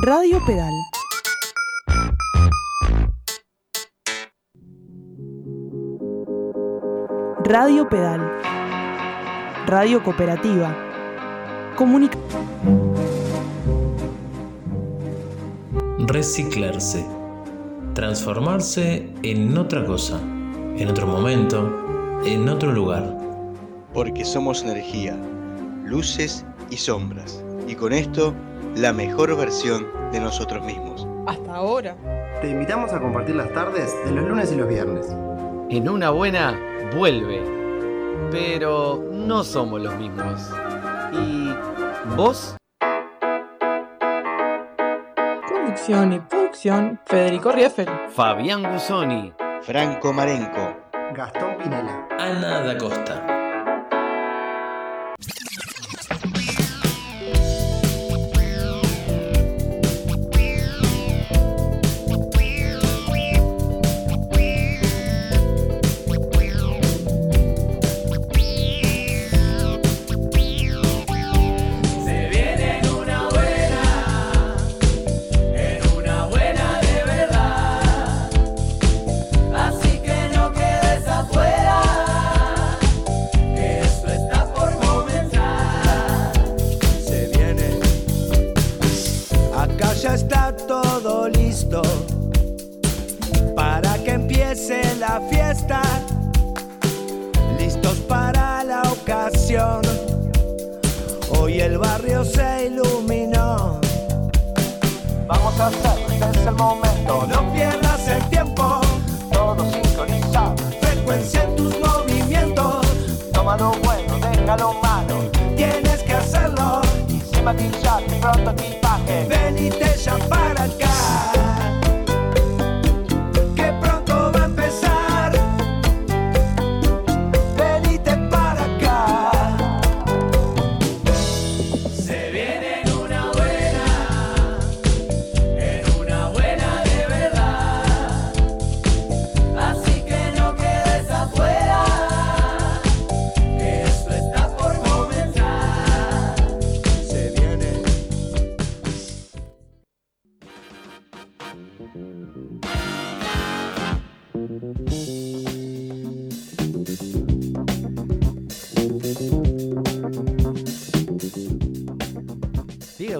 Radio Pedal. Radio Pedal. Radio Cooperativa. Comunica. Reciclarse. Transformarse en otra cosa, en otro momento, en otro lugar. Porque somos energía, luces y sombras. Y con esto, la mejor versión de nosotros mismos. Hasta ahora. Te invitamos a compartir las tardes de los lunes y los viernes. En una buena, vuelve. Pero no somos los mismos. ¿Y vos? Conducción y producción, Federico Rieffel. Fabián Gusoni. Franco Marenco. Gastón Pinela. Ana da Costa.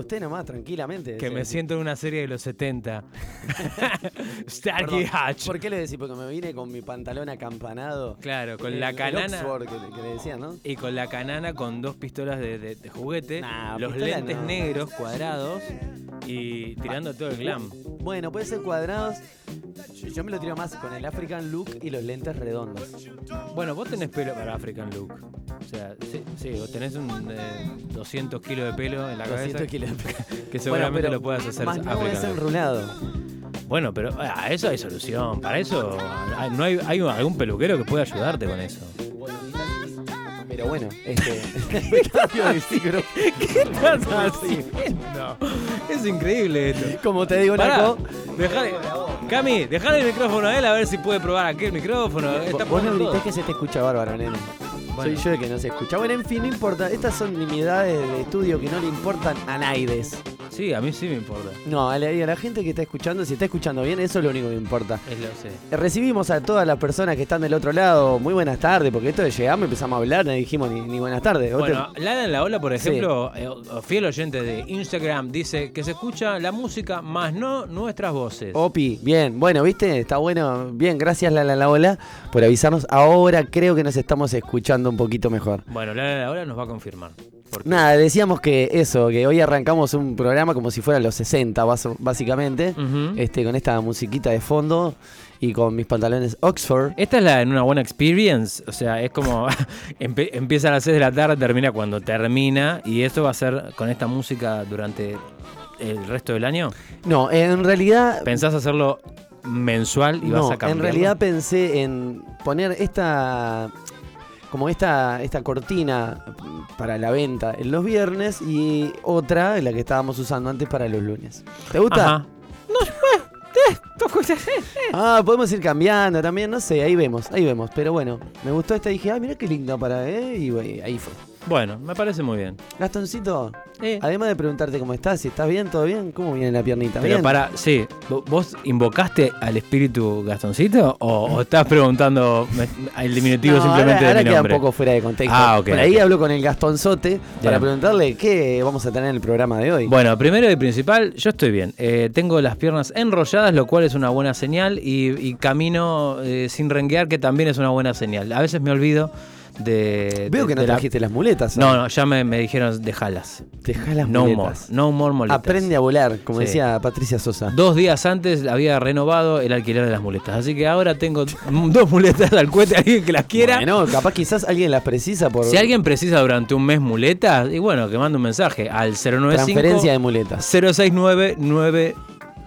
Usted nomás, tranquilamente. Que me siento en una serie de los 70. Starkey Perdón, Hatch. ¿Por qué le decís? Porque me vine con mi pantalón acampanado. Claro, con El- la el canana. Oxford que, que le decían, ¿no? Y con la canana con dos pistolas de, de- de juguete, Nah, los lentes no. negros cuadrados y tirando todo el glam. Bueno, puede ser cuadrados. Yo- Yo me lo tiro más con el African look y los lentes redondos. Bueno, vos tenés pelo para African Look. O sea, sí, sí vos tenés un eh, 200 kilos de pelo en la 200 cabeza kilos. que seguramente pero lo puedas hacer Más no es enrulado. Bueno, pero a eso hay solución. Para eso hay- no hay, hay algún peluquero que pueda ayudarte con eso. Pero bueno, este. de. ¿Qué estás haciendo? Es increíble esto. Como te digo, Pará, Naco. dejale, Cami, dejale el micrófono a él a ver si puede probar aquel micrófono. Está Vos no grités que se te escucha bárbaro, nene. Bueno. Soy yo el que no se escucha. Bueno, en fin, no importa. Estas son nimiedades de estudio que no le importan a Naides. Sí, a mí sí me importa. No, a la, y a la gente que está escuchando, si está escuchando bien, eso es lo único que importa. Es lo sé. Recibimos a todas las personas que están del otro lado. Muy buenas tardes, porque esto de llegamos empezamos a hablar, no dijimos ni, ni buenas tardes. Bueno, Lana en la ola, por Sí. ejemplo, eh, fiel oyente de Instagram, dice que se escucha la música más no nuestras voces. te- Opi, bien, bueno, ¿viste? Está bueno. Bien, gracias la la la Ola por avisarnos. Ahora creo que nos estamos escuchando un poquito mejor. Bueno, Lana en la ola nos va a confirmar. Nada, decíamos que eso, que hoy arrancamos un programa como si fuera los 60, bas- básicamente. Este, con esta musiquita de fondo y con mis pantalones Oxford. Esta es la en una buena experience, o sea, es como empieza a las 6 de la tarde, termina cuando termina, y esto va a ser con esta música durante el resto del año. No, en realidad. ¿Pensás hacerlo mensual y vas a cambiar? en realidad pensé en poner esta. Como esta, esta cortina para la venta en los viernes y otra, la que estábamos usando antes para los lunes. ¿Te gusta? Ajá. Ah, podemos ir cambiando también, no sé, ahí vemos, ahí vemos. Pero bueno, me gustó esta y dije, ah, mira qué linda para, ¿eh? Y bueno, ahí fue. Bueno, me parece muy bien. Gastoncito, Eh, además de preguntarte cómo estás, si estás bien, todo bien, ¿cómo viene la piernita? pero ¿Bien? para, sí, ¿vo- ¿vos invocaste al espíritu Gastoncito o, o estás preguntando el diminutivo No, simplemente ahora, ahora de mi queda nombre? un poco fuera de contexto. Ah, ok, Por ahí hablo con el Gastonzote para preguntarle qué vamos a tener en el programa de hoy. Bueno, primero y principal, yo estoy bien. Eh, tengo las piernas enrolladas, lo cual es una buena señal, y, y camino eh, sin renguear, que también es una buena señal. A veces me olvido de. Veo de- que no de la- trajiste las muletas. No, ¿eh? no, ya me, me dijeron dejalas. Dejá las No more. muletas. No more muletas. Aprende a volar, como Sí. decía Patricia Sosa. Dos días antes había renovado el alquiler de las muletas. Así que ahora tengo dos muletas al cohete, alguien que las quiera. Bueno, capaz quizás alguien las precisa por Si alguien precisa durante un mes muletas, y bueno, que mande un mensaje al 095 transferencia de muletas. 069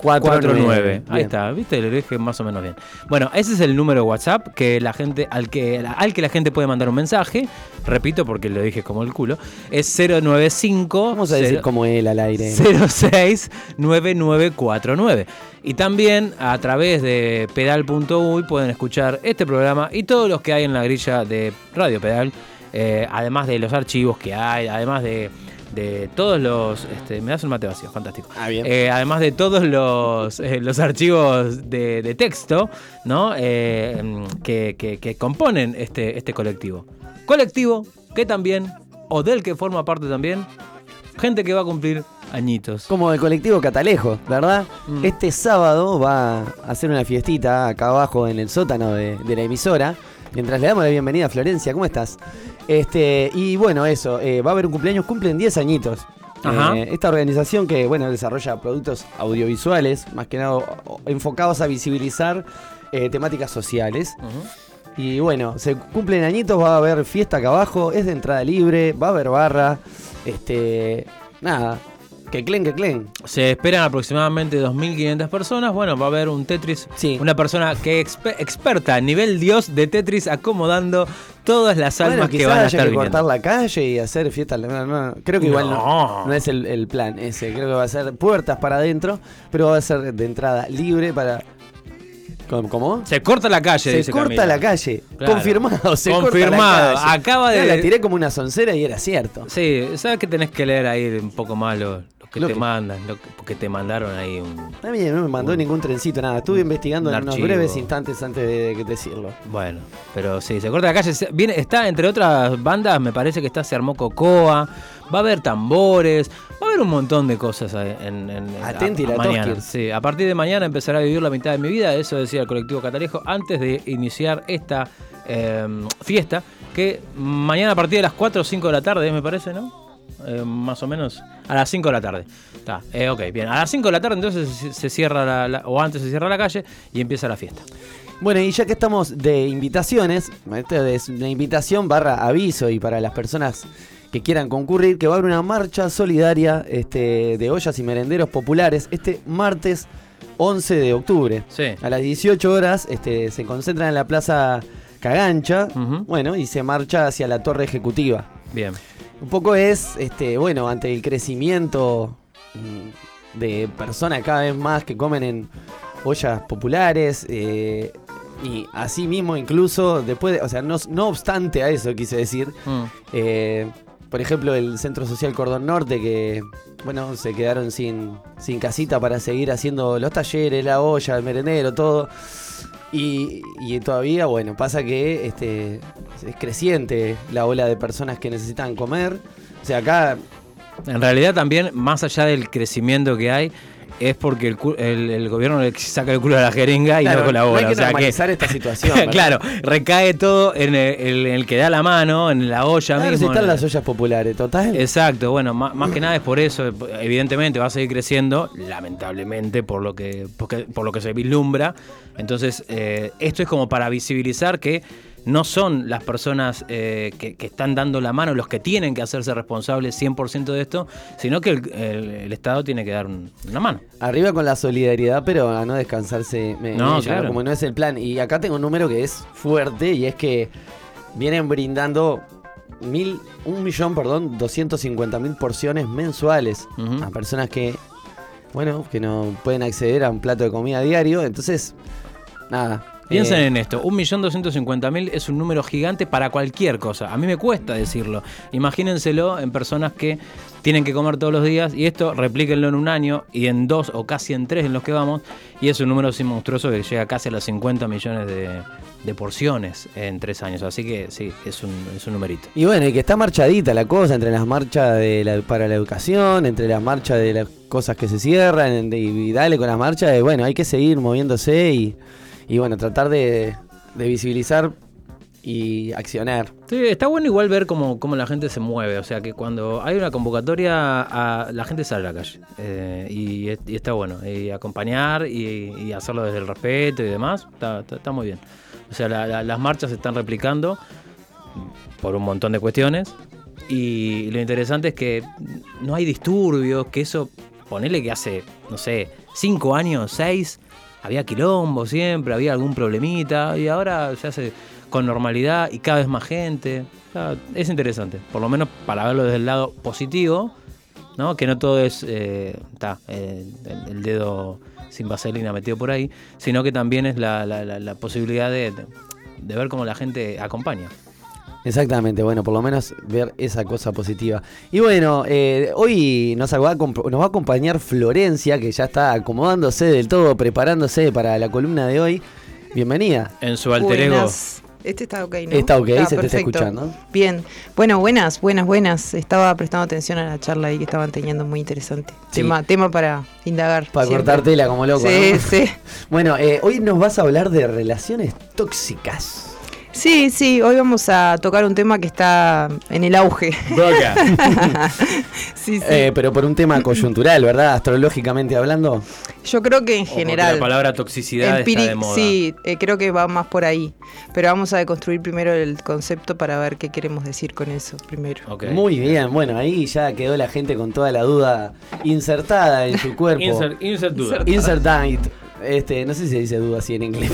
49. Ahí está, viste, lo dije más o menos bien. Bueno, ese es el número de WhatsApp que la gente, al que, al que la gente puede mandar un mensaje. Repito, porque lo dije como el culo. Es 095 Vamos a decir como él al aire. 069949. Y también a través de pedal.uy pueden escuchar este programa y todos los que hay en la grilla de Radio Pedal, eh, además de los archivos que hay, además de, de todos los... Este, me das un mate vacío, fantástico. Ah, bien. Eh, además de todos los, eh, los archivos de, de texto ¿no? Eh, que, que- que componen este, este colectivo. Colectivo que también, o del que forma parte también, gente que va a cumplir añitos. Como el colectivo Catalejo, ¿verdad? Mm. Este sábado va a hacer una fiestita acá abajo en el sótano de, de la emisora. Mientras le damos la bienvenida a Florencia, ¿cómo estás? Este, y bueno, eso, eh, va a haber un cumpleaños, cumplen 10 añiñitos. Ajá. Eh, esta organización que, bueno, desarrolla productos audiovisuales, más que nada enfocados a visibilizar eh, temáticas sociales. Y bueno, se cumplen añitos, va a haber fiesta acá abajo, es de entrada libre, va a haber barra. Este, nada, que clen, que clen. Se esperan aproximadamente 2.500 personas. Bueno, va a haber un Tetris. Sí. Una persona que expe- experta a nivel dios de Tetris acomodando todas las almas Bueno, que van a haya estar que viniendo. cortar la calle y hacer fiesta. no, no, creo que igual no, es el, el plan ese. Creo que va a ser puertas para adentro, pero va a ser de entrada libre para. ¿Cómo? Se corta la calle, Se dice corta la calle. Claro. Confirmado, se Confirmado. corta la calle. Acaba de- La tiré como una soncera y era cierto. Sí, sabes que tenés que leer ahí un poco más lo, lo que Lo te que- mandan, lo que, porque te mandaron ahí un... A mí no me mandó ningún trencito, nada. Estuve investigando un en unos archivo. breves instantes antes de, de decirlo. Bueno, pero sí, se corta la calle. Se- Viene, está entre otras bandas, me parece que está Se Armó Cocoa, va a haber tambores, va a haber un montón de cosas ahí en, en, en- Atenti, la mañana. Toskir. Sí, a partir de mañana empezaré a vivir la mitad de mi vida, eso decía el colectivo Catalejo, antes de iniciar esta eh, fiesta, que mañana a partir de las 4 o 5 de la tarde, me parece, ¿no? Eh, más o menos a las 5 de la tarde. Está, eh, ok, bien. A las 5 de la tarde entonces se- se cierra la, la- o antes se cierra la calle y empieza la fiesta. Bueno, y ya que estamos de invitaciones, esto es una invitación barra aviso y para las personas que quieran concurrir, que va a haber una marcha solidaria este, de ollas y merenderos populares este martes 11 de octubre. Sí. A las 18 horas este, se concentran en la Plaza Cagancha, bueno, y se marcha hacia la Torre Ejecutiva. Bien. Un poco es, este, bueno, ante el crecimiento de personas cada vez más que comen en ollas populares eh, y así mismo incluso después, de- o sea, no, no obstante a eso quise decir, Mm. eh, por ejemplo el Centro Social Cordón Norte que, bueno, se quedaron sin, sin casita para seguir haciendo los talleres, la olla, el merendero, todo. Y, todavía, bueno, pasa que este, es creciente la ola de personas que necesitan comer. O sea, acá En realidad también, más allá del crecimiento que hay, es porque el, el- el gobierno le saca el culo a la jeringa y Claro, no colabora. no hay que o sea normalizar esta situación, claro, recae todo en el, el- en el que da la mano, en la olla claro, si mismo. están en- las ollas populares, total. Exacto, bueno, má- más, que nada es por eso, evidentemente va a seguir creciendo, lamentablemente, por lo que, porque- por lo que se vislumbra. Entonces, eh, esto es como para visibilizar que no son las personas eh, que, que están dando la mano los que tienen que hacerse responsables 100% de esto, sino que el, el- el Estado tiene que dar un- una mano. Arriba con la solidaridad, pero a no descansarse. me- No, me claro. Como no es el plan. Y acá tengo un número que es fuerte y es que vienen brindando mil, un millón, perdón, 250 mil porciones mensuales a personas que, bueno, que no pueden acceder a un plato de comida diario. Entonces, nada, Piensen Eh, en esto, 1.250.000 es un número gigante para cualquier cosa. A mí me cuesta decirlo. Imagínenselo en personas que tienen que comer todos los días y esto replíquenlo en un año y en dos o casi en tres en los que vamos y es un número así monstruoso que llega casi a los 50 millones de, de porciones en tres años. Así que sí, es un, es un numerito. Y bueno, y que está marchadita la cosa entre las marchas de la- para la educación, entre las marchas de las cosas que se cierran, y, y dale con las marchas, de, bueno, hay que seguir moviéndose y, y bueno, tratar de, de visibilizar y accionar. Sí, está bueno igual ver cómo, cómo la gente se mueve. O sea, que cuando hay una convocatoria, la gente sale a la calle. Eh, y, es- y está bueno. Y acompañar y, hacerlo desde el respeto y demás, está, está- muy bien. O sea, la- la- las marchas se están replicando por un montón de cuestiones. Y lo interesante es que no hay disturbios, que eso, ponele que hace, no sé, cinco años, seis, había quilombo siempre, había algún problemita, y ahora se hace con normalidad y cada vez más gente. Es interesante, por lo menos para verlo desde el lado positivo, ¿no? Que no todo es eh, eh, el, dedo sin vaselina metido por ahí, sino que también es la, la- la- la posibilidad de, de- de ver cómo la gente acompaña. Exactamente, bueno, por lo menos ver esa cosa positiva. Y bueno, eh, hoy nos va, a, comp- nos va a acompañar Florencia, que ya está acomodándose del todo, preparándose para la columna de hoy. Bienvenida. En su alter ego. Buenas. Este está ok, ¿no? Está ok, se te está escuchando. Bien. Bueno, buenas, buenas, buenas. Estaba prestando atención a la charla ahí que estaban teniendo muy interesante. Sí. Tema, tema para indagar. Para siempre. cortar tela como loco. Sí, ¿no? sí. Bueno, eh, hoy nos vas a hablar de relaciones tóxicas. Sí, sí, hoy vamos a tocar un tema que está en el auge. sí, sí. Eh, pero por un tema coyuntural, ¿verdad? Astrológicamente hablando. Yo creo que en general. La palabra toxicidad está Empiri- de moda. Sí, eh, creo que va más por ahí. Pero vamos a deconstruir primero el concepto para ver qué queremos decir con eso primero. Muy bien, bueno, ahí ya quedó la gente con toda la duda insertada en su cuerpo. Insert, insert duda. Inserted. Este, no sé si se dice duda así en inglés.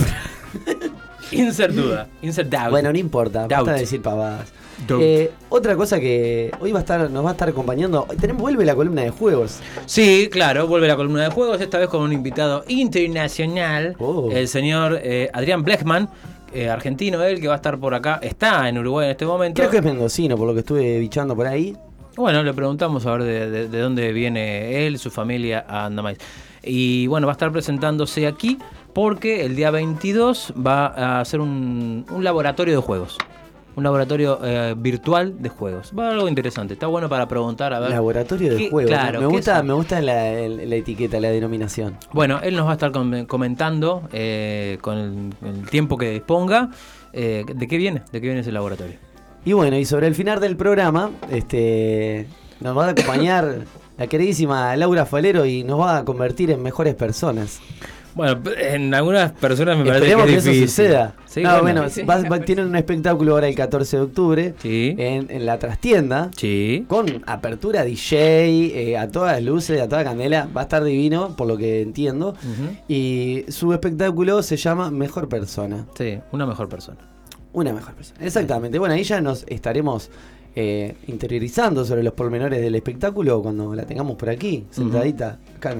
Insert duda. Insert doubt. Bueno, no importa, basta de decir pavadas. Eh, otra cosa que hoy va a estar, nos va a estar acompañando, tenemos, vuelve la columna de juegos. Sí, claro, vuelve la columna de juegos, esta vez con un invitado internacional, Oh. el señor eh, Adrián Blechman, eh, argentino él, que va a estar por acá, está en Uruguay en este momento. Creo que es mendocino, por lo que estuve bichando por ahí. Bueno, le preguntamos a ver de, de- de dónde viene él, su familia a Andamais. Y bueno, va a estar presentándose aquí porque el día 22 va a hacer un, un laboratorio de juegos. Un laboratorio eh, virtual de juegos. Va algo interesante. Está bueno para preguntar a ver. Laboratorio de ¿Qué- juegos. claro, me ¿qué gusta, me gusta la, etiqueta, la denominación. Bueno, él nos va a estar com- comentando eh, con el, el tiempo que disponga eh, de qué viene, de qué viene ese laboratorio. Y bueno, y sobre el final del programa, este nos va a acompañar la queridísima Laura Falero y nos va a convertir en mejores personas. Bueno, en algunas personas me parece Esperemos que que, es eso difícil. suceda. Sí, no, bueno. bueno, va- va- tienen un espectáculo ahora el 14 de octubre Sí. en, en la trastienda. Sí. Con apertura DJ, eh, a todas luces, a toda candela. Va a estar divino, por lo que entiendo. Y su espectáculo se llama Mejor Persona. Sí, una mejor persona. Una mejor persona. Exactamente. Bueno, ahí ya nos estaremos eh, interiorizando sobre los pormenores del espectáculo cuando la tengamos por aquí, sentadita, acá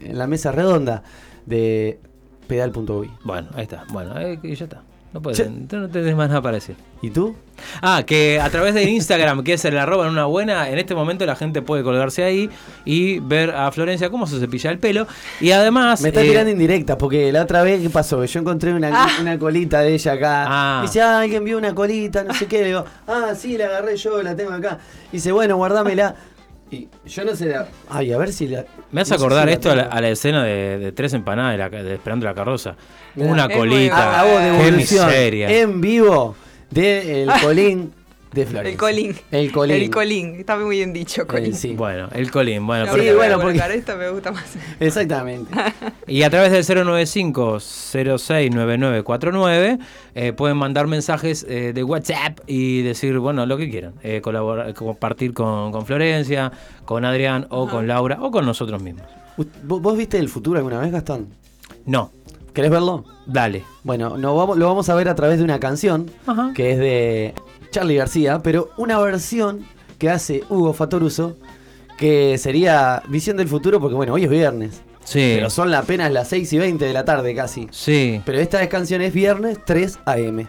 en la mesa redonda de pedal.uy. Bueno, ahí está. Bueno, eh, y ya está. No puedes, tú no tenés más nada para decir. ¿Y tú? Ah, que a través de Instagram, que es el arroba en una buena, en este momento la gente puede colgarse ahí y ver a Florencia cómo se cepilla el pelo. Y además. Me está eh, tirando indirectas porque la otra vez, ¿qué pasó? Yo encontré una, una colita de ella acá. Ah. Dice, ah, alguien vio una colita, no sé qué. Le digo, ah, sí, la agarré yo, la tengo acá. Dice, bueno, guardámela. Y yo no sé, la... ay, a ver si la. Me hace no sé acordar si esto a la, a la escena de, de tres empanadas de, de Esperando la Carroza. Una Es muy colita. Hago Qué devolución miseria. en vivo del colín de Flores. El colín. El colín. El colín. Está muy bien dicho, colín. Eh, sí. Bueno, el colín. Bueno, porque- Sí, bueno, porque- esta me gusta más. Exactamente. Y a través del 095-069949 eh, pueden mandar mensajes eh, de WhatsApp y decir, bueno, lo que quieran. Eh, colaborar, compartir con, con Florencia, con Adrián o con Laura o con nosotros mismos. ¿Vos, vos viste el futuro alguna vez, Gastón? No, ¿Querés verlo? dale. Bueno, no vamos, lo vamos a ver a través de una canción Ajá. que es de Charlie García, pero una versión que hace Hugo Fatoruso, que sería Visión del Futuro, porque bueno, hoy es viernes. Sí. Pero son apenas las 6 y 20 de la tarde casi. Sí. Pero esta canción es viernes 3 AM.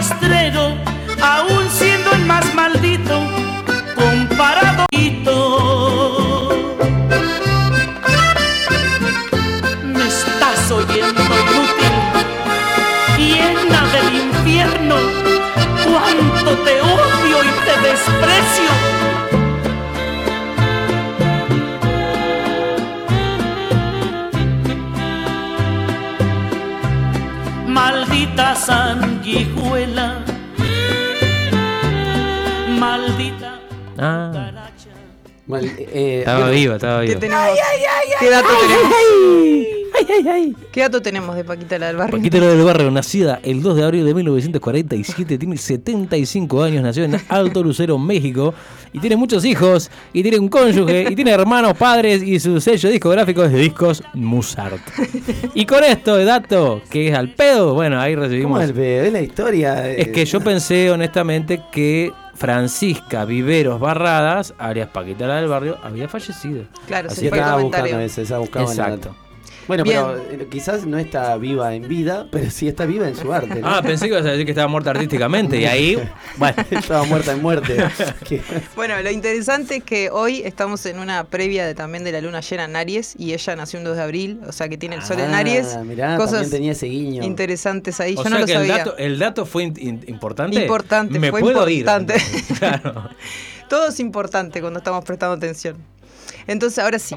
Rastrero, aún siendo el más maldito, comparado me estás oyendo inútil, llena del infierno, cuánto te odio y te desprecio. Maldita sanguijuela, maldita Ah, Mal- eh, estaba eh, viva, estaba ¿Qué viva. ¿Qué dato tenemos? ¿Qué dato tenemos de Paquita la del barrio? Paquita la del Barrio, nacida el 2 de abril de 1947, tiene 75 años, nació en Alto Lucero, México, y tiene muchos hijos, y tiene un cónyuge, y tiene hermanos, padres, y su sello discográfico es de discos Musart. Y con esto de dato, que es al pedo, bueno, ahí ¿Cómo recibimos... es, pe? Es la historia. Es que yo pensé honestamente que Francisca Viveros Barradas, alias Paquita la del Barrio, había fallecido. Claro, Así se fue estaba buscando ese, estaba buscando el Exacto. Bueno, Bien. pero eh, quizás no está viva en vida, pero sí está viva en su arte. ¿no? Ah, pensé que ibas a decir que estaba muerta artísticamente y ahí, bueno, estaba muerta en muerte. Bueno, lo interesante es que hoy estamos en una previa de, también de la luna llena en Aries y ella nació un 2 de abril, o sea que tiene el sol en Ah, Aries. mirá, cosas también tenía ese guiño. interesantes ahí. o Yo sea no lo que el dato, el dato fue in- in- importante. Importante, Me fue puedo importante. ir. Claro. Todo es importante cuando estamos prestando atención. Entonces, ahora sí.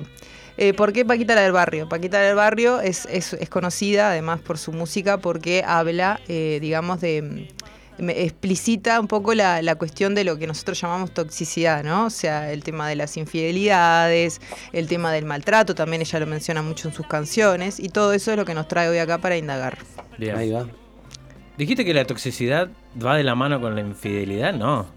Eh, ¿Por qué Paquita la del Barrio? Paquita la del Barrio es, es- es conocida además por su música porque habla, eh, digamos, de... mm, me- explicita un poco la, la cuestión de lo que nosotros llamamos toxicidad, ¿no? O sea, el tema de las infidelidades, el tema del maltrato, también ella lo menciona mucho en sus canciones, y todo eso es lo que nos trae hoy acá para indagar. Bien. Ahí va. ¿Dijiste que la toxicidad va de la mano con la infidelidad? No.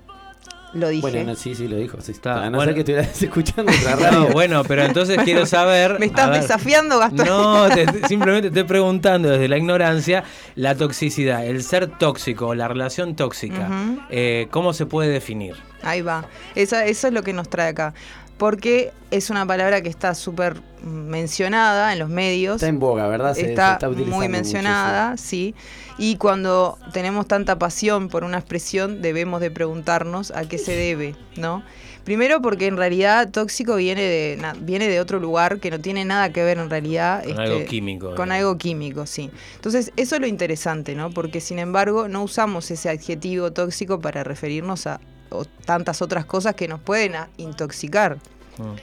Lo dije. Bueno, no, sí, sí, lo dijo. Sí, Está, a no bueno. ser que estuvieras escuchando otra radio. No, bueno, pero entonces quiero saber. ¿Me estás desafiando, Gastón? No, te- simplemente estoy preguntando desde la ignorancia la toxicidad, el ser tóxico, la relación tóxica. Eh, ¿Cómo se puede definir? Ahí va. Esa, eso es lo que nos trae acá. Porque es una palabra que está súper mencionada en los medios. Está en boga, ¿verdad? Se- se está, muy mucho, mencionada, sí. Y cuando tenemos tanta pasión por una expresión, debemos de preguntarnos a qué se debe, ¿no? Primero porque en realidad tóxico viene de, na- viene de otro lugar que no tiene nada que ver en realidad. Con algo químico, Con algo químico, sí. Entonces, eso es lo interesante, ¿no? Porque sin embargo no usamos ese adjetivo tóxico para referirnos a o tantas otras cosas que nos pueden a- intoxicar.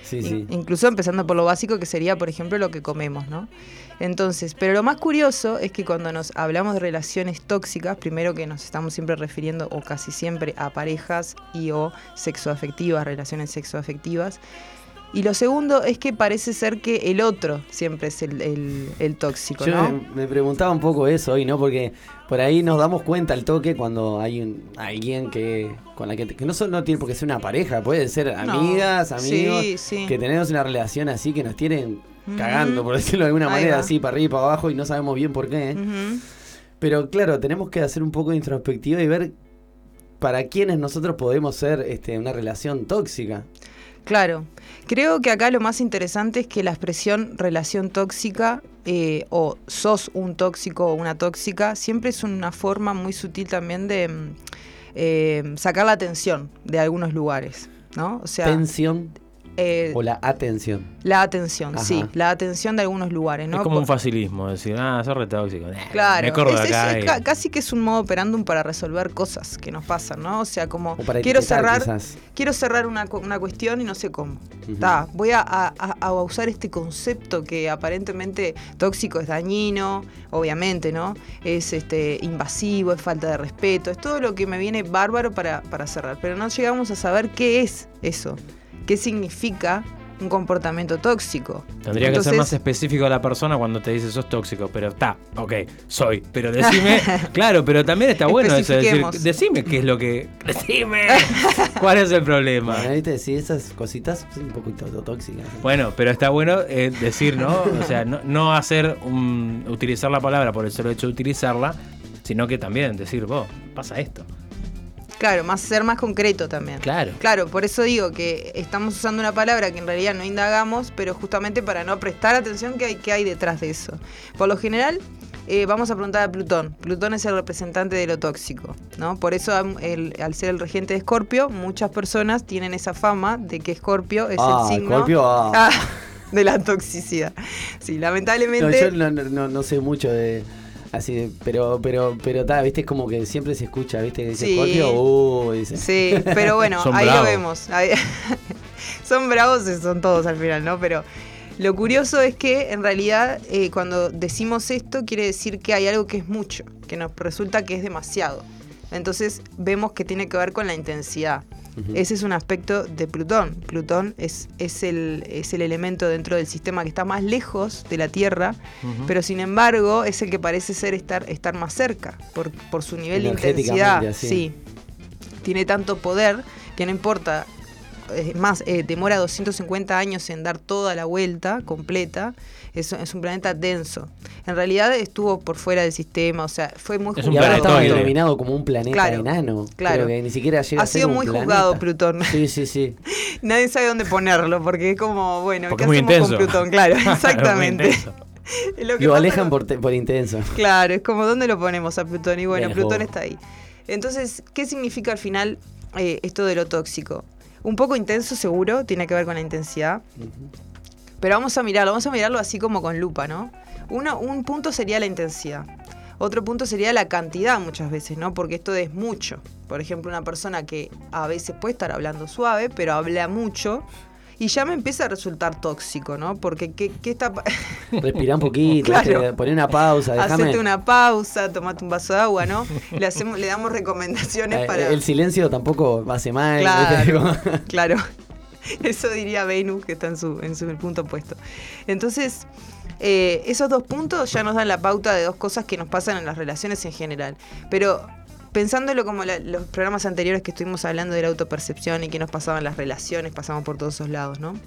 Sí, In- sí. Incluso empezando por lo básico que sería, por ejemplo, lo que comemos, ¿no? Entonces, pero lo más curioso es que cuando nos hablamos de relaciones tóxicas, primero que nos estamos siempre refiriendo, o casi siempre, a parejas y o sexoafectivas, relaciones sexoafectivas. Y lo segundo es que parece ser que el otro siempre es el, el- el tóxico, Yo ¿no? me, me preguntaba un poco eso hoy, ¿no? Porque por ahí nos damos cuenta al toque cuando hay un, alguien que con la que, que no solo no tiene por qué ser una pareja, puede ser No. amigas, amigos, Sí, sí. que tenemos una relación así que nos tienen cagando, por decirlo de alguna Ahí manera, va. así para arriba y para abajo y no sabemos bien por qué. Pero claro, tenemos que hacer un poco de introspectiva y ver para quienes nosotros podemos ser este, una relación tóxica. Claro. Creo que acá lo más interesante es que la expresión relación tóxica eh, o sos un tóxico o una tóxica siempre es una forma muy sutil también de mm, eh, sacar la atención de algunos lugares, ¿no? O sea, Tensión eh, o la atención. la atención, Ajá. sí, la atención de algunos lugares, ¿no? Es como Por- un facilismo, decir, ah, sos re tóxico. Eh, Claro, Me es- acá. es y- casi que es un modo operandum para resolver cosas que nos pasan, ¿no? O sea, como O quiero cerrar, quizás. quiero cerrar una, una cuestión y no sé cómo. Ta, voy a, a- a usar este concepto que aparentemente tóxico es dañino, obviamente, ¿no? Es este invasivo, es falta de respeto, es todo lo que me viene bárbaro para, para cerrar. Pero no llegamos a saber qué es eso, qué significa un comportamiento tóxico. Tendría que ser más específico a la persona cuando te dice sos tóxico, pero está, ok, soy. Pero decime, claro, pero también está bueno eso, de decir, decime qué es lo que. Decime cuál es el problema. Bueno, ¿viste? Sí, esas cositas son un poquito tóxicas. Bueno, pero está bueno eh, decir, ¿no? O sea, no, no hacer un, utilizar la palabra por el solo hecho de utilizarla, sino que también decir, vos, pasa esto. Claro, más ser más concreto también. Claro. Claro, por eso digo que estamos usando una palabra que en realidad no indagamos, pero justamente para no prestar atención qué hay, detrás de eso. Por lo general, eh, vamos a preguntar a Plutón. Plutón es el representante de lo tóxico, ¿no? Por eso, el- al ser el regente de Escorpio, muchas personas tienen esa fama de que Escorpio es Ah, el signo Escorpio, ah. ah, de la toxicidad. Sí, No, lamentablemente. yo no, no- no- no sé mucho de. Así, de- pero, pero, pero, ta, viste, es como que siempre se escucha, viste, dice Sí. Scorpio, uh, dice. Sí, pero bueno, Son ahí bravos. lo vemos. Ahí- son bravos, son todos al final, ¿no? Pero lo curioso es que en realidad eh, cuando decimos esto quiere decir que hay algo que es mucho, que nos resulta que es demasiado. Entonces vemos que tiene que ver con la intensidad. Ese es un aspecto de Plutón. Plutón es, es, el, es el elemento dentro del sistema que está más lejos de la Tierra, pero sin embargo es el que parece ser estar, estar más cerca por, por su nivel de intensidad. Sí, tiene tanto poder que no importa. Es más, eh, demora 250 años en dar toda la vuelta completa. Es, es un planeta denso. En realidad estuvo por fuera del sistema, o sea, fue muy y ahora estaba juzgado. denominado como un planeta Claro, enano. claro. Creo que ni siquiera llega Ha a ser sido un muy planeta. juzgado Plutón. Sí, sí, sí. Nadie sabe dónde ponerlo, porque es como, bueno, Porque ¿qué es muy hacemos intenso. con Plutón? Claro, exactamente. Lo que Lo pasa alejan por, te- por intenso. Claro, es como dónde lo ponemos a Plutón. Y bueno. Plutón está ahí. Entonces, ¿qué significa al final eh, esto de lo tóxico? Un poco intenso, seguro, tiene que ver con la intensidad. Pero vamos a mirarlo, vamos a mirarlo así como con lupa, ¿no? Uno, un punto sería la intensidad. Otro punto sería la cantidad muchas veces, ¿no? Porque esto es mucho. Por ejemplo, una persona que a veces puede estar hablando suave, pero habla mucho. Y ya me empieza a resultar tóxico, ¿no? Porque ¿qué, qué está Respirá un poquito, Claro. ¿viste? poné una pausa, déjame. Hacete una pausa, tomate un vaso de agua, ¿no? Le, hacemos, le damos recomendaciones Eh, para... El silencio tampoco hace mal. Claro, claro. Eso diría Venus, que está en su, en su punto opuesto. Entonces, eh, esos dos puntos ya nos dan la pauta de dos cosas que nos pasan en las relaciones en general. Pero pensándolo como los programas anteriores que estuvimos hablando de la autopercepción y que nos pasaban las relaciones, pasamos por todos esos lados, ¿no?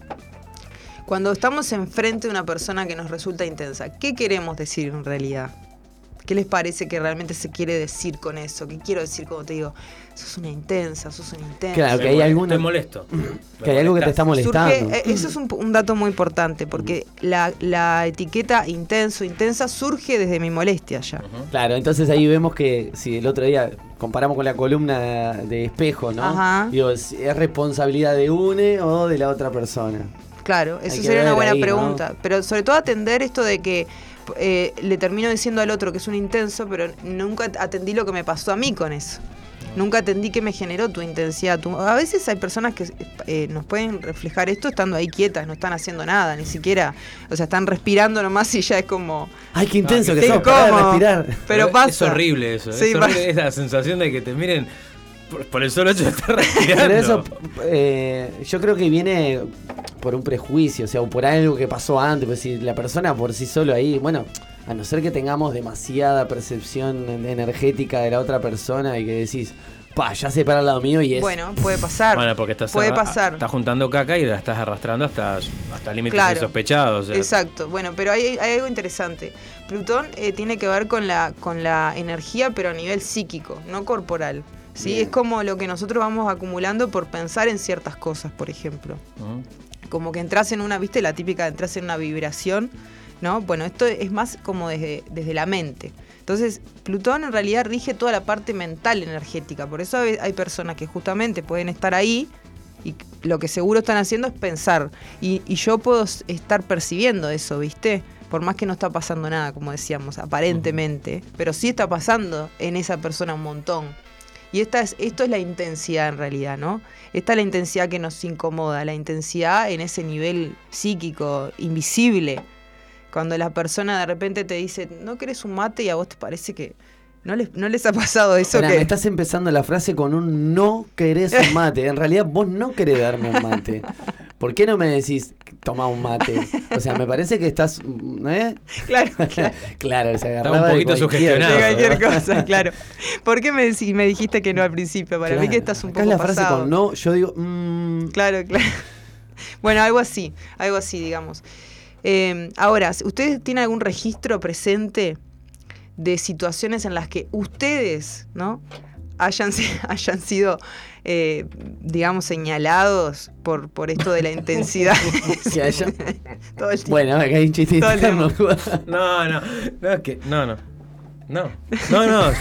Cuando estamos enfrente de una persona que nos resulta intensa, ¿qué queremos decir en realidad? ¿Qué les parece que realmente se quiere decir con eso? ¿Qué quiero decir cuando te digo, sos una intensa, sos una intensa? Claro, que hay alguna. Estoy molesto. Que hay algo que te está molestando. Surge- eh, eso es un, un dato muy importante, porque la, la etiqueta intenso, intensa, surge desde mi molestia ya. Claro, entonces ahí vemos que si el otro día comparamos con la columna de espejo, ¿no? Ajá. Digo, ¿es es responsabilidad de una o de la otra persona? Claro, eso sería una buena ahí, ¿no? pregunta. Pero sobre todo atender esto de que eh, le termino diciendo al otro que es un intenso, pero nunca atendí lo que me pasó a mí con eso. Nunca atendí que me generó tu intensidad. tu- A veces hay personas que eh, nos pueden reflejar esto estando ahí quietas, no están haciendo nada, ni siquiera, o sea, están respirando nomás y ya es como... Ay, qué intenso que sos, de incómodo. respirar. Pero Es pasa. horrible eso. Sí, es horrible pasa. es la sensación de que te miren por, por el solo hecho de estar respirando. Pero eso, eh, yo creo que viene por un prejuicio, o sea, o por algo que pasó antes. Pues si la persona por sí solo ahí, bueno, a no ser que tengamos demasiada percepción energética de la otra persona y que decís, pa, ya se para al lado mío y es. Bueno, puede pasar. Bueno, porque estás, puede pasar. estás juntando caca y la estás arrastrando hasta, hasta límites Claro. insospechados. o sea, Exacto, bueno, pero hay, hay algo interesante. Plutón eh, tiene que ver con la, con la energía, pero a nivel psíquico, no corporal. ¿sí? Bien. Es como lo que nosotros vamos acumulando por pensar en ciertas cosas, por ejemplo. Como que entras en una, viste, la típica, entras en una vibración, ¿no? Bueno, esto es más como desde, desde la mente. Entonces, Plutón en realidad rige toda la parte mental energética. Por eso hay personas que justamente pueden estar ahí y lo que seguro están haciendo es pensar. Y, y yo puedo estar percibiendo eso, ¿viste? Por más que no está pasando nada, como decíamos, aparentemente. Pero sí está pasando en esa persona un montón. Y esta es, esto es la intensidad en realidad, ¿no? Esta es la intensidad que nos incomoda, la intensidad en ese nivel psíquico, invisible. Cuando la persona de repente te dice, ¿no querés un mate? Y a vos te parece que no les, no les ha pasado eso Pará, que... me estás empezando la frase con un no querés un mate. En realidad vos no querés darme un mate. ¿Por qué no me decís toma un mate? O sea, me parece que estás. ¿eh? Claro, claro, se Estaba agarraba un de poquito cualquier- sugestionado. de cualquier cosa, claro. ¿Por qué me, decí- me dijiste que no al principio? Para mí que Claro. estás un Acá poco es la frase pasado. con no, yo digo. mm, Claro, claro. Bueno, algo así, algo así, digamos. Eh, ahora, ¿ustedes tienen algún registro presente de situaciones en las que ustedes, ¿no? Hayan, hayan sido, eh, digamos, señalados por, por esto de la intensidad. que haya- Todo el tiempo. Bueno, acá hay un chiste Todo el interno. No, no, no, es que, no, no. No, no, no. Yo,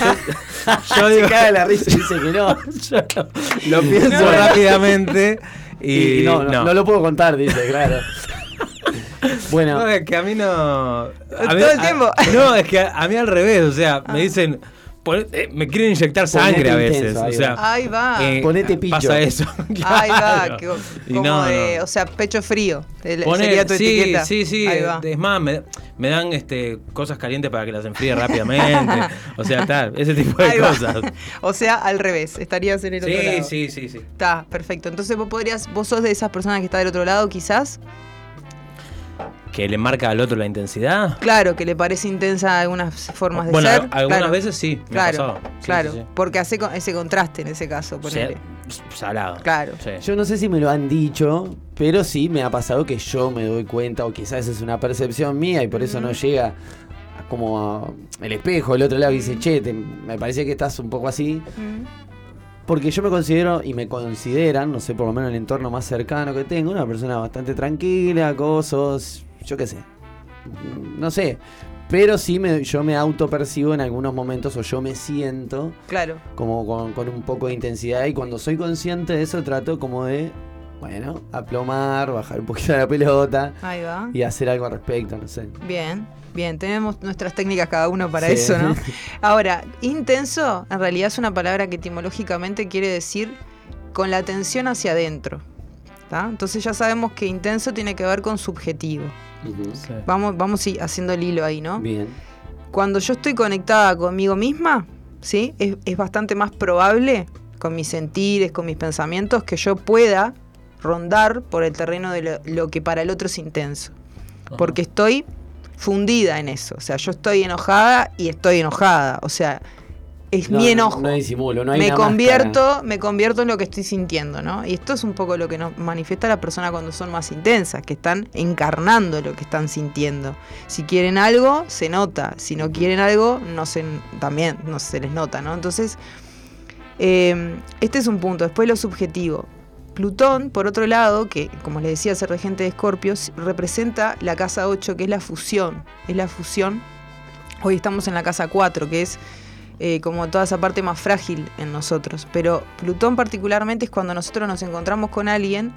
yo Se digo. caga la risa y dice que no. Yo lo, lo pienso No. rápidamente y, Y no, no, no lo puedo contar, dice, claro. Bueno, No, es que a mí no. a mí- Todo el a- tiempo. no, es que a, a mí al revés, o sea, me dicen. pon- eh, me quieren inyectar sangre Ponete a veces. intenso, ahí o sea, Ahí va. eh, Ponete pillo. Pasa eso. Ahí va, claro. que- Y como no, de, no. o sea, pecho frío. el- Poner- sería tu sí, etiqueta. sí, sí. Ahí va. Es más, me, me dan este, cosas calientes para que las enfríe rápidamente. o sea, tal, ese tipo de Ahí va. cosas. O sea, al revés, estarías en el otro Sí, lado. sí, sí, sí. Está, perfecto. Entonces vos podrías, vos sos de esas personas que está del otro lado, quizás. Que le marca al otro la intensidad. Claro, que le parece intensa algunas formas de Bueno, ser. al- algunas claro. veces sí, me Claro. Sí, claro. sí, sí. Porque hace ese contraste en ese caso, ponele. Salado. Claro. Sí. yo no sé si me lo han dicho, pero sí me ha pasado que yo me doy cuenta, o quizás es una percepción mía y por eso no llega a como a- el espejo, el otro lado y dice, che, te- me parece que estás un poco así. Mm. Porque yo me considero y me consideran, no sé, por lo menos el entorno más cercano que tengo, una persona bastante tranquila, cosas, yo qué sé. No sé. Pero sí me, yo me autopercibo en algunos momentos o yo me siento Claro. como con, con un poco de intensidad y cuando soy consciente de eso trato como de, bueno, aplomar, bajar un poquito la pelota Ahí va. y hacer algo al respecto, no sé. Bien, bien. Tenemos nuestras técnicas cada uno para Sí. eso, ¿no? Ahora, intenso en realidad es una palabra que etimológicamente quiere decir con la atención hacia adentro. ¿Tá? Entonces ya sabemos que intenso tiene que ver con subjetivo. Ujú. Vamos, vamos sí, haciendo el hilo ahí, ¿no? Bien. Cuando yo estoy conectada conmigo misma, ¿sí? Es, es bastante más probable con mis sentires, con mis pensamientos, que yo pueda rondar por el terreno de lo, lo que para el otro es intenso. Porque estoy fundida en eso. O sea, yo estoy enojada y estoy enojada. O sea, es No, mi no- enojo. No, disimulo, no hay me convierto, máscara. me convierto en lo que estoy sintiendo, ¿no? Y esto es un poco lo que nos manifiesta la persona cuando son más intensas, que están encarnando lo que están sintiendo. Si quieren algo, se nota. Si no quieren algo, no se, también no se les nota, ¿no? Entonces, eh, este es un punto. Después lo subjetivo. Plutón, por otro lado, que como les decía, es el regente de Escorpio, representa la casa 8, que es la fusión. Es la fusión. Hoy estamos en la casa 4, que es eh, como toda esa parte más frágil en nosotros. Pero Plutón particularmente es cuando nosotros nos encontramos con alguien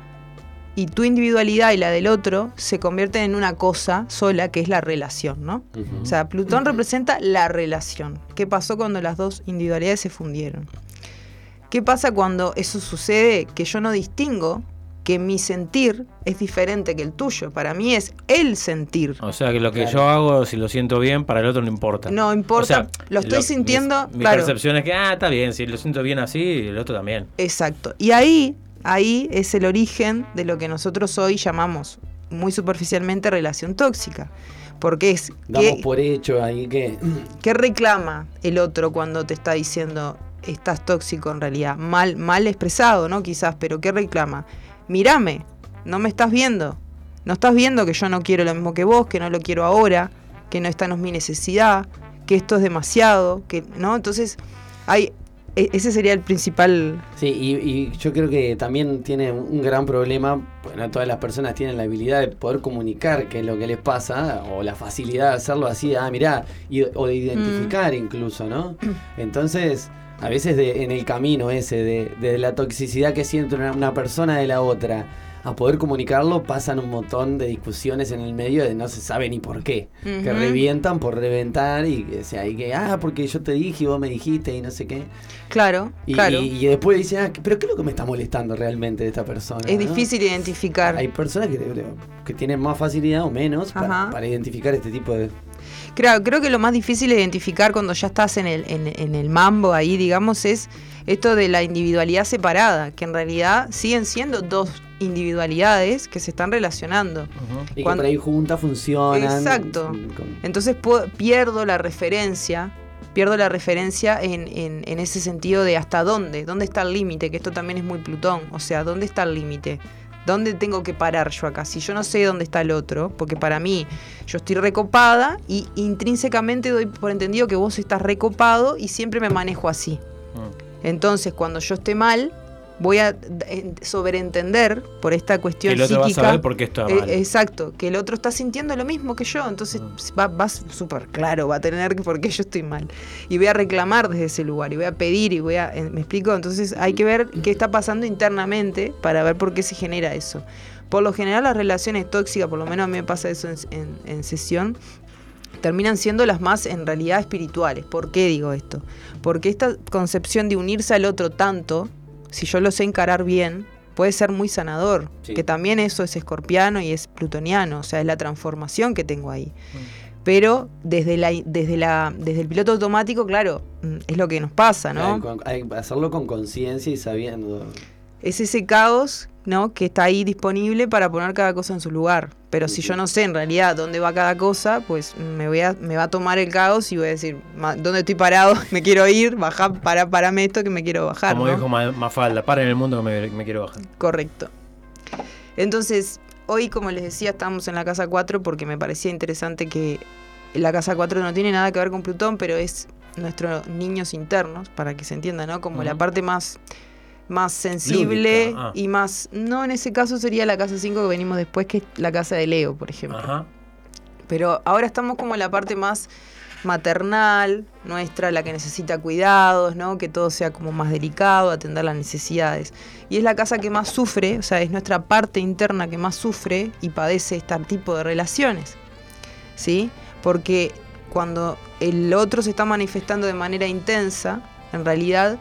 y tu individualidad y la del otro se convierten en una cosa sola, que es la relación, ¿no? O sea, Plutón representa la relación. ¿Qué pasó cuando las dos individualidades se fundieron? ¿Qué pasa cuando eso sucede? Que yo no distingo que mi sentir es diferente que el tuyo. Para mí es el sentir. O sea que lo que Claro. yo hago, si lo siento bien, para el otro no importa. No importa, lo estoy mi- sintiendo, Mi, claro. percepción es que, ah, está bien, si lo siento bien así, el otro también. Exacto. Y ahí, ahí es el origen de lo que nosotros hoy llamamos muy superficialmente relación tóxica. Porque es Damos que, por hecho ahí que... ¿qué reclama el otro cuando te está diciendo estás tóxico en realidad? Mal, mal expresado, ¿no? Quizás, pero ¿qué reclama? Mírame, no me estás viendo. No estás viendo que yo no quiero lo mismo que vos, que no lo quiero ahora, que no esta no es mi necesidad, que esto es demasiado, que, ¿no? Entonces, hay e- ese sería el principal. Sí, y, y yo creo que también tiene un gran problema, porque no todas las personas tienen la habilidad de poder comunicar qué es lo que les pasa, o la facilidad de hacerlo así, ah, mirá, y- o de identificar incluso, ¿no? Entonces, a veces de- en el camino ese de, de la toxicidad que siente una, persona de la otra, a poder comunicarlo pasan un montón de discusiones en el medio de no se sabe ni por qué. Que revientan por reventar y que, o sea, y que, ah, porque yo te dije y vos me dijiste y no sé qué. Claro, Y, claro. y- y después dice, ah, pero ¿qué es lo que me está molestando realmente de esta persona? es no? difícil identificar. Hay personas que, que tienen más facilidad o menos para identificar este tipo de... Creo, creo que lo más difícil de identificar cuando ya estás en el, en, en el mambo ahí, digamos, es esto de la individualidad separada, que en realidad siguen siendo dos individualidades que se están relacionando. Y Cuando- que por ahí juntas funcionan. Exacto. Entonces puedo- pierdo la referencia, pierdo la referencia en, en- en ese sentido de hasta dónde, dónde está el límite, que esto también es muy Plutón, o sea, dónde está el límite. ¿Dónde tengo que parar yo acá? Si yo no sé dónde está el otro, porque para mí yo estoy recopada y intrínsecamente doy por entendido que vos estás recopado y siempre me manejo así. Entonces, cuando yo esté mal, voy a eh, sobreentender por esta cuestión Que el otro va a psíquica. saber por qué está Eh, mal. exacto, que el otro está sintiendo lo mismo que yo, entonces va, va súper claro, va a tener que por qué yo estoy mal. Y voy a reclamar desde ese lugar, y voy a pedir, y voy a... eh, ¿Me explico? Entonces hay que ver qué está pasando internamente para ver por qué se genera eso. Por lo general las relaciones tóxicas, por lo menos a mí me pasa eso en, en- en sesión, terminan siendo las más en realidad espirituales. ¿Por qué digo esto? Porque esta concepción de unirse al otro tanto, si yo lo sé encarar bien, puede ser muy sanador. Sí. Que también eso es escorpiano y es plutoniano, o sea, es la transformación que tengo ahí. Pero desde, la, desde, la, desde el piloto automático, claro, mm, es lo que nos pasa, ¿no? Hay, hay que hacerlo con conciencia y sabiendo. es ese caos ¿no? que está ahí disponible para poner cada cosa en su lugar. Pero si yo no sé en realidad dónde va cada cosa, pues me, voy a, me va a tomar el caos y voy a decir, "Ma- ¿dónde estoy parado? me quiero ir, baja, para, parame esto que me quiero bajar. Como ¿no? dijo Ma- Mafalda, para en el mundo que me, me quiero bajar. Correcto. Entonces, hoy, como les decía, estamos en la casa 4 porque me parecía interesante que la casa 4 no tiene nada que ver con Plutón, pero es nuestros niños internos, para que se entienda, ¿no? Como la parte más, más sensible ah. y más... No, en ese caso sería la casa 5 que venimos después, que es la casa de Leo, por ejemplo. Ajá. Pero ahora estamos como en la parte más maternal, nuestra, la que necesita cuidados, ¿no? Que todo sea como más delicado, atender las necesidades. Y es la casa que más sufre, o sea, es nuestra parte interna que más sufre y padece este tipo de relaciones. ¿Sí? Porque cuando el otro se está manifestando de manera intensa, en realidad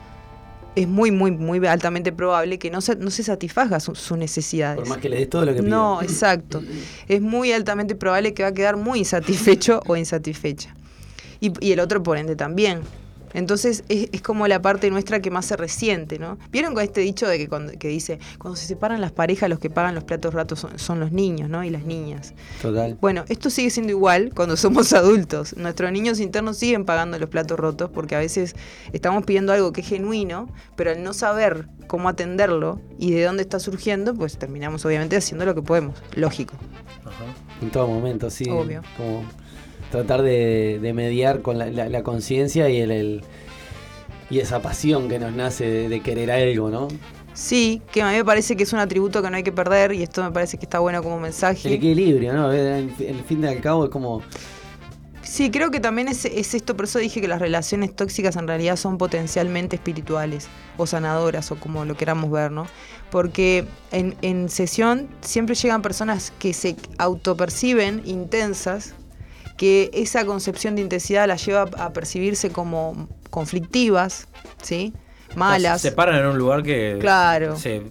es muy, muy, muy altamente probable que no se, no se satisfaga su- sus necesidades. Por más que le des todo lo que. No, exacto. Es muy altamente probable que va a quedar muy insatisfecho o insatisfecha. Y, y el otro, por ende, también. Entonces es, es como la parte nuestra que más se resiente, ¿no? ¿Vieron con este dicho de que, cuando, que dice, cuando se separan las parejas, los que pagan los platos ratos son, son los niños, ¿no? Y las niñas. Total. Bueno, esto sigue siendo igual cuando somos adultos. Nuestros niños internos siguen pagando los platos rotos porque a veces estamos pidiendo algo que es genuino, pero al no saber cómo atenderlo y de dónde está surgiendo, pues terminamos obviamente haciendo lo que podemos. Lógico. En todo momento, sí. Obvio. Como tratar de, de mediar con la, la- la conciencia y el, el- y esa pasión que nos nace de, de querer algo, ¿no? Sí, que a mí me parece que es un atributo que no hay que perder y esto me parece que está bueno como El mensaje. equilibrio, ¿no? El, el fin de al cabo es como Sí, creo que también es, es esto, por eso dije que las relaciones tóxicas en realidad son potencialmente espirituales o sanadoras o como lo queramos ver, ¿no? Porque en, en sesión siempre llegan personas que se autoperciben intensas, que esa concepción de intensidad las lleva a percibirse como conflictivas, ¿sí? Malas. Se paran en un lugar que. Claro. se-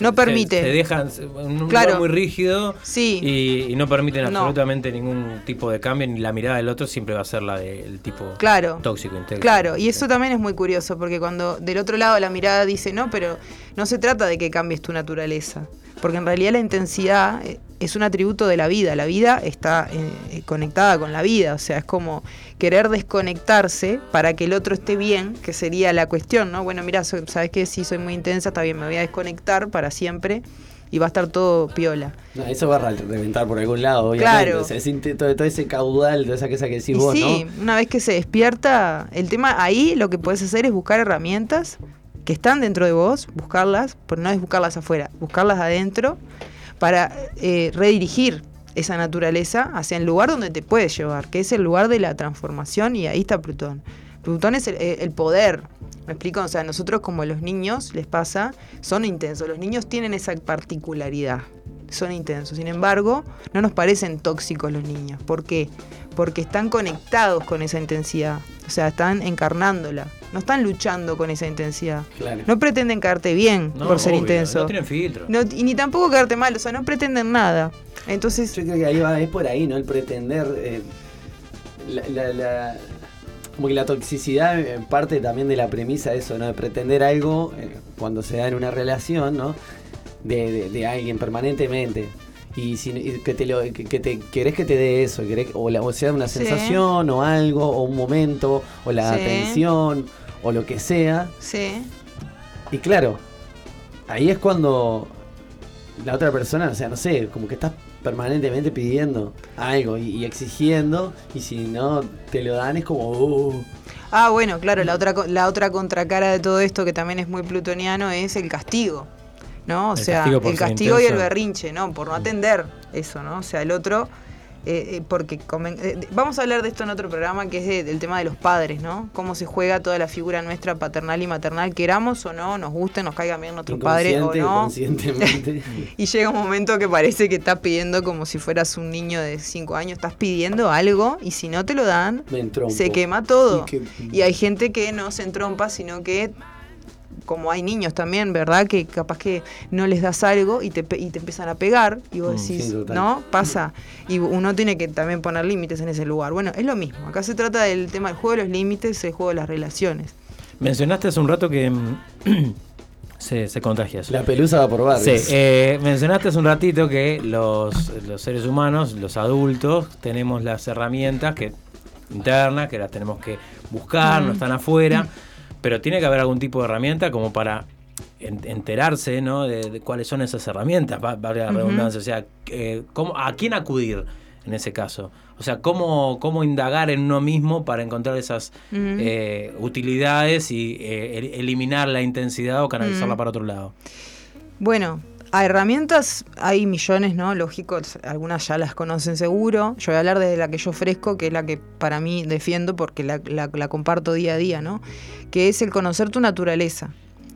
No se- permite. Se, dejan en un Claro. lugar muy rígido. Sí. Y, y no permiten No. absolutamente ningún tipo de cambio, ni la mirada del otro siempre va a ser la del tipo Claro. tóxico, intenso. Claro, y eso también es muy curioso, porque cuando del otro lado la mirada dice, no, pero no se trata de que cambies tu naturaleza, porque en realidad la intensidad eh, es un atributo de la vida, la vida está eh, conectada con la vida, o sea, es como querer desconectarse para que el otro esté bien, que sería la cuestión, ¿no? Bueno, mira, sabes que si soy muy intensa, está bien, me voy a desconectar para siempre y va a estar todo piola. No, eso va a reventar por algún lado, obviamente. Claro. O sea, todo, todo ese caudal, toda esa cosa que decís Y vos, sí, ¿no? una vez que se despierta, el tema ahí lo que puedes hacer es buscar herramientas que están dentro de vos, buscarlas, pero no es buscarlas afuera, buscarlas adentro para eh, redirigir esa naturaleza hacia el lugar donde te puedes llevar, que es el lugar de la transformación y ahí está Plutón. Plutón es el, el poder, ¿me explico? O sea, nosotros como los niños les pasa, son intensos, los niños tienen esa particularidad, son intensos, sin embargo, no nos parecen tóxicos los niños, ¿por qué? Porque están conectados con esa intensidad, o sea, están encarnándola, no están luchando con esa intensidad. Claro. No pretenden caerte bien No, por ser obvio, intenso. no tienen filtro. No, y ni tampoco quedarte mal, o sea, no pretenden nada. Entonces, Yo creo que ahí va, es por ahí, ¿no? El pretender. eh, la, la- la- como que la toxicidad en parte también de la premisa de eso, ¿no? De pretender algo eh, cuando se da en una relación, ¿no? De, de- de alguien permanentemente. Y, si, y que te lo que, que te querés que te dé eso, querés- o, la, o sea una Sí. sensación o algo, o un momento, o la Sí. atención, o lo que sea. sí, Y claro, ahí es cuando la otra persona, o sea, no sé, como que estás permanentemente pidiendo algo y, y exigiendo, y si no te lo dan es como, uh, Ah, bueno, claro, la otra, la otra contracara de todo esto, que también es muy plutoniano, es el castigo. ¿No? O El sea, castigo el castigo y el berrinche, ¿no? Por no atender eso, ¿no? O sea, el otro. eh, eh, porque comen- eh, vamos a hablar de esto en otro programa que es de- del tema de los padres, ¿no? Cómo se juega toda la figura nuestra paternal y maternal, queramos o no, nos guste, nos caiga bien nuestro padre o no. conscientemente. Y llega un momento que parece que estás pidiendo como si fueras un niño de 5 años, estás pidiendo algo y si no te lo dan, se quema todo. Y que- Y hay gente que no se entrompa, sino que, como hay niños también, ¿verdad? Que capaz que no les das algo y te, y te empiezan a pegar y vos Mm, decís, sí. ¿no? Pasa. Y uno tiene que también poner límites en ese lugar. Bueno, es lo mismo. Acá se trata del tema del juego de los límites, el juego de las relaciones. Mencionaste hace un rato que mm, se, se contagia eso. La pelusa va por Sí, barrios. eh, mencionaste hace un ratito que los, los seres humanos, los adultos, tenemos las herramientas que internas, que las tenemos que buscar, no Mm. están afuera, pero tiene que haber algún tipo de herramienta como para en- enterarse ¿no? de, de cuáles son esas herramientas, va- valga la Ujú. redundancia, o sea, eh, ¿cómo- ¿a quién acudir en ese caso? O sea, ¿cómo, cómo indagar en uno mismo para encontrar esas eh, utilidades y eh, el- eliminar la intensidad o canalizarla para otro lado? Bueno, a herramientas hay millones, ¿no? Lógicos, algunas ya las conocen seguro. Yo voy a hablar desde la que yo ofrezco, que es la que para mí defiendo porque la comparto día a día, ¿no? Que es el conocer tu naturaleza.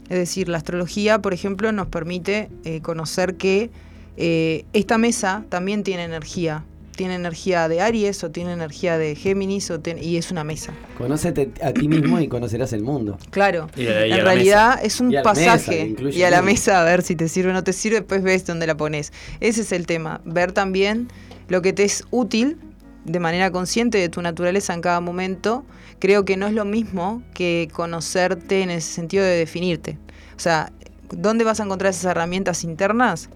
Es decir, la astrología, por ejemplo, nos permite eh, conocer que eh, esta mesa también tiene energía. Tiene energía de Aries o tiene energía de Géminis o ten- y es una mesa. Conócete a ti mismo y conocerás el mundo. Claro. Y a- y a en la realidad es un Y mesa, pasaje. y a la mesa a ver si te sirve o no te sirve, después ves dónde la pones. Ese es el tema. Ver también lo que te es útil de manera consciente de tu naturaleza en cada momento. Creo que no es lo mismo que conocerte en ese sentido de definirte. O sea, ¿dónde vas a encontrar esas herramientas internas?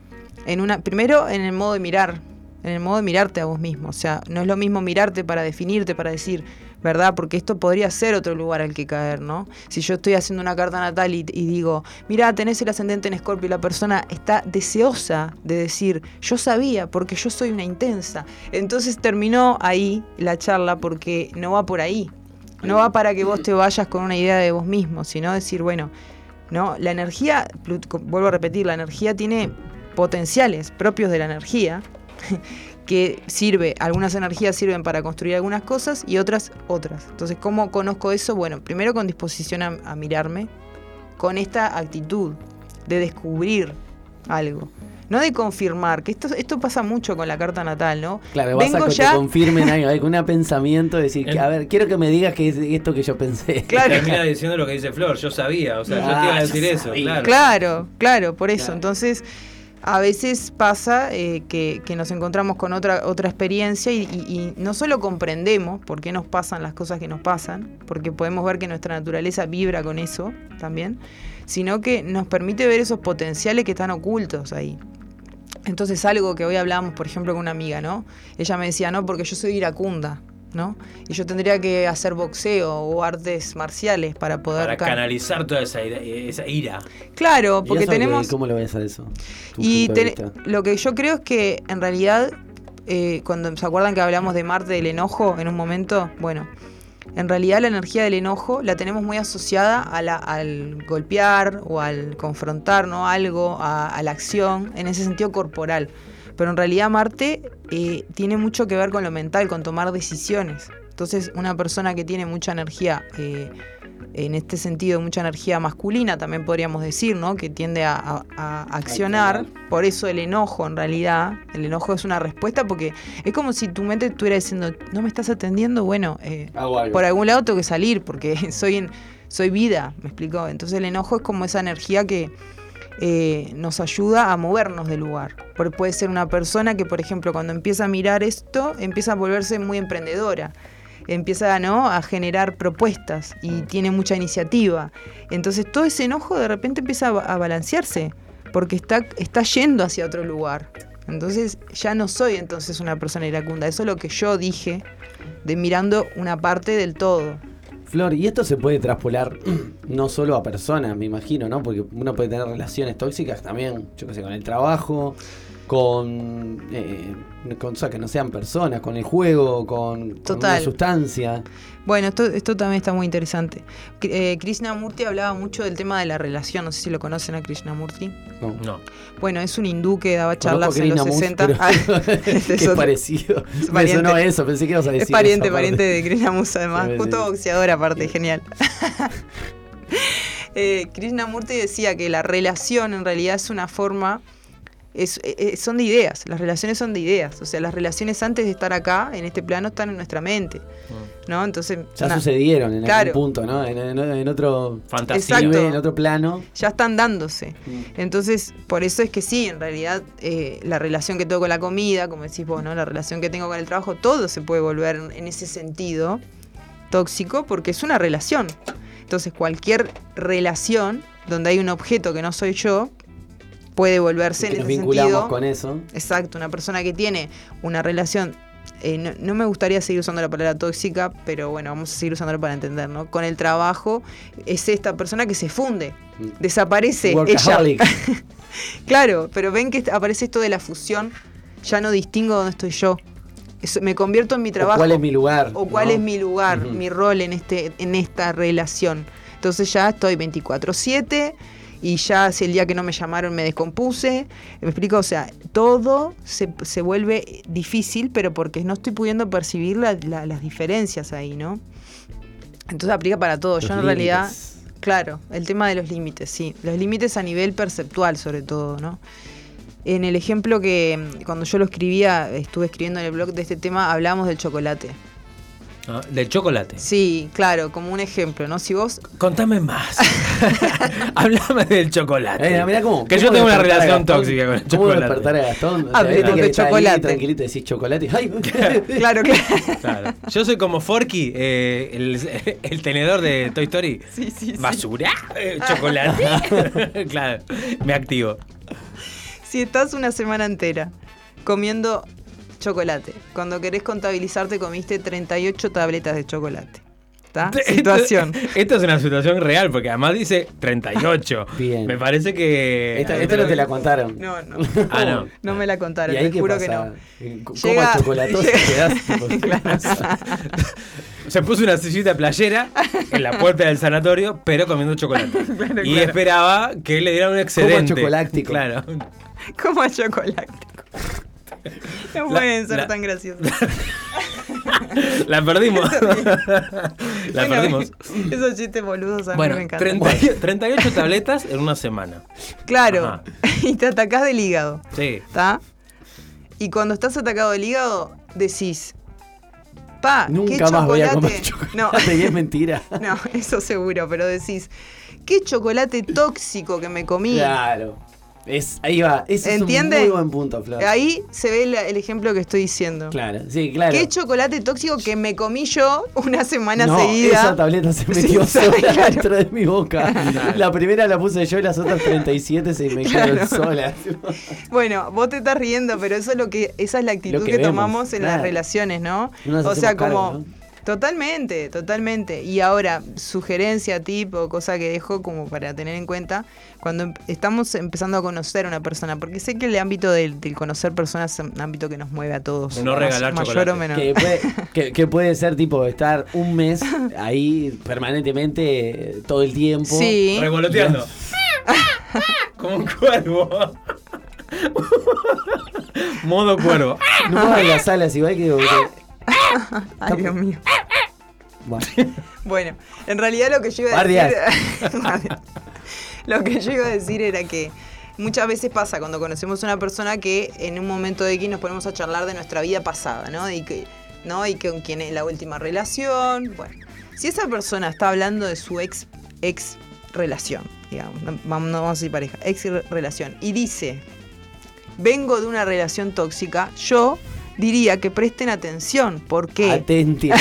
En una, primero en el modo de mirar, en el modo de mirarte a vos mismo. O sea, no es lo mismo mirarte para definirte, para decir, ¿verdad? Porque esto podría ser otro lugar al que caer, ¿no? Si yo estoy haciendo una carta natal y, digo, mira, tenés el ascendente en Escorpio y la persona está deseosa de decir, yo sabía porque yo soy una intensa. Entonces terminó ahí la charla porque no va por ahí. No va para que vos te vayas con una idea de vos mismo, sino decir, bueno, ¿no? La energía, vuelvo a repetir, la energía tiene potenciales propios de la energía que sirve, algunas energías sirven para construir algunas cosas y otras otras. Entonces, ¿cómo conozco eso? Bueno, primero con disposición a, a mirarme, con esta actitud de descubrir algo, no de confirmar, que esto, esto pasa mucho con la carta natal, ¿no? Claro, vas a que ya- te confirmen algo, algún pensamiento, decir, que, a ver, quiero que me digas que es esto que yo pensé. Claro. Termina diciendo lo que dice Flor, yo sabía, o sea, yo te iba Ah, a decir yo eso, claro. Claro, claro, por eso. Claro. Entonces, a veces pasa eh, que, nos encontramos con otra, otra experiencia y, y- y no solo comprendemos por qué nos pasan las cosas que nos pasan, porque podemos ver que nuestra naturaleza vibra con eso también, sino que nos permite ver esos potenciales que están ocultos ahí. Entonces algo que hoy hablamos, por ejemplo, con una amiga, ¿no? Ella me decía, no, porque yo soy iracunda. ¿No? Y yo tendría que hacer boxeo o artes marciales para poder... Para canalizar toda esa ira. Esa ira. Claro, ¿Y porque tenemos... ¿Cómo lo ves a eso? Y te- lo que yo creo es que en realidad, eh, cuando se acuerdan que hablamos de Marte del enojo en un momento, bueno, en realidad la energía del enojo la tenemos muy asociada a la- al golpear o al confrontar ¿no? algo, a, a la acción, en ese sentido corporal. Pero en realidad Marte eh, tiene mucho que ver con lo mental, con tomar decisiones. Entonces una persona que tiene mucha energía eh, en este sentido mucha energía masculina, también podríamos decir, ¿no? Que tiende a, a- a accionar. Por eso el enojo, en realidad, el enojo es una respuesta porque es como si tu mente estuviera diciendo, no me estás atendiendo, bueno, eh, por algún lado tengo que salir porque soy, en, soy vida, ¿me explicó? Entonces el enojo es como esa energía que eh, nos ayuda a movernos del lugar. Porque puede ser una persona que, por ejemplo, cuando empieza a mirar esto, empieza a volverse muy emprendedora. Empieza ¿no? a generar propuestas y tiene mucha iniciativa. Entonces todo ese enojo de repente empieza a, ba- a balancearse porque está, está yendo hacia otro lugar. Entonces ya no soy entonces una persona iracunda. Eso es lo que yo dije de mirando una parte del todo. Flor, y esto se puede traspolar no solo a personas, me imagino, ¿no? Porque uno puede tener relaciones tóxicas también, yo qué sé, con el trabajo, con, eh, con o sea, que no sean personas, con el juego, con, con Total. una sustancia. Bueno, esto, esto también está muy interesante. Eh, Krishnamurti hablaba mucho del tema de la relación. No sé si lo conocen a Krishnamurti. No. No. Bueno, es un hindú que daba Conozco charlas en los Krishnamurti, 60. pero- Ah, es parecido. Es Me pariente. sonó eso, pensé que ibas a decir Es pariente, pariente de Krishnamurti además. Sí, Justo sí. boxeador aparte, genial. eh, Krishnamurti decía que la relación en realidad es una forma... es- eh, eh, son de ideas, las relaciones son de ideas, o sea, las relaciones antes de estar acá, en este plano, están en nuestra mente, ¿no? Entonces, Ya sucedieron en Claro. algún punto, ¿no? En, en- en otro Fantasía. Exacto. en otro plano. ya están dándose. Mm. Entonces, por eso es que sí, en realidad, eh, la relación que tengo con la comida, como decís vos, ¿no? La relación que tengo con el trabajo, todo se puede volver en ese sentido tóxico porque es una relación. Entonces, cualquier relación donde hay un objeto que no soy yo, puede volverse en nos ese vinculamos sentido. con eso. Exacto, una persona que tiene una relación. eh, no, no me gustaría seguir usando la palabra tóxica, pero bueno, vamos a seguir usándolo para entender, ¿no? Con el trabajo, es esta persona que se funde, desaparece ella. Claro, pero ven que aparece esto de la fusión, ya no distingo dónde estoy yo. Eso- me convierto en mi O trabajo. ¿Cuál es mi lugar? o cuál ¿no? es mi lugar, mi rol en, este, en esta relación. Entonces ya estoy 24/7 y ya si el día que no me llamaron me descompuse. ¿Me explico? O sea, todo se, se vuelve difícil, pero porque no estoy pudiendo percibir la- la- las diferencias ahí, ¿no? Entonces aplica para todo. Los Yo en realidad, claro, el tema de los límites, sí. Los límites a nivel perceptual sobre todo, ¿no? En el ejemplo que mm, cuando yo lo escribía, estuve escribiendo en el blog de este tema, hablamos del chocolate. Ah, Del chocolate. Sí, claro, como un ejemplo, ¿no? Si vos. Contame más. Háblame del chocolate. Eh, mirá cómo- que cómo yo tengo una relación tóxica con el ¿Cómo chocolate. despertar a Gastón? O sea, Hablemos de ahí chocolate. tranquilito, decís chocolate. ¡Ay! Claro, claro. Claro. Yo soy como Forky, eh, el, el tenedor de Toy Story. Sí, sí, sí. ¿Basura? Eh, ¿Chocolate? claro, me activo. Si estás una semana entera comiendo chocolate, cuando querés contabilizarte comiste 38 tabletas de chocolate. ¿Está? Situación. Esto es una situación real, porque además dice 38. Bien. Me parece que. Esta, esta no te la contaron. No, no. Ah, no. No me la contaron, ¿Y ahí te qué juro pasa? que no. Eh, ¿Cómo Llega- chocolatoso llega- quedás? Se puso una sillita playera en la puerta del sanatorio, pero comiendo chocolate. Claro, y claro. esperaba que le dieran un excedente. chocoláctico. Claro. Como chocolate. No La- pueden ser la- tan graciosos. La perdimos. la Bueno, perdimos. Esos chistes boludos a mí Bueno, me encantan. 30 38 tabletas en una semana. Claro. Ajá. Y te atacás del hígado. Sí. ¿Está? Y cuando estás atacado del hígado, decís, pa, ¿qué Nunca más voy a comer chocolate? chocolate. Y es mentira. No, no, eso seguro, pero decís, qué chocolate tóxico que me comí. Claro. Es, ahí va. Ese ¿Entiende? es un muy buen punto, Flor. Ahí se ve el ejemplo que estoy diciendo. Claro, sí, claro. ¿Qué chocolate tóxico que me comí yo una semana no, seguida? esa tableta se Sí, metió claro. sola dentro de mi boca. La primera la puse yo y las otras 37 se me quedaron Claro. solas. Bueno, vos te estás riendo, pero eso es lo que, esa es la actitud que, tomamos en las claro. relaciones, ¿no? Nos o sea, como cargo, ¿no? Totalmente, totalmente. Y ahora, sugerencia, tip o cosa que dejo como para tener en cuenta cuando em- estamos empezando a conocer a una persona, porque sé que el ámbito del, del conocer personas es un ámbito que nos mueve a todos. No regalar mayor chocolate. o menor. Que puede, que, que puede ser tipo estar un mes ahí permanentemente todo el tiempo. Sí. Revoloteando. Como un cuervo. Modo cuervo. No hagas las alas igual que. Ay, Dios mío. Bueno, Bueno, en realidad lo que yo iba a decir. lo que yo iba a decir era que muchas veces pasa cuando conocemos a una persona que en un momento de X nos ponemos a charlar de nuestra vida pasada, ¿no? Y que, ¿no? Y con quién es la última relación. Bueno, si esa persona está hablando de su ex, ex relación, digamos, no vamos a decir pareja, ex relación, y dice, vengo de una relación tóxica, yo diría que presten atención. ¿Por qué? atenti.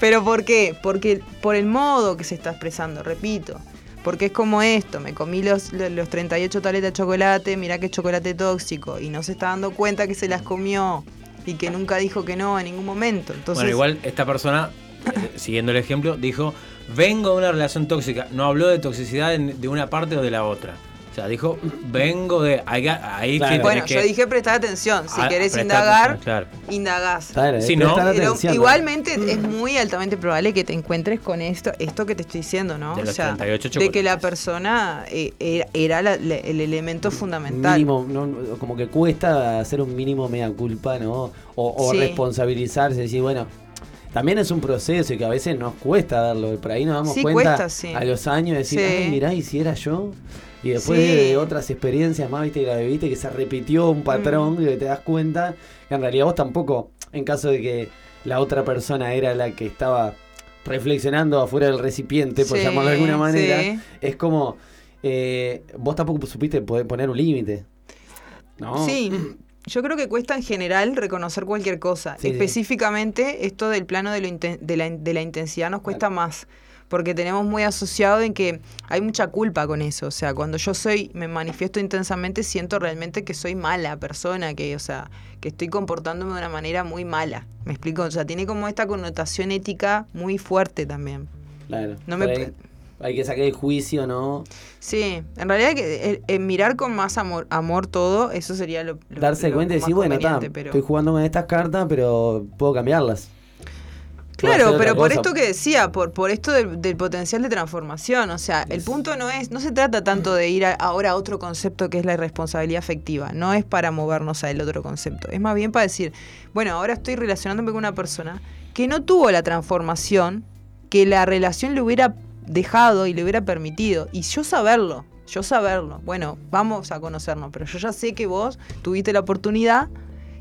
Pero ¿por qué? Porque por el modo que se está expresando, repito. Porque es como esto, me comí los, los, los 38 tabletas de chocolate, mirá que es chocolate tóxico, y no se está dando cuenta que se las comió y que nunca dijo que no en ningún momento. Entonces, bueno, igual esta persona, eh, siguiendo el ejemplo, dijo, vengo de una relación tóxica. No habló de toxicidad en- de una parte o de la otra. O sea, dijo, vengo de... Ahí, ahí Claro. bueno, que- yo dije prestar atención. Si Ah, querés indagar, claro. indagás. Claro, Si es no- Pero igualmente es muy altamente probable que te encuentres con esto, esto que te estoy diciendo, ¿no? De o sea, 38 de que la persona eh, era, era la- la- el elemento fundamental. Mínimo, no, como que cuesta hacer un mínimo mea culpa, ¿no? O, o Sí. responsabilizarse, decir, bueno, también es un proceso y que a veces nos cuesta darlo. Por ahí nos damos Sí, cuenta cuesta, sí. a los años de decir, Sí. ay, mirá, y si era yo. Y después Sí. de otras experiencias más, viste, que la viste, que se repitió un patrón Mm. y que te das cuenta que en realidad vos tampoco, en caso de que la otra persona era la que estaba reflexionando afuera del recipiente, por Sí, llamarlo de alguna manera, sí. es como, eh, vos tampoco supiste poder poner un límite. ¿no? Sí, yo creo que cuesta en general reconocer cualquier cosa. Específicamente, esto del plano de, lo inten- de, la, de la intensidad nos cuesta más. Porque tenemos muy asociado en que hay mucha culpa con eso. O sea, cuando yo soy, me manifiesto intensamente, siento realmente que soy mala persona, que, o sea, que estoy comportándome de una manera muy mala. ¿Me explico? O sea, tiene como esta connotación ética muy fuerte también. Claro. No me ahí hay que sacar el juicio, ¿no? Sí, en realidad que el- el mirar con más amor, amor todo, eso sería lo, lo- Darse lo cuenta y decir, bueno, está, pero- estoy jugando con estas cartas, pero puedo cambiarlas. Claro, pero por cosa. esto que decía, por, por esto del, del potencial de transformación, o sea, el punto no es, no se trata tanto de ir a- ahora a otro concepto que es la irresponsabilidad afectiva, no es para movernos al otro concepto, es más bien para decir, bueno, ahora estoy relacionándome con una persona que no tuvo la transformación que la relación le hubiera dejado y le hubiera permitido, y yo saberlo, yo saberlo, bueno, vamos a conocernos, pero yo ya sé que vos tuviste la oportunidad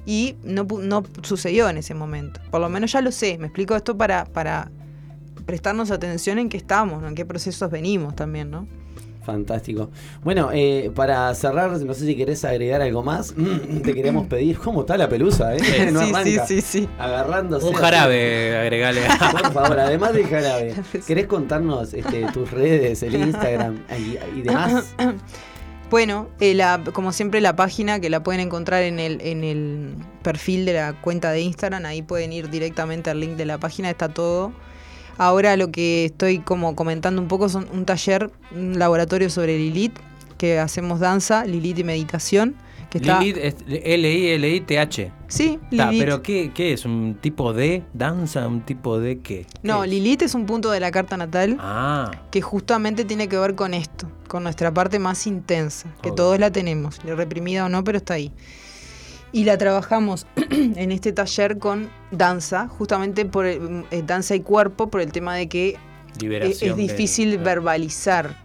y no, pu- no sucedió en ese momento. Por lo menos ya lo sé. Me explico esto para, para prestarnos atención en qué estamos, ¿no? en qué procesos venimos también, ¿no? Fantástico. Bueno, eh, para cerrar, no sé si querés agregar algo más. Te queríamos pedir, ¿cómo está la pelusa? Eh? Sí, No sí, arranca. sí, sí, sí. Agarrándose. Un jarabe, agregale. Por favor, además del jarabe, ¿querés contarnos este, tus redes, el Instagram y, y demás? Bueno, eh, la- como siempre la página que la pueden encontrar en el, en el perfil de la cuenta de Instagram, ahí pueden ir directamente al link de la página, está todo. Ahora lo que estoy como comentando un poco son un taller, un laboratorio sobre Lilith, que hacemos danza, Lilith y meditación, que está... Lilith es L-I-L-I-T-H. Sí, Está, Lilith. pero ¿qué, ¿qué es? ¿Un tipo de danza? ¿Un tipo de qué? No. Lilith es un punto de la carta natal Ah, que justamente tiene que ver con esto, con nuestra parte más intensa, que todos la tenemos, reprimida o no, pero está ahí. Y la trabajamos en este taller con danza, justamente por el- eh, danza y cuerpo, por el tema de que es, liberación. es difícil claro. verbalizar.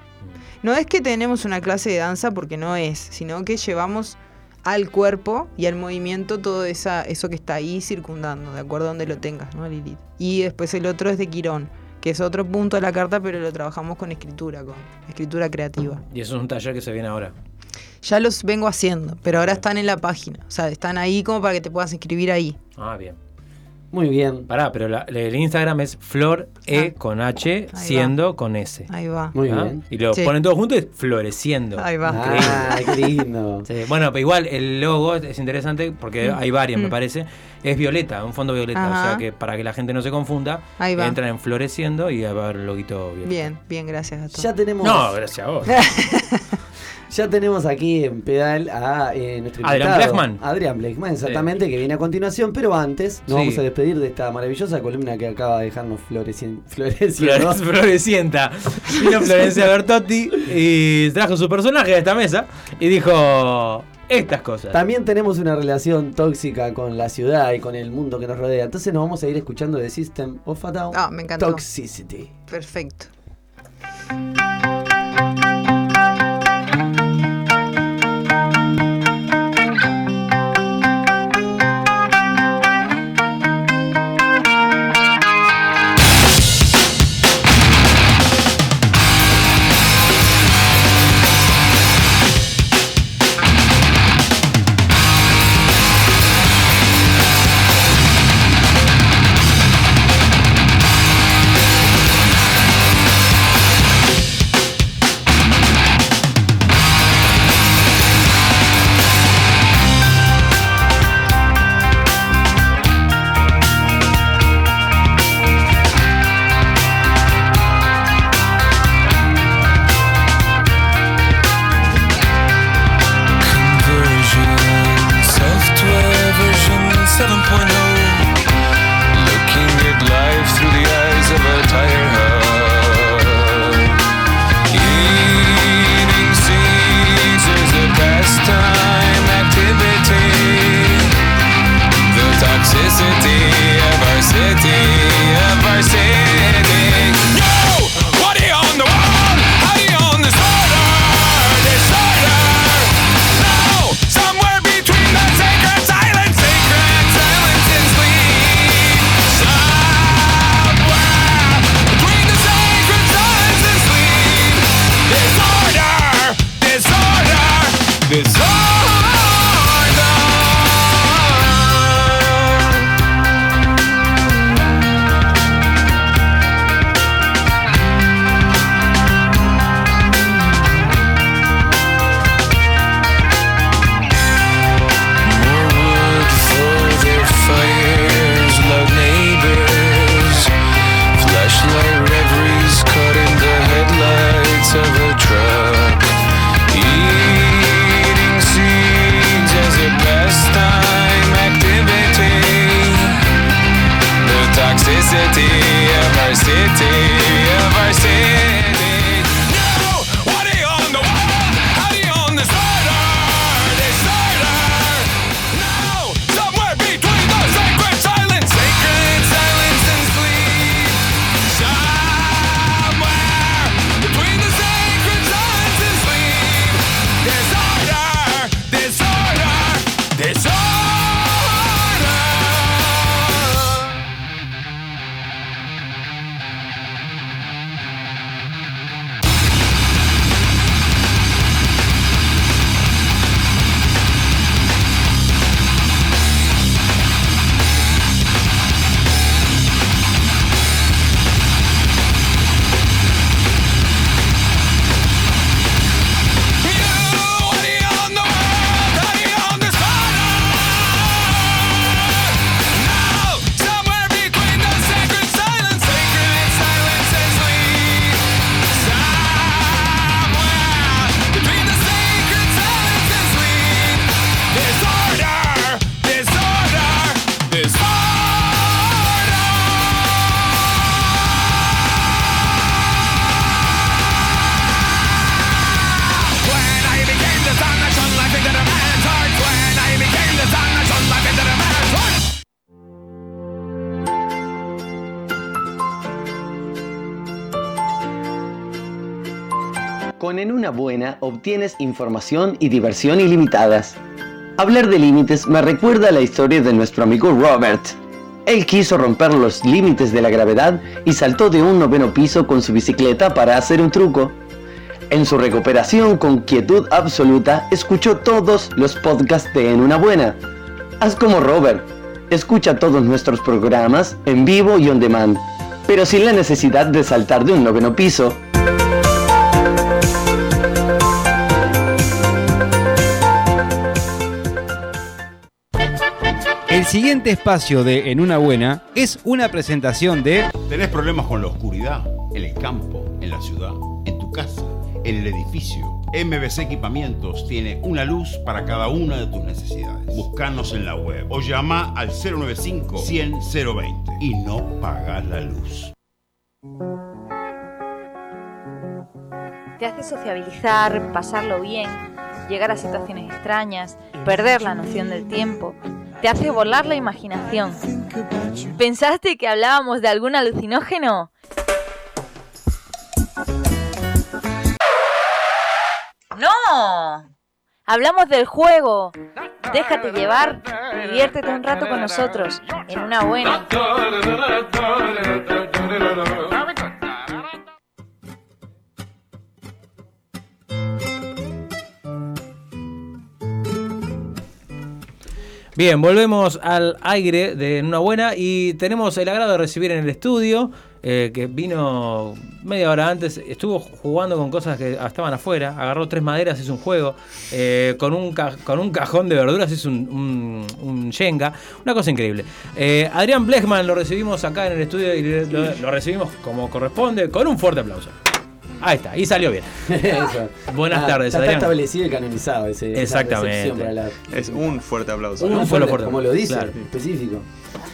No es que tenemos una clase de danza porque no es, sino que llevamos al cuerpo y al movimiento todo esa, eso que está ahí circundando, de acuerdo a donde lo tengas, ¿no, Lilith? Y después el otro es de Quirón, que es otro punto de la carta, pero lo trabajamos con escritura, con escritura creativa. Y eso es un taller que se viene ahora. Ya los vengo haciendo, pero ahora están en la página. O sea, están ahí como para que te puedas inscribir ahí. Ah, bien. Muy bien. Pará, pero la- el Instagram es Flor E con H, Ahí siendo con S. Ahí va. Muy ¿Ah? bien. Y lo Sí. ponen todos juntos y es floreciendo. Ahí va. Ah, qué lindo. Sí, Bueno, pero igual el logo es interesante porque Mm. hay varias, me Mm. parece. Es violeta, un fondo violeta. Ajá. O sea que para que la gente no se confunda, Ahí va. entran en floreciendo y va a haber el loguito violeta. Bien, bien, gracias Gastón. Ya tenemos. No, gracias a vos. Ya tenemos aquí en pedal a eh, nuestro Adrián invitado, Blechman. Adrián Blechman, exactamente, que viene a continuación, pero antes nos Sí. vamos a despedir de esta maravillosa columna que acaba de dejarnos florecien- floreciendo. Flores, florecienta. Vino Florencia Bertotti y trajo su personaje a esta mesa y dijo estas cosas. También tenemos una relación tóxica con la ciudad y con el mundo que nos rodea. Entonces nos vamos a ir escuchando de System of a Down. Ah, me encantó. Toxicity. Perfecto. Obtienes información y diversión ilimitadas. Hablar de límites me recuerda a la historia de nuestro amigo Robert. Él quiso romper los límites de la gravedad y saltó de un noveno piso con su bicicleta para hacer un truco. En su recuperación con quietud absoluta, escuchó todos los podcasts de En una Buena. Haz como Robert. Escucha todos nuestros programas en vivo y on demand, pero sin la necesidad de saltar de un noveno piso. El siguiente espacio de En una buena es una presentación de ¿Tenés problemas con la oscuridad? En el campo, en la ciudad, en tu casa, en el edificio. MBC Equipamientos tiene una luz para cada una de tus necesidades. Buscanos en la web o llama al 095 100 020 y no pagas la luz. Te hace sociabilizar, pasarlo bien, llegar a situaciones extrañas, perder la noción del tiempo. Te hace volar la imaginación. ¿Pensaste que hablábamos de algún alucinógeno? ¡No! Hablamos del juego. Déjate llevar, diviértete un rato con nosotros, en una buena. Bien, volvemos al aire de una buena y tenemos el agrado de recibir en el estudio, eh, que vino media hora antes, estuvo jugando con cosas que estaban afuera, agarró tres maderas, hizo un juego, eh, con, un con un cajón de verduras hizo un, un, un una cosa increíble. Eh, Adrián Blechman lo recibimos acá en el estudio y lo recibimos como corresponde, con un fuerte aplauso. Ahí está, y salió bien. Buenas Ah, tardes, ya Está Adrián. establecido y canonizado ese. Exactamente. para la- Es un fuerte aplauso. Un fuerte, como lo dice, Claro. específico.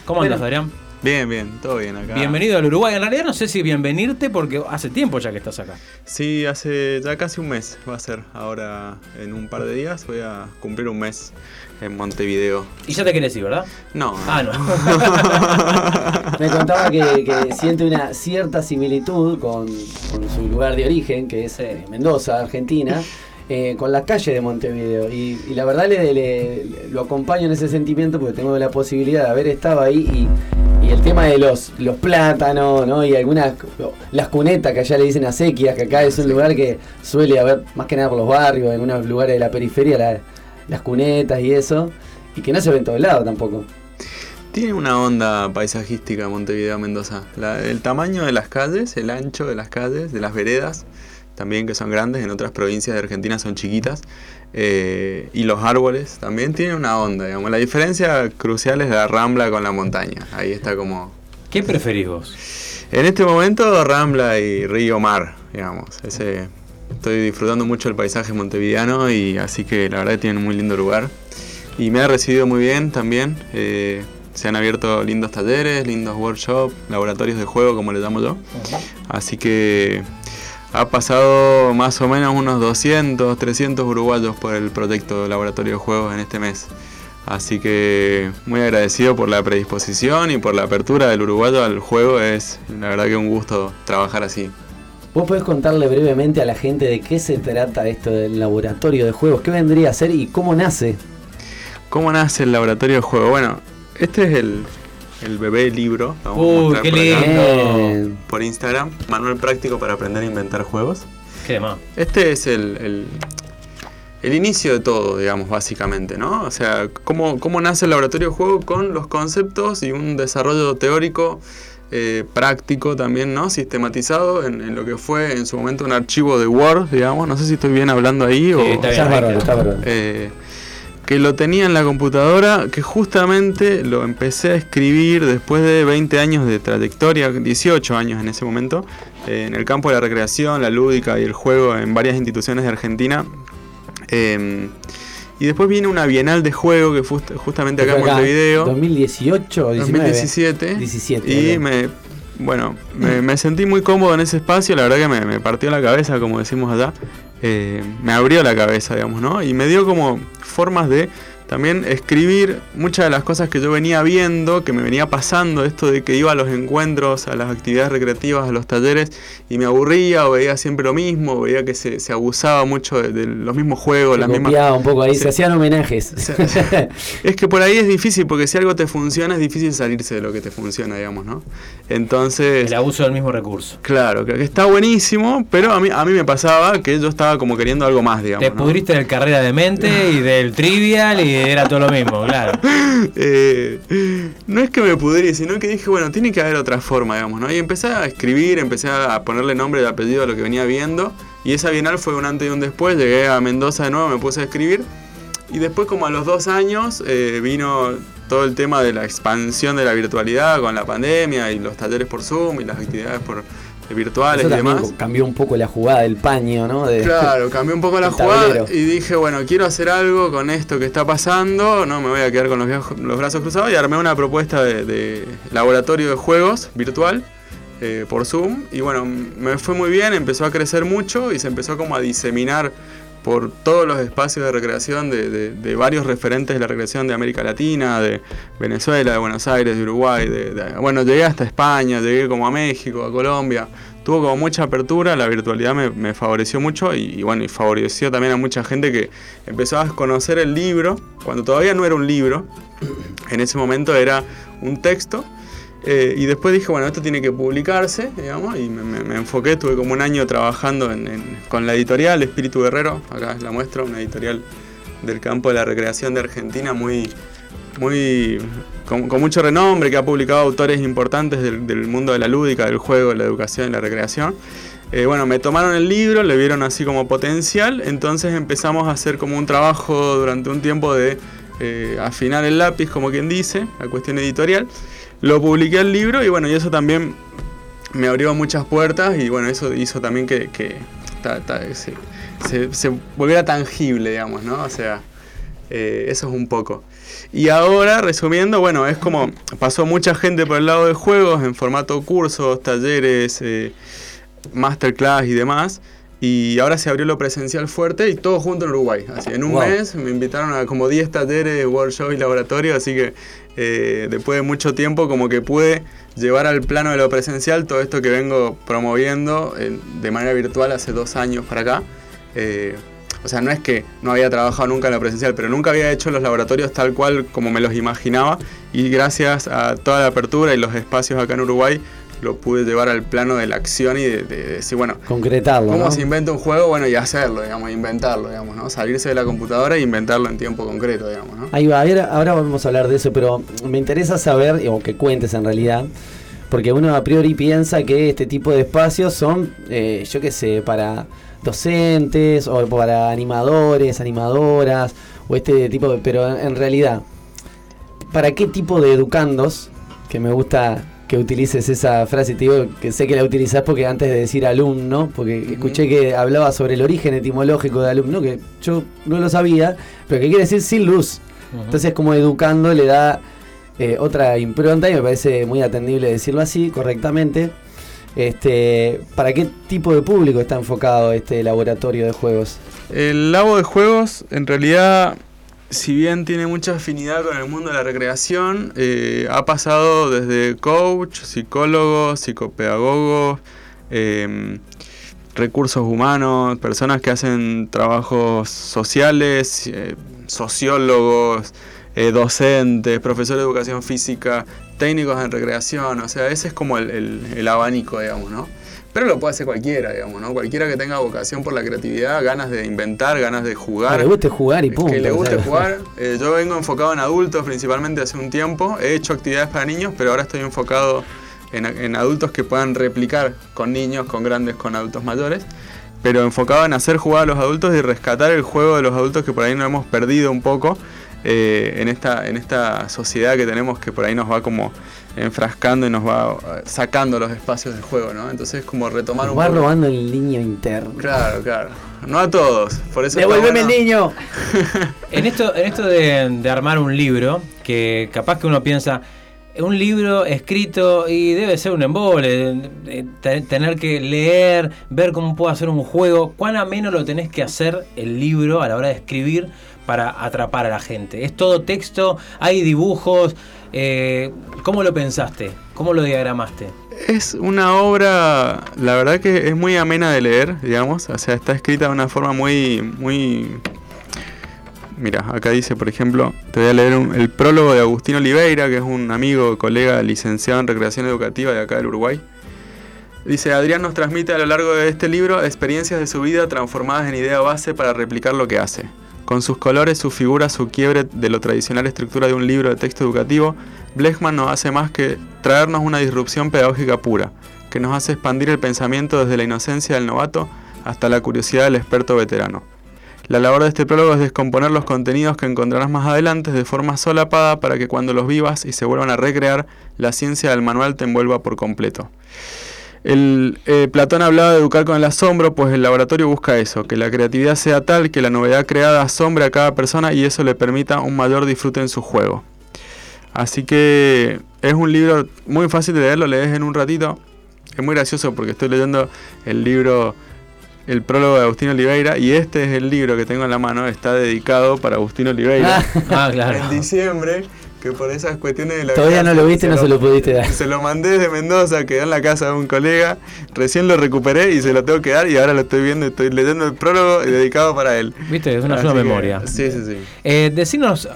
¿Cómo andas, Bueno, Adrián? Bien, bien, todo bien acá. Bienvenido al Uruguay. En realidad no sé si bienvenirte porque hace tiempo ya que estás acá. Sí, hace ya casi un mes va a ser. Ahora, en un par de días, voy a cumplir un mes en Montevideo. Y ya te querés ir, ¿verdad? No. Ah, no. Me contaba que, que siente una cierta similitud con, con su lugar de origen, que es eh, Mendoza, Argentina, eh, con la calle de Montevideo. Y, y la verdad le, le- lo acompaño en ese sentimiento porque tengo la posibilidad de haber estado ahí y, el tema de los, los plátanos, ¿no? Y algunas, las cunetas que allá le dicen acequias, que acá es un lugar que suele haber, más que nada por los barrios, en algunos lugares de la periferia, la- las cunetas y eso, y que no se ve en todos lados tampoco. Tiene una onda paisajística Montevideo, Mendoza. El tamaño de las calles, el ancho de las calles, de las veredas, también que son grandes, en otras provincias de Argentina son chiquitas. eh, y los árboles también tienen una onda, digamos. La diferencia crucial es la rambla con la montaña. Ahí está como... ¿Qué preferís vos? En este momento, Rambla y Río Mar, digamos. Ese, estoy disfrutando mucho el paisaje montevideano y así que la verdad tienen un muy lindo lugar. Y me ha recibido muy bien también. eh, se han abierto lindos talleres, lindos workshops, laboratorios de juego, como le llamo yo. Así que ha pasado más o menos unos 200, 300 uruguayos por el proyecto Laboratorio de Juegos en este mes. Así que muy agradecido por la predisposición y por la apertura del uruguayo al juego. Es la verdad que un gusto trabajar así. ¿Vos podés contarle brevemente a la gente de qué se trata esto del laboratorio de juegos? ¿Qué vendría a ser y cómo nace? ¿Cómo nace el laboratorio de juego? Bueno, este es el, el bebé libro. mostrar qué lindo. Por Instagram, manual práctico para aprender a inventar juegos. ¿Qué demás? Este es el, el, el inicio de todo, digamos, básicamente, ¿no? O sea, cómo, cómo nace el laboratorio de juego con los conceptos y un desarrollo teórico eh, práctico también, ¿no? Sistematizado en, en lo que fue en su momento un archivo de Word, digamos. No sé si estoy bien hablando ahí o... está bien, Está bárbaro, está bárbaro. Eh, que lo tenía en la computadora, que justamente lo empecé a escribir después de 20 años de trayectoria, 18 años en ese momento, eh, en el campo de la recreación, la lúdica y el juego en varias instituciones de Argentina. Eh, y después viene una bienal de juego que fue justamente acá en Acá, Montevideo. 2018 o 19. 2017. 17. Y ¿verdad? me, bueno, me, me sentí muy cómodo en ese espacio, la verdad que me, me partió la cabeza, como decimos allá. Eh, me abrió la cabeza, digamos, ¿no? Y me dio como formas de también escribir muchas de las cosas que yo venía viendo, que me venía pasando, esto de que iba a los encuentros, a las actividades recreativas, a los talleres, y me aburría o veía siempre lo mismo, o veía que se, se abusaba mucho de, de los mismos juegos, Se las mismas... un poco ahí, se hacían homenajes. Es que por ahí es difícil, porque si algo te funciona es difícil salirse de lo que te funciona, digamos, ¿no? Entonces... El abuso del mismo recurso. Claro, que que está buenísimo, pero a mí, a mí me pasaba que yo estaba como queriendo algo más, digamos. Te ¿no? pudriste del carrera de mente y del trivial y era todo lo mismo, claro. Eh, no es que me pudrí, sino que dije, bueno, tiene que haber otra forma, digamos, ¿no? Y empecé a escribir, empecé a ponerle nombre y apellido a lo que venía viendo. Y esa bienal fue un antes y un después. Llegué a Mendoza de nuevo, me puse a escribir. Y después, como a los dos años, eh, vino todo el tema de la expansión de la virtualidad con la pandemia y los talleres por Zoom y las actividades por virtuales Eso y demás. cambió un poco la jugada del paño, ¿no? De- Claro, cambié un poco la jugada y dije, bueno, quiero hacer algo con esto que está pasando, no me voy a quedar con los, los brazos cruzados y armé una propuesta de, de laboratorio de juegos virtual eh, por Zoom y bueno, me fue muy bien, empezó a crecer mucho y se empezó como a diseminar por todos los espacios de recreación de, varios referentes de la recreación de América Latina, de Venezuela, de Buenos Aires, de Uruguay, de, bueno, llegué hasta España, llegué como a México, a Colombia, tuvo como mucha apertura, la virtualidad me, favoreció mucho y, y bueno, y favoreció también a mucha gente que empezó a conocer el libro, cuando todavía no era un libro, en ese momento era un texto. Eh, y después dije, bueno, esto tiene que publicarse, digamos, y me, me- me enfoqué, tuve como un año trabajando en- en- con la editorial Espíritu Guerrero, acá la muestro, una editorial del campo de la recreación de Argentina muy, muy con, con mucho renombre, que ha publicado autores importantes del, del mundo de la lúdica, del juego, de la educación y la recreación. Eh, bueno, me tomaron el libro, le vieron así como potencial, entonces empezamos a hacer como un trabajo durante un tiempo de eh, afinar el lápiz, como quien dice, la cuestión editorial. Lo publiqué el libro y bueno, y eso también me abrió muchas puertas y bueno, eso hizo también que, que se volviera tangible, digamos, ¿no? O sea, eh, eso es un poco. Y ahora, resumiendo, bueno, es como pasó mucha gente por el lado de juegos en formato cursos, talleres, eh, masterclass y demás. Y ahora se abrió lo presencial fuerte y todo junto en Uruguay. Así, en un Wow. mes me invitaron a como 10 talleres, workshops y laboratorios, así que eh, después de mucho tiempo como que pude llevar al plano de lo presencial todo esto que vengo promoviendo eh, de manera virtual hace dos años para acá. Eh, o sea, no es que no había trabajado nunca en lo presencial, pero nunca había hecho los laboratorios tal cual como me los imaginaba. Y gracias a toda la apertura y los espacios acá en Uruguay, lo pude llevar al plano de la acción y de, de decir, bueno, Concretarlo, ¿cómo ¿no? se inventa un juego? Bueno, y hacerlo, digamos, inventarlo, digamos, ¿no? Salirse de la computadora e inventarlo en tiempo concreto, digamos, ¿no? Ahí va, a ver, ahora vamos a hablar de eso, pero me interesa saber, o que cuentes en realidad, porque uno a priori piensa que este tipo de espacios son, eh, yo qué sé, para docentes o para animadores, animadoras, o este tipo de... Pero en, en realidad, ¿para qué tipo de educandos, que me gusta que utilices esa frase, te digo que sé que la utilizás porque antes de decir alumno, porque escuché que hablaba sobre el origen etimológico de alumno, que yo no lo sabía, pero que quiere decir sin luz. Entonces como educando le da eh, otra impronta y me parece muy atendible decirlo así, correctamente. Este, ¿Para qué tipo de público está enfocado este laboratorio de juegos? El labo de juegos, en realidad, si bien tiene mucha afinidad con el mundo de la recreación, eh, ha pasado desde coach, psicólogos, psicopedagogos, em, recursos humanos, personas que hacen trabajos sociales, eh, sociólogos, eh, docentes, profesores de educación física, técnicos en recreación, o sea, ese es como el- el abanico, digamos, ¿no? Pero lo puede hacer cualquiera, digamos, ¿no? Cualquiera que tenga vocación por la creatividad, ganas de inventar, ganas de jugar. Que le guste jugar y punto. Que le guste jugar. Eh, yo vengo enfocado en adultos principalmente hace un tiempo. He hecho actividades para niños, pero ahora estoy enfocado en, en adultos que puedan replicar con niños, con grandes, con adultos mayores. Pero enfocado en hacer jugar a los adultos y rescatar el juego de los adultos que por ahí nos hemos perdido un poco eh, en, esta, en esta sociedad que tenemos que por ahí nos va como enfrascando y nos va eh, sacando los espacios del juego, ¿no? Entonces como retomar un Va poco- robando el niño interno. Claro, claro. No a todos. Por eso ¡Devuélveme bueno- el niño! En esto, en esto de, de armar un libro, que capaz que uno piensa, un libro escrito y debe ser un embole, eh, te- tener que leer, ver cómo puedo hacer un juego, cuán ameno lo tenés que hacer el libro a la hora de escribir para atrapar a la gente. Es todo texto, hay dibujos, eh, ¿cómo lo pensaste? ¿Cómo lo diagramaste? Es una obra, la verdad que es muy amena de leer, digamos. O sea, está escrita de una forma muy, muy... Mira, acá dice, por ejemplo, te voy a leer un- el prólogo de Agustín Oliveira, que es un amigo, colega licenciado en recreación educativa de acá del Uruguay. Dice, Adrián nos transmite a lo largo de este libro experiencias de su vida transformadas en idea base para replicar lo que hace. Con sus colores, su figura, su quiebre de lo tradicional estructura de un libro de texto educativo, Blechman no hace más que traernos una disrupción pedagógica pura, que nos hace expandir el pensamiento desde la inocencia del novato hasta la curiosidad del experto veterano. La labor de este prólogo es descomponer los contenidos que encontrarás más adelante de forma solapada para que cuando los vivas y se vuelvan a recrear, la ciencia del manual te envuelva por completo. El, eh, Platón hablaba de educar con el asombro, pues el laboratorio busca eso, que la creatividad sea tal que la novedad creada asombre a cada persona y eso le permita un mayor disfrute en su juego. Así que es un libro muy fácil de leer, lo lees en un ratito. Es muy gracioso porque estoy leyendo el libro, el prólogo de Agustín Oliveira y este es el libro que tengo en la mano, está dedicado para Agustín Oliveira. Ah, claro. En diciembre, que por esas cuestiones de la Todavía no lo viste, no lo- se lo pudiste dar. se lo mandé desde Mendoza, quedó en la casa de un colega. Recién lo recuperé y se lo tengo que dar y ahora lo estoy viendo. Estoy leyendo el prólogo dedicado para él. Viste, es una Así sola que- memoria. Sí, sí, sí. Eh, decinos,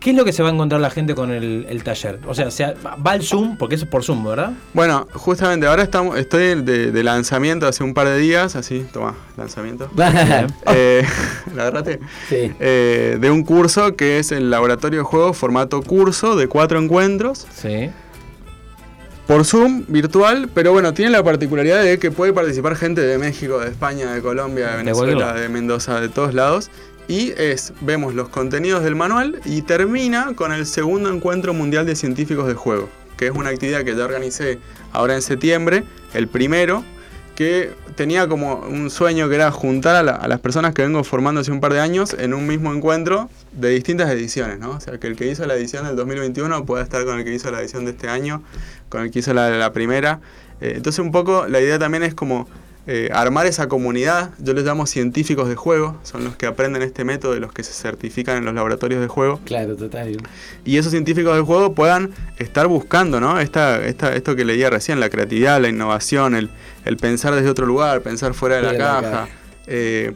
¿qué es lo que se va a encontrar la gente con el, el taller? O sea, va al Zoom, porque eso es por Zoom, ¿verdad? Bueno, justamente ahora estamos, estoy de, de lanzamiento hace un par de días, así, toma, lanzamiento. Eh, ¿La agarraste? Sí. Eh, de un curso que es el laboratorio de juegos formato curso de cuatro encuentros. Sí. Por Zoom, virtual, pero bueno, tiene la particularidad de que puede participar gente de México, de España, de Colombia, de Venezuela, de Mendoza, de todos lados. Y es, vemos los contenidos del manual y termina con el segundo encuentro mundial de científicos de juego, que es una actividad que ya organicé ahora en septiembre, el primero, que tenía como un sueño que era juntar a, la- a las personas que vengo formando hace un par de años en un mismo encuentro de distintas ediciones, ¿no? O sea, que el que hizo la edición del 2021 pueda estar con el que hizo la edición de este año, con el que hizo la, la primera. Eh, entonces un poco la idea también es como eh, armar esa comunidad, yo les llamo científicos de juego, son los que aprenden este método y los que se certifican en los laboratorios de juego Claro, total. y esos científicos del juego puedan estar buscando, ¿no? Esta, esta, esto que leía recién, la creatividad, la innovación, el, el pensar desde otro lugar, pensar fuera de la Fuera de la caja, caja. eh,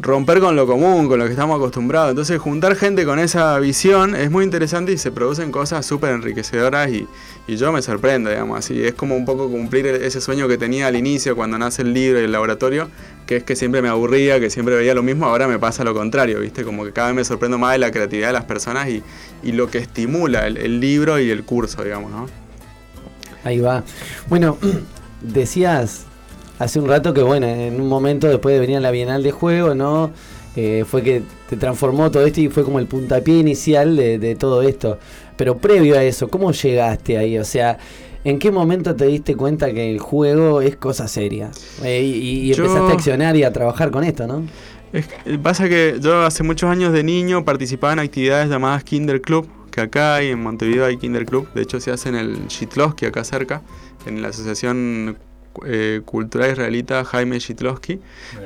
romper con lo común, con lo que estamos acostumbrados. Entonces, juntar gente con esa visión es muy interesante y se producen cosas súper enriquecedoras y, y yo me sorprendo, digamos, así. Es como un poco cumplir ese sueño que tenía al inicio cuando nace el libro y el laboratorio, que es que siempre me aburría, que siempre veía lo mismo, ahora me pasa lo contrario, ¿viste? Como que cada vez me sorprendo más de la creatividad de las personas y, y lo que estimula el, libro y el curso, digamos, ¿no? Ahí va. Bueno, decías hace un rato que, bueno, en un momento después de venir a la Bienal de Juego, ¿no? Eh, fue que te transformó todo esto y fue como el puntapié inicial de todo esto. Pero previo a eso, ¿cómo llegaste ahí? O sea, ¿en qué momento te diste cuenta que el juego es cosa seria? Eh, y y Yo- empezaste a accionar y a trabajar con esto, ¿no? Es que pasa que yo hace muchos años de niño participaba en actividades llamadas Kinder Club, que acá hay en Montevideo hay Kinder Club, de hecho se hace en el Shitlowski acá cerca, en la Asociación eh, Cultural Israelita Jaime Shitlowski,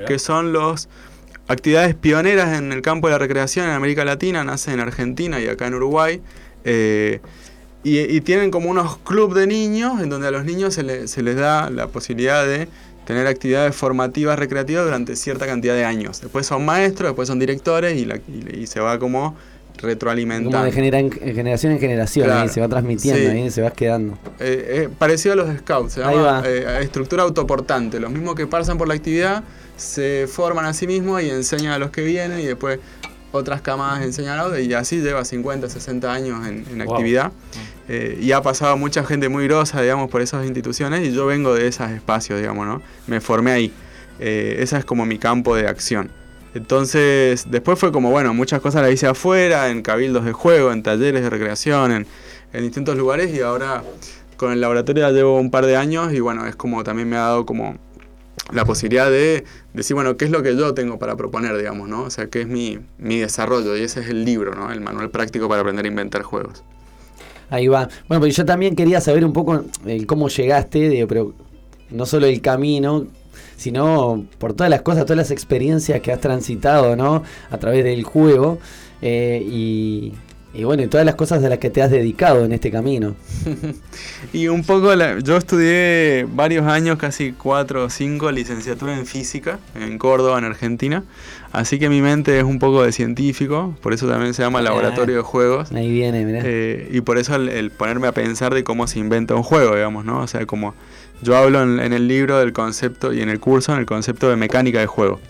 que son los actividades pioneras en el campo de la recreación en América Latina, nace en Argentina y acá en Uruguay. Eh, y, y tienen como unos clubes de niños en donde a los niños se, le- se les da la posibilidad de tener actividades formativas recreativas durante cierta cantidad de años. Después son maestros, después son directores y, la- y- y se va como retroalimentando. Como de genera- en generación en generación, Claro. ahí se va transmitiendo, Sí. ahí se va quedando. Eh, eh, parecido a los scouts, se Ahí llama va. eh, estructura autoportante. Los mismos que pasan por la actividad se forman a sí mismos y enseñan a los que vienen y después otras camadas enseñan y así lleva 50, 60 años en, en Wow. actividad. Eh, y ha pasado mucha gente muy grosa, digamos, por esas instituciones y yo vengo de esos espacios, digamos, ¿no? Me formé ahí. Eh, ese es como mi campo de acción. Entonces, después fue como, bueno, muchas cosas las hice afuera, en cabildos de juego, en talleres de recreación, en, en distintos lugares y ahora con el laboratorio ya llevo un par de años y bueno, es como también me ha dado como la posibilidad de decir, bueno, qué es lo que yo tengo para proponer, digamos, ¿no? O sea, qué es mi, mi desarrollo y ese es el libro, ¿no? El manual práctico para aprender a inventar juegos. Ahí va. Bueno, pero yo también quería saber un poco el cómo llegaste, pero no solo el camino, sino por todas las cosas, todas las experiencias que has transitado, ¿no? A través del juego. eh, y, y bueno, y todas las cosas de las que te has dedicado en este camino. Y un poco, la- yo estudié varios años, casi cuatro o cinco, licenciatura en física en Córdoba, en Argentina. Así que mi mente es un poco de científico, por eso también se llama laboratorio de juegos. Ahí viene, mirá. Eh, y por eso el, el ponerme a pensar de cómo se inventa un juego, digamos, ¿no? O sea, como yo hablo en, en el libro del concepto y en el curso, en el concepto de mecánica de juego,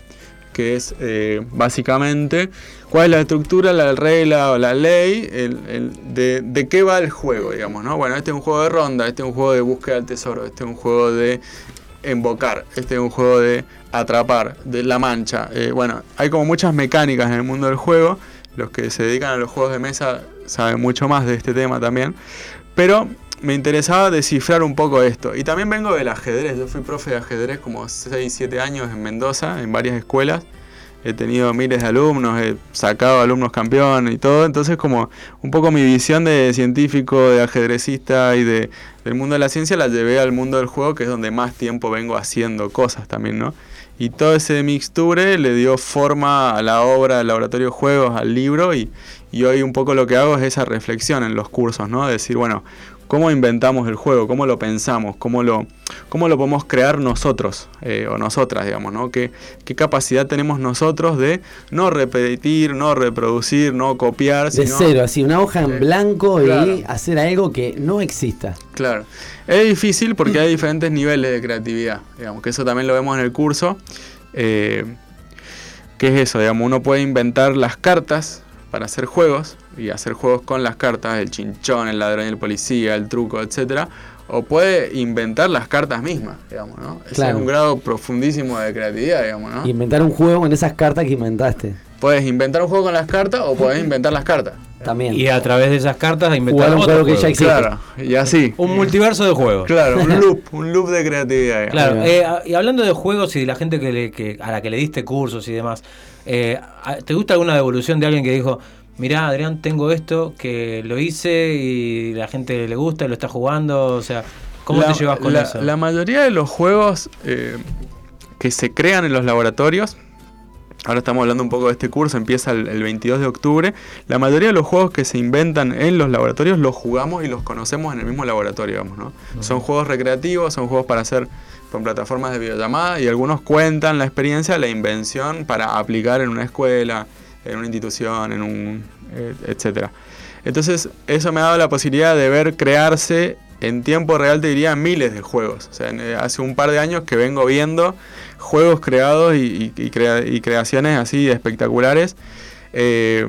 que es eh, básicamente cuál es la estructura, la regla o la ley el- el- de, de qué va el juego, digamos, ¿no? Bueno, este es un juego de ronda, este es un juego de búsqueda del tesoro, este es un juego de embocar, este es un juego de atrapar, de la mancha. Eh, bueno, hay como muchas mecánicas en el mundo del juego. Los que se dedican a los juegos de mesa saben mucho más de este tema también. Pero me interesaba descifrar un poco esto. Y también vengo del ajedrez. Yo fui profe de ajedrez como 6, 7 años en Mendoza, en varias escuelas. He tenido miles de alumnos, he sacado alumnos campeones y todo. Entonces como un poco mi visión de científico, de ajedrecista y de, del mundo de la ciencia la llevé al mundo del juego, que es donde más tiempo vengo haciendo cosas también, ¿no? Y todo ese mixture le dio forma a la obra del laboratorio de juegos, al libro, y, y hoy un poco lo que hago es esa reflexión en los cursos, ¿no? Decir, bueno, ¿cómo inventamos el juego? ¿Cómo lo pensamos? ¿Cómo lo, cómo lo podemos crear nosotros eh, o nosotras, digamos, ¿no? ¿Qué, ¿Qué capacidad tenemos nosotros de no repetir, no reproducir, no copiar? De sino- cero, así, una hoja en blanco y claro. hacer algo que no exista. Claro. Es difícil porque hay diferentes niveles de creatividad, digamos, que eso también lo vemos en el curso. Eh, ¿Qué es eso? Digamos, uno puede inventar las cartas para hacer juegos y hacer juegos con las cartas, el chinchón, el ladrón y el policía, el truco, etcétera. O puede inventar las cartas mismas, digamos, ¿no? Ese Claro. es un grado profundísimo de creatividad, digamos, ¿no? Inventar un juego con esas cartas que inventaste. Puedes inventar un juego con las cartas o puedes inventar las cartas. También. Y a través de esas cartas inventar Jugar un otro juego que ya existe. Claro, y así. Un multiverso de juegos. Claro, un loop, un loop de creatividad. digamos. Claro, eh, y hablando de juegos y de la gente que, le- que- a la que le diste cursos y demás, eh, ¿te gusta alguna devolución de alguien que dijo, mirá Adrián, tengo esto, que lo hice y la gente le gusta y lo está jugando? O sea, ¿cómo La- te llevas con la, eso? La mayoría de los juegos eh, que se crean en los laboratorios, ahora estamos hablando un poco de este curso, empieza el, el 22 de octubre, la mayoría de los juegos que se inventan en los laboratorios los jugamos y los conocemos en el mismo laboratorio, digamos, ¿no? Son juegos recreativos, son juegos para hacer con plataformas de videollamada y algunos cuentan la experiencia, la invención para aplicar en una escuela, en una institución, en un eh, etcétera. Entonces, eso me ha dado la posibilidad de ver crearse en tiempo real, te diría, miles de juegos. O sea, eh, hace un par de años que vengo viendo juegos creados y, y- y crea- y creaciones así espectaculares. Eh,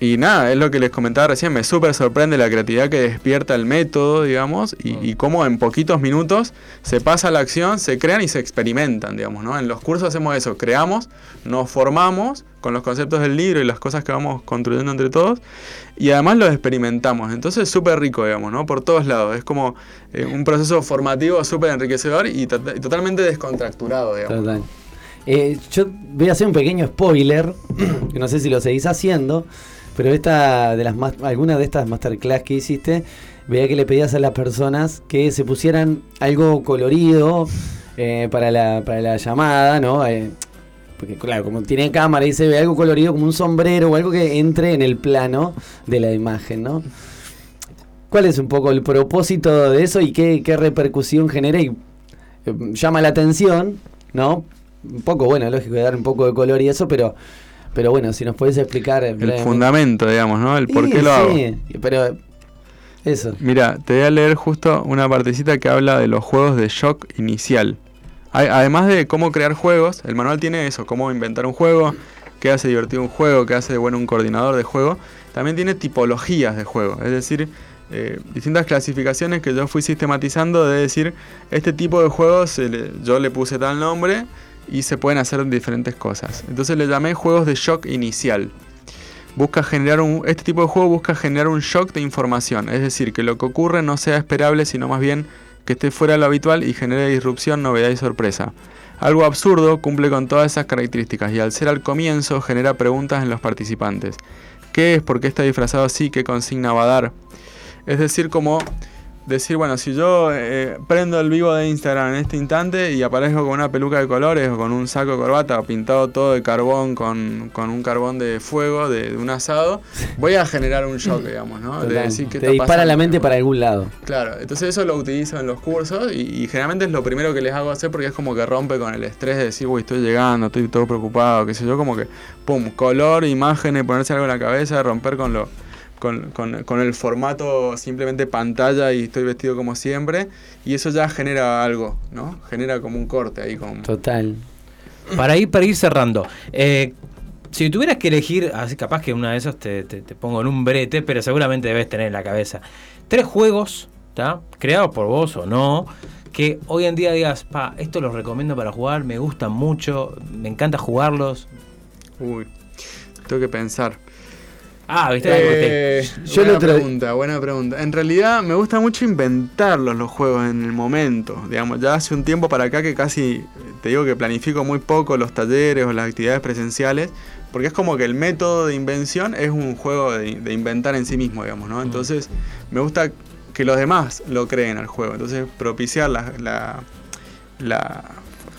y nada, es lo que les comentaba recién, me súper sorprende la creatividad que despierta el método, digamos, y, y cómo en poquitos minutos se pasa a la acción, se crean y se experimentan, digamos, ¿no? En los cursos hacemos eso, creamos, nos formamos con los conceptos del libro y las cosas que vamos construyendo entre todos, y además los experimentamos. Entonces es súper rico, digamos, ¿no? Por todos lados. Es como eh, un proceso formativo súper enriquecedor y, to- y totalmente descontracturado, digamos. Total. Eh, yo voy a hacer un pequeño spoiler, que no sé si lo seguís haciendo, pero esta de las algunas de estas masterclass que hiciste, veía que le pedías a las personas que se pusieran algo colorido eh, para, la, para la llamada, ¿no? Porque claro, como tiene cámara y se ve algo colorido como un sombrero o algo que entre en el plano de la imagen, ¿no? ¿Cuál es un poco el propósito de eso y qué, qué repercusión genera y eh, llama la atención, ¿no? Un poco, bueno, lógico, de dar un poco de color y eso, pero, pero bueno, si nos puedes explicar. El fundamento, digamos, ¿no? El por qué lo hago. pero eso. Mira, te voy a leer justo una partecita que habla de los juegos de shock inicial. Además de cómo crear juegos, el manual tiene eso, cómo inventar un juego, qué hace divertido un juego, qué hace bueno un coordinador de juego. También tiene tipologías de juego, es decir, eh, distintas clasificaciones que yo fui sistematizando de decir, este tipo de juegos yo le puse tal nombre y se pueden hacer diferentes cosas. Entonces le llamé juegos de shock inicial busca generar un, este tipo de juego busca generar un shock de información, es decir, que lo que ocurre no sea esperable, sino más bien que esté fuera de lo habitual y genere disrupción, novedad y sorpresa. Algo absurdo cumple con todas esas características y al ser al comienzo genera preguntas en los participantes. ¿Qué es? ¿Por qué está disfrazado así? ¿Qué consigna va a dar? Es decir, como decir, bueno, si yo eh, prendo el vivo de Instagram en este instante y aparezco con una peluca de colores o con un saco de corbata o pintado todo de carbón con, con un carbón de fuego de, de un asado, voy a generar un shock, digamos, ¿no? De Total. decir, ¿qué Te dispara pasando? la mente para algún lado. Claro, entonces eso lo utilizo en los cursos y, y generalmente es lo primero que les hago hacer porque es como que rompe con el estrés de decir, uy, estoy llegando, estoy todo preocupado, qué sé yo, como que, pum, color, imágenes, ponerse algo en la cabeza, romper con lo... Con, con- con el formato simplemente pantalla y estoy vestido como siempre y eso ya genera algo, ¿no? Genera como un corte ahí con... Total. Para ir, para ir cerrando, eh, si tuvieras que elegir, así capaz que una de esas te, te- te pongo en un brete, pero seguramente debes tener en la cabeza, tres juegos, ¿está? Creados por vos o no, que hoy en día digas, pa, esto los recomiendo para jugar, me gustan mucho, me encanta jugarlos. Uy, tengo que pensar. Ah, ¿viste? Eh, Yo buena pregunta, buena pregunta. En realidad me gusta mucho inventarlos los juegos en el momento. Digamos, ya hace un tiempo para acá que casi, te digo que planifico muy poco los talleres o las actividades presenciales, porque es como que el método de invención es un juego de, de inventar en sí mismo, digamos, ¿no? Entonces me gusta que los demás lo creen al juego. Entonces propiciar la, la- la-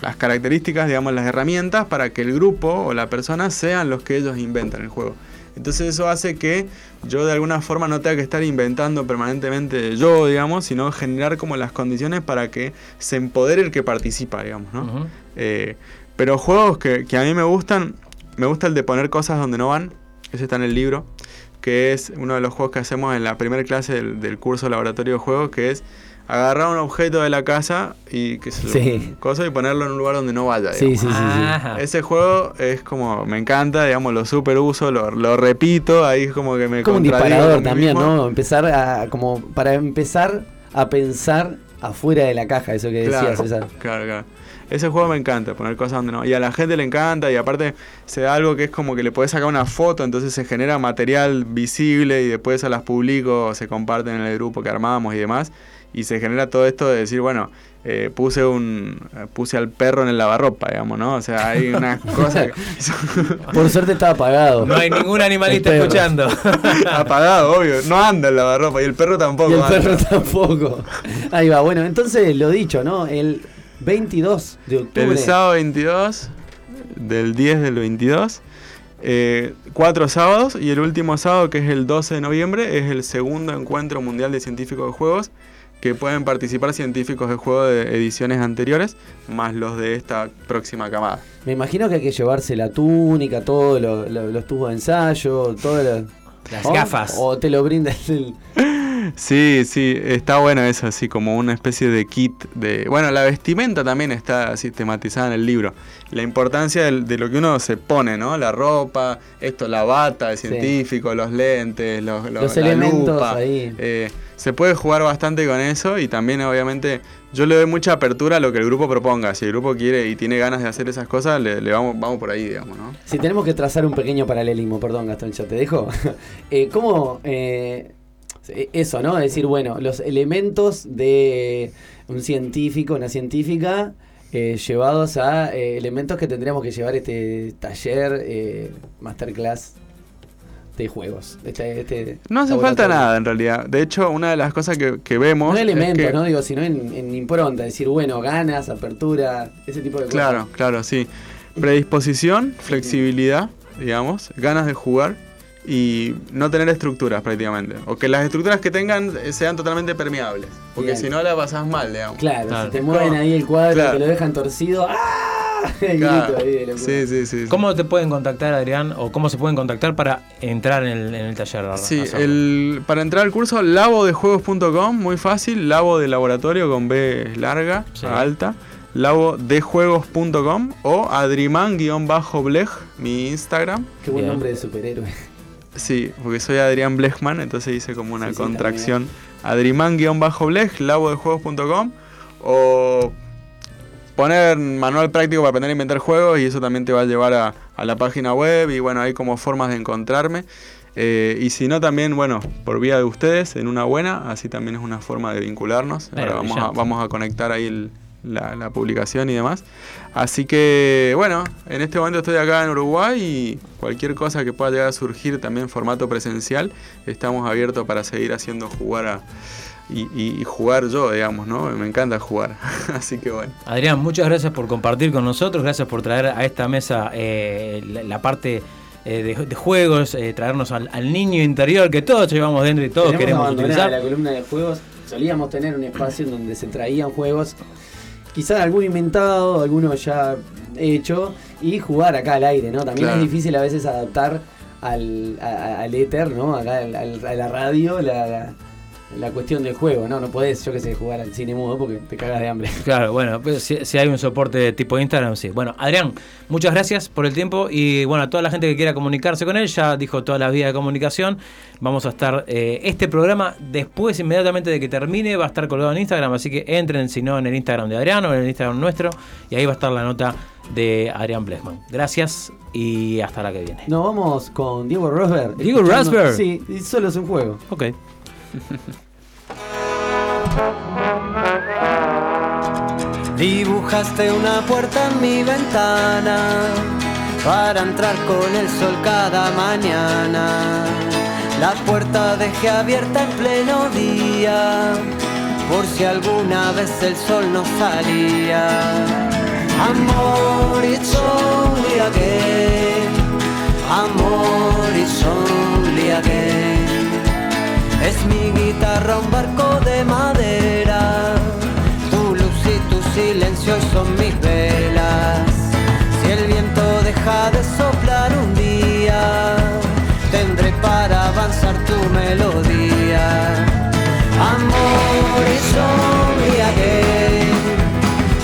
las características, digamos, las herramientas para que el grupo o la persona sean los que ellos inventan el juego. Entonces eso hace que yo de alguna forma no tenga que estar inventando permanentemente yo, digamos, sino generar como las condiciones para que se empodere el que participa, digamos, ¿no? Eh, pero juegos que, que a mí me gustan, me gusta el de poner cosas donde no van, ese está en el libro, que es uno de los juegos que hacemos en la primera clase del, del curso laboratorio de juegos, que es agarrar un objeto de la casa y que se Sí. cosa y ponerlo en un lugar donde no vaya. Sí, digamos. sí, sí, sí. Ajá. Ese juego es como, me encanta, digamos, lo super uso, lo, lo repito, ahí es como que me Como un disparador también, mismo. ¿no? Empezar a, como para empezar a pensar afuera de la caja, eso que decías, Claro, César. claro, claro. Ese juego me encanta, poner cosas donde no. Y a la gente le encanta, y aparte se da algo que es como que le puedes sacar una foto, entonces se genera material visible y después a las publico, se comparten en el grupo que armamos y demás. Y se genera todo esto de decir, bueno, eh, puse un puse al perro en el lavarropa, digamos, ¿no? O sea, hay unas cosas Por suerte estaba apagado. No hay ningún animalista escuchando. apagado, obvio. No anda el lavarropa y el perro tampoco. Y el anda. perro tampoco. Ahí va, bueno, entonces lo dicho, ¿no? El 22 de octubre. El sábado 22, del 10 del 22, eh, cuatro sábados y el último sábado, que es el 12 de noviembre, es el segundo encuentro mundial de científicos de juegos, que pueden participar científicos de juegos de ediciones anteriores, más los de esta próxima camada. Me imagino que hay que llevarse la túnica, todos lo- lo- los tubos de ensayo, todas las, Las ¿o? gafas. O te lo brinda el. Sí, sí, está bueno eso, así como una especie de kit de... Bueno, la vestimenta también está sistematizada en el libro. La importancia de, lo que uno se pone, ¿no? La ropa, esto, la bata de Sí. científico, los lentes, los, los- Los la elementos lupa. ahí. Eh, se puede jugar bastante con eso y también obviamente yo le doy mucha apertura a lo que el grupo proponga. Si el grupo quiere y tiene ganas de hacer esas cosas, le, le vamos, vamos por ahí, digamos, ¿no? Si tenemos que trazar un pequeño paralelismo, perdón Gastón, ya te dejo. Eh, ¿Cómo eh, eso, ¿no? Es decir, bueno, los elementos de un científico, una científica, eh, llevados a eh, elementos que tendríamos que llevar este taller, eh, masterclass de juegos. Este, este No hace falta nada en realidad. De hecho, una de las cosas que, que vemos... No es elementos, que- ¿no? Digo, sino en, en impronta, decir, bueno, ganas, apertura, ese tipo de Claro, cosas. claro, sí. Predisposición, flexibilidad, digamos, ganas de jugar y no tener estructuras prácticamente. O que las estructuras que tengan sean totalmente permeables. Porque Bien. si no la pasás mal, digamos. Claro, si te mueven ahí el cuadro, Claro. te lo dejan torcido, ¡ah! El Claro. grito ahí de locura. Sí, sí, sí. sí. ¿Cómo te pueden contactar, Adrián? ¿O cómo se pueden contactar para entrar en el, en el taller? a- Sí, el, para entrar al curso, labodejuegos.com, muy fácil, labo de laboratorio con B larga, Sí. alta, labodejuegos.com o adriman-bleg, mi Instagram. Qué buen Bien. nombre de superhéroe. Sí, porque soy Adrián Blechman, entonces hice como una Sí, contracción. Adriman-Blech, labodejuegos.com o poner manual práctico para aprender a inventar juegos y eso también te va a llevar a, a la página web y bueno, hay como formas de encontrarme. Eh, y si no, también, bueno, por vía de ustedes, en una buena, así también es una forma de vincularnos. Ahora vamos a, vamos a conectar ahí el, la, la publicación y demás. Así que, bueno, en este momento estoy acá en Uruguay y cualquier cosa que pueda llegar a surgir también en formato presencial, estamos abiertos para seguir haciendo jugar a, y, y- y jugar yo, digamos, ¿no? Me encanta jugar. Así que bueno. Adrián, muchas gracias por compartir con nosotros, gracias por traer a esta mesa eh, la, la parte eh, de, de juegos, eh, traernos al, al niño interior que todos llevamos dentro y todos Tenemos queremos utilizar. la columna de juegos. Solíamos tener un espacio en donde se traían juegos, quizás alguno inventado, alguno ya hecho, y jugar acá al aire, ¿no? También Claro. es difícil a veces adaptar al, a- al éter, ¿no? Acá al- al- a la radio, la, la- la cuestión del juego, ¿no? No podés, yo qué sé, jugar al cine mudo porque te cagas de hambre. Claro, bueno, pues, si, si hay un soporte tipo Instagram, sí. Bueno, Adrián, muchas gracias por el tiempo y bueno, a toda la gente que quiera comunicarse con él, ya dijo todas las vías de comunicación. Vamos a estar, eh, este programa después, inmediatamente de que termine, va a estar colgado en Instagram, así que entren, si no, en el Instagram de Adrián o en el Instagram nuestro, y ahí va a estar la nota de Adrián Blechman. Gracias y hasta la que viene. Nos vamos con Diego Rosberg. Diego Rosberg. Sí, solo es un juego. Ok. Dibujaste una puerta en mi ventana para entrar con el sol cada mañana. La puerta dejé abierta en pleno día por si alguna vez el sol no salía. Amor, it's only again. Amor, it's only again. Es mi guitarra un barco de madera. Tu luz y tu silencio son mis velas. Si el viento deja de soplar un día, tendré para avanzar tu melodía. Amor only again.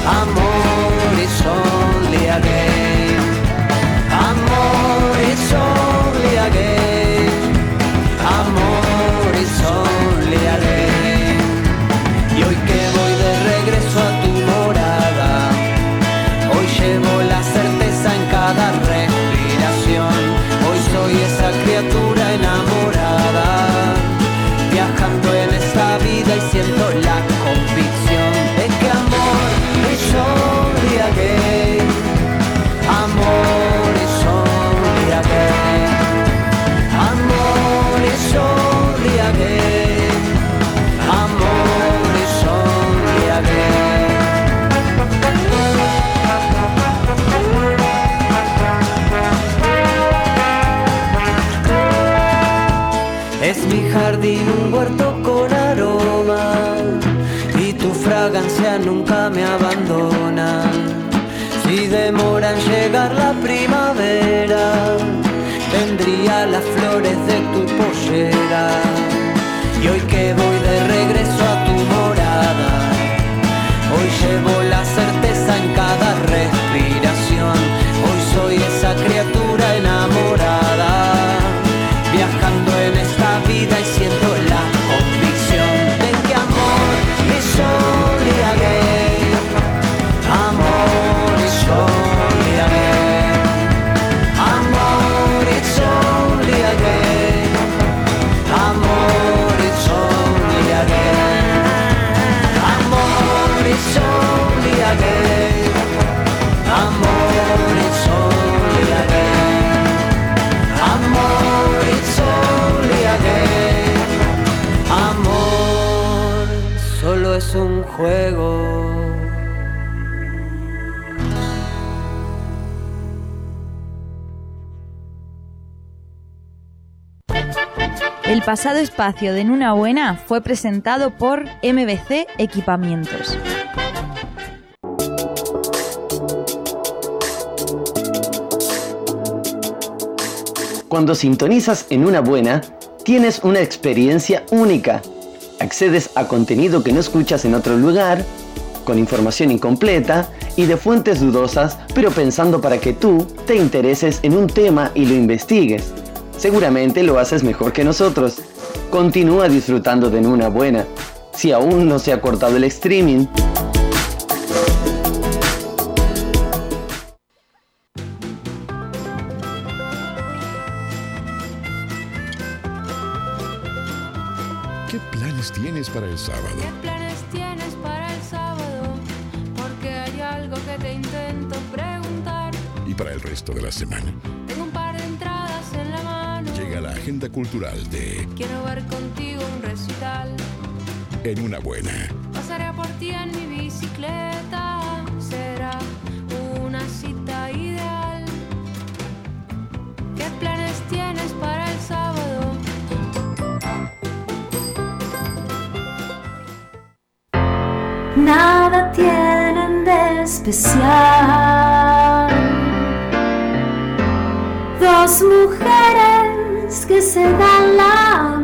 Amor is only again. Demora en llegar la primavera, tendría las flores de tu pollera. Y hoy que voy pasado espacio de En Buena fue presentado por MBC Equipamientos. Cuando sintonizas en una buena, tienes una experiencia única. Accedes a contenido que no escuchas en otro lugar, con información incompleta y de fuentes dudosas, pero pensando para que tú te intereses en un tema y lo investigues. Seguramente lo haces mejor que nosotros. Continúa disfrutando de una buena, si aún no se ha cortado el streaming. ¿Qué planes tienes para el sábado? ¿Qué planes tienes para el sábado? Porque hay algo que te intento preguntar. ¿Y para el resto de la semana? Agenda cultural de Quiero ver contigo un recital. En una buena. Pasaré por ti en mi bicicleta. Será una cita ideal. ¿Qué planes tienes para el sábado? Nada tienen de especial. Dos mujeres que se la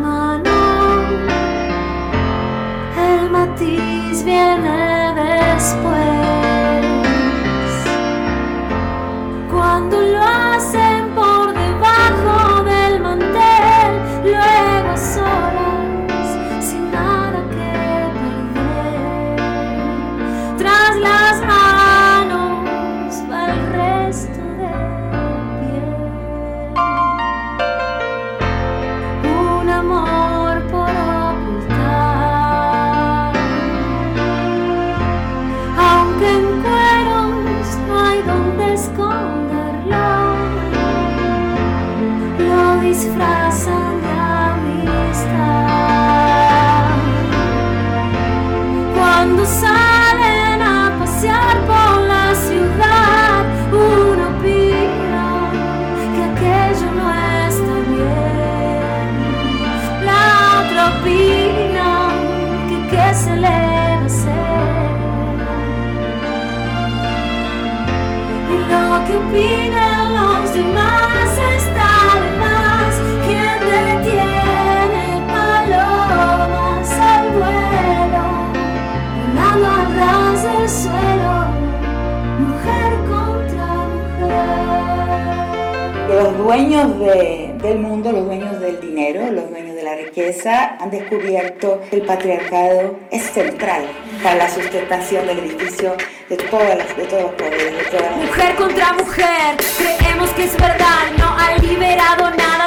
dueños de- del mundo, los dueños del dinero, los dueños de la riqueza han descubierto que el patriarcado es central para la sustentación del edificio de, todas las, de todos los poderes. De todas las Mujer contra mujer, creemos que es verdad, no han liberado nada,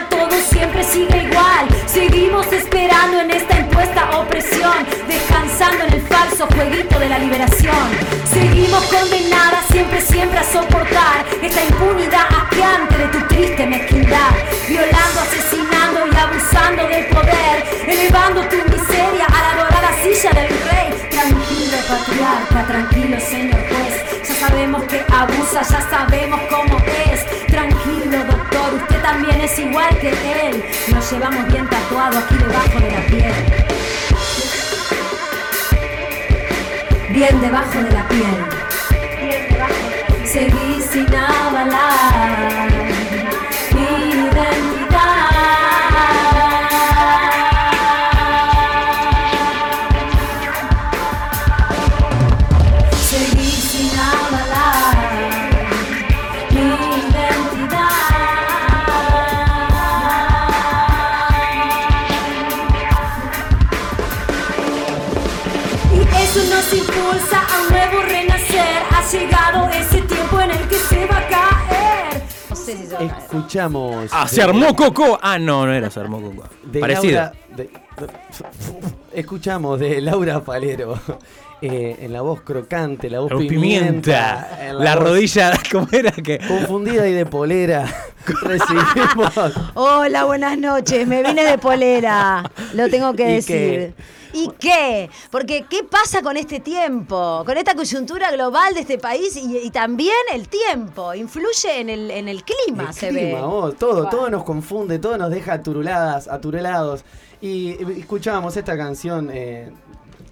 siempre sigue igual. Seguimos esperando en esta impuesta opresión, descansando en el falso jueguito de la liberación. Seguimos condenadas siempre, siempre a soportar esta impunidad asqueante de tu triste mezquindad, violando, asesinando y abusando del poder, elevando tu miseria a la dorada silla del rey. Tranquilo, patriarca, tranquilo, señor juez. Ya sabemos que abusa, ya sabemos cómo es. También es igual que él. Nos llevamos bien tatuado aquí debajo de la piel. Bien debajo de la piel. Seguí sin avalar Escuchamos. Ah, se armó Coco. Ah, no, no era se armó Coco. de Parecido. Laura- de- escuchamos de Laura Palero eh, en la voz crocante, la voz La voz pimienta, pimienta. en La voz rodilla, ¿cómo era que? confundida y de polera. Recibimos. Hola, buenas noches. Me vine de polera. Lo tengo que ¿Y decir. ¿Y qué? Porque ¿qué pasa con este tiempo? Con esta coyuntura global de este país y, y también el tiempo. Influye en el, en el clima, El se clima, ve. vos, todo, todo nos confunde, todo nos deja aturuladas, aturulados. Y escuchábamos esta canción eh,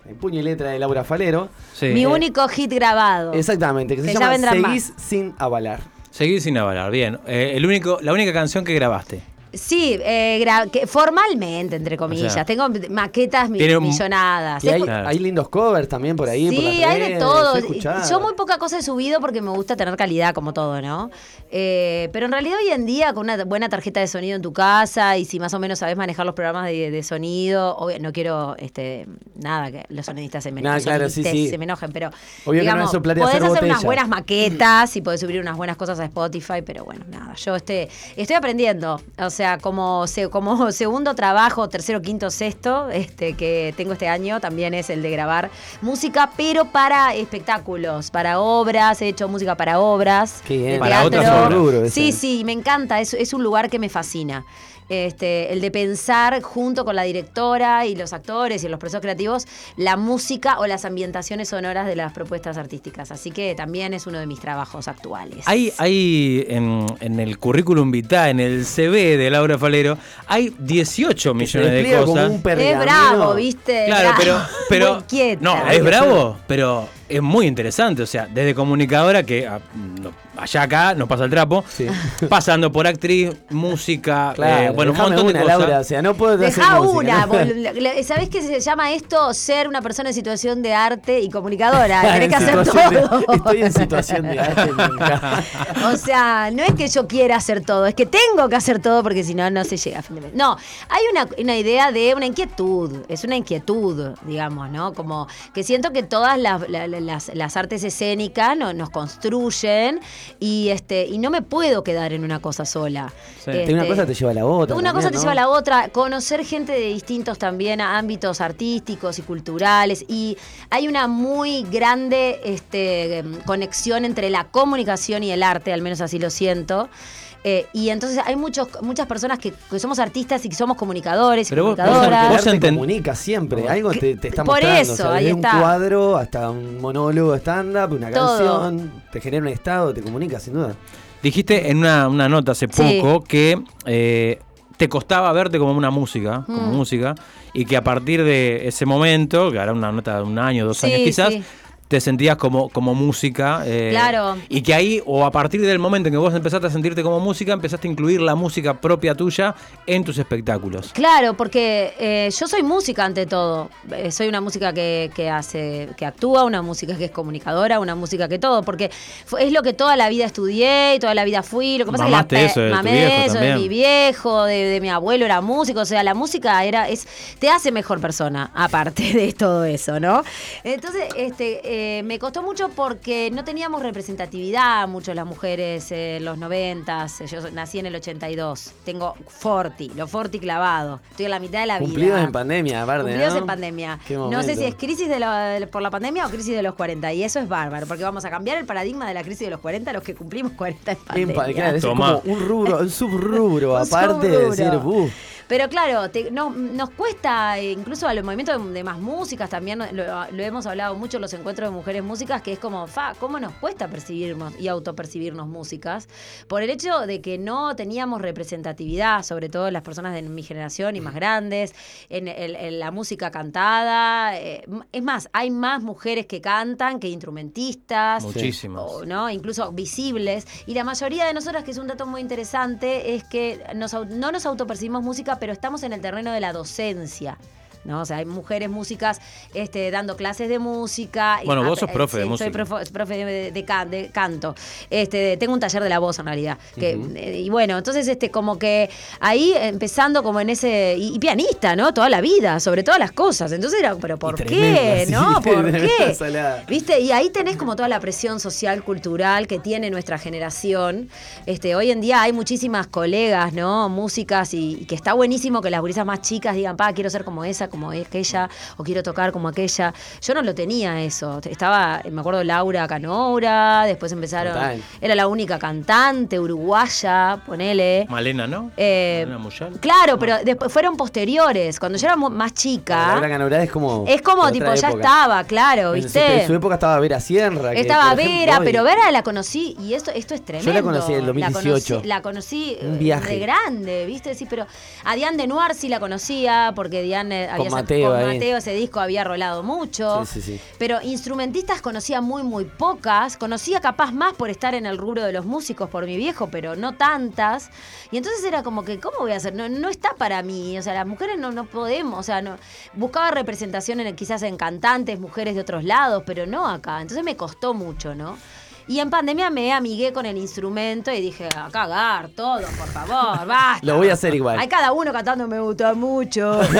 en puño y letra de Laura Falero. Mi Eh, único hit grabado. Exactamente, que se Que llama más. Seguís sin avalar. Seguí sin avalar, bien. Eh, el único, la única canción que grabaste. Sí, eh, que formalmente, entre comillas. O sea, Tengo maquetas un- millonadas. Y hay, hay lindos covers también por ahí. por las Sí, hay de todo. Yo muy poca cosa he subido porque me gusta tener calidad como todo, ¿no? Eh, pero en realidad hoy en día con una buena tarjeta de sonido en tu casa y si más o menos sabes manejar los programas de, de sonido, obvio, no quiero este nada que los sonidistas se me, Nah, claro, sí, sí. se me enojen, pero Obvio que no digamos, soplar y podés hacer hacer unas buenas maquetas y podés subir unas buenas cosas a Spotify, pero bueno, nada, yo este, estoy aprendiendo. O sea, como, se- como segundo trabajo, tercero, quinto, sexto, este, que tengo este año, también es el de grabar música, pero para espectáculos, para obras, he hecho música para obras. Qué bien. Para otras. Sí, sí, me encanta, es, es un lugar que me fascina. Este, el de pensar junto con la directora y los actores y los procesos creativos la música o las ambientaciones sonoras de las propuestas artísticas. Así que también es uno de mis trabajos actuales. Hay, hay en, en el currículum vitae, en el CV de Laura Falero, hay 18 millones de como cosas. un es bravo, ¿viste? Claro, Bravo. pero, pero no, es bravo, pero es muy interesante. O sea, desde comunicadora que ah, no, allá acá nos pasa el trapo, pasando por actriz, música, Claro, eh, bueno, un montón de cosas. Laura, o sea, no puedo hacer Deja música, una. ¿no? ¿Sabés qué se llama esto? Ser una persona en situación de arte y comunicadora. Tenés que hacer de- todo. estoy en situación de arte. O sea, no es que yo quiera hacer todo, es que tengo que hacer todo porque si no, no se llega a fin de mes. No, hay una, una idea de una inquietud, es una inquietud, digamos, ¿no? Como que siento que todas las, la- la- las, las artes escénicas no- nos construyen y, este, y no me puedo quedar en una cosa sola. Una Este, cosa te lleva a la otra. una cosa te ¿no? lleva a la otra, conocer gente de distintos también ámbitos artísticos y culturales y hay una muy grande este, conexión entre la comunicación y el arte, al menos así lo siento. Eh, y entonces hay muchos, muchas personas que, que somos artistas y que somos comunicadores y Pero vos- comunicadoras. vos El arte enten- comunica siempre, algo te, te está Por mostrando. eso, o sea, ahí desde está. un cuadro hasta un monólogo stand-up, una Todo. canción, te genera un estado, te comunica sin duda. Dijiste en una, una nota hace Sí. poco que eh, te costaba verte como una música, como Mm. música, y que a partir de ese momento, que hará una nota de un año, dos Sí, años quizás, sí. Te sentías como, como música. eh, Claro. Y que ahí, o a partir del momento en que vos empezaste a sentirte como música, empezaste a incluir la música propia tuya en tus espectáculos. Claro, porque eh, yo soy música ante todo. Eh, soy una música que, que hace, que actúa, una música que es comunicadora, una música que todo, porque fue- es lo que toda la vida estudié y toda la vida fui. Lo que pasa Mamaste es que la, eso de mamé viejo eso de mi viejo, de, de mi abuelo era músico, o sea, la música era, es, te hace mejor persona, aparte de todo eso, ¿no? Entonces, este, eh, me costó mucho porque no teníamos representatividad mucho las mujeres en los noventas. Yo nací en el 82. Tengo Forti, lo Forti clavado. Estoy en la mitad de la Cumplidos vida. en pandemia, aparte, Cumplidos ¿no? en pandemia. Qué No sé si es crisis de lo- por la pandemia o crisis de los 40. Y eso es bárbaro, porque vamos a cambiar el paradigma de la crisis de los 40 a los que cumplimos 40 en En pandemia. pa- claro, es Tomá. como un rubro, un subrubro, Un aparte de decir, uff. Pero claro, te- no- nos cuesta, eh, incluso a los movimientos de, de más músicas, también lo, lo hemos hablado mucho en los encuentros de mujeres músicas, que es como, fa, ¿cómo nos cuesta percibirnos y autopercibirnos músicas? Por el hecho de que no teníamos representatividad, sobre todo las personas de mi generación y más grandes, en, la música cantada. eh, es más, hay más mujeres que cantan que instrumentistas. Muchísimas. o, ¿no? Incluso visibles. Y la mayoría de nosotras, que es un dato muy interesante, es que nos no nos autopercibimos música, pero estamos en el terreno de la docencia. ¿No? O sea, hay mujeres músicas este, dando clases de música. y- Bueno, vos ah, sos eh, profe de sí, música. Soy profe de, de can- de canto. Este, tengo un taller de la voz en realidad. que, eh, y bueno, entonces este, como que ahí empezando como en ese. Y, y pianista, ¿no? Toda la vida, sobre todas las cosas. Entonces era, ¿pero por qué? Sí, ¿No? ¿Por qué? salada. ¿Viste? Y ahí tenés como toda la presión social, cultural que tiene nuestra generación. Este, hoy en día hay muchísimas colegas, ¿no? Músicas y, y que está buenísimo que las gurisas más chicas digan, pa, quiero ser como esa, como aquella, o quiero tocar como aquella. Yo no lo tenía eso. Estaba, me acuerdo, Laura Canoura, después empezaron. Total. Era la única cantante uruguaya, ponele. Malena, ¿no? Eh, Malena. Claro, pero después fueron posteriores. Cuando yo era más chica. La Laura Canourá es como. Es como tipo, ya época. estaba, claro, En su, ¿viste? en su época estaba Vera Sierra. Estaba Vera, hoy- pero Vera la conocí y esto, esto es tremendo. conocí en el 2018. La conocí, la conocí, Un viaje. de grande, ¿viste? Sí, pero a Diane de Noir sí la conocía porque Diane había Con Mateo con. Mateo ese disco había rolado mucho. Sí, sí, sí. Pero instrumentistas conocía muy, muy pocas. Conocía capaz más por estar en el rubro de los músicos por mi viejo, pero no tantas. Y entonces era como que, ¿cómo voy a hacer? No, no está para mí. O sea, las mujeres no, no podemos. O sea, no. Buscaba representación en, quizás en cantantes, mujeres de otros lados, pero no acá. Entonces me costó mucho, ¿no? Y en pandemia me amigué con el instrumento y dije, a cagar todo, por favor, basta. Lo voy a hacer igual. Hay cada uno cantando, me gusta mucho.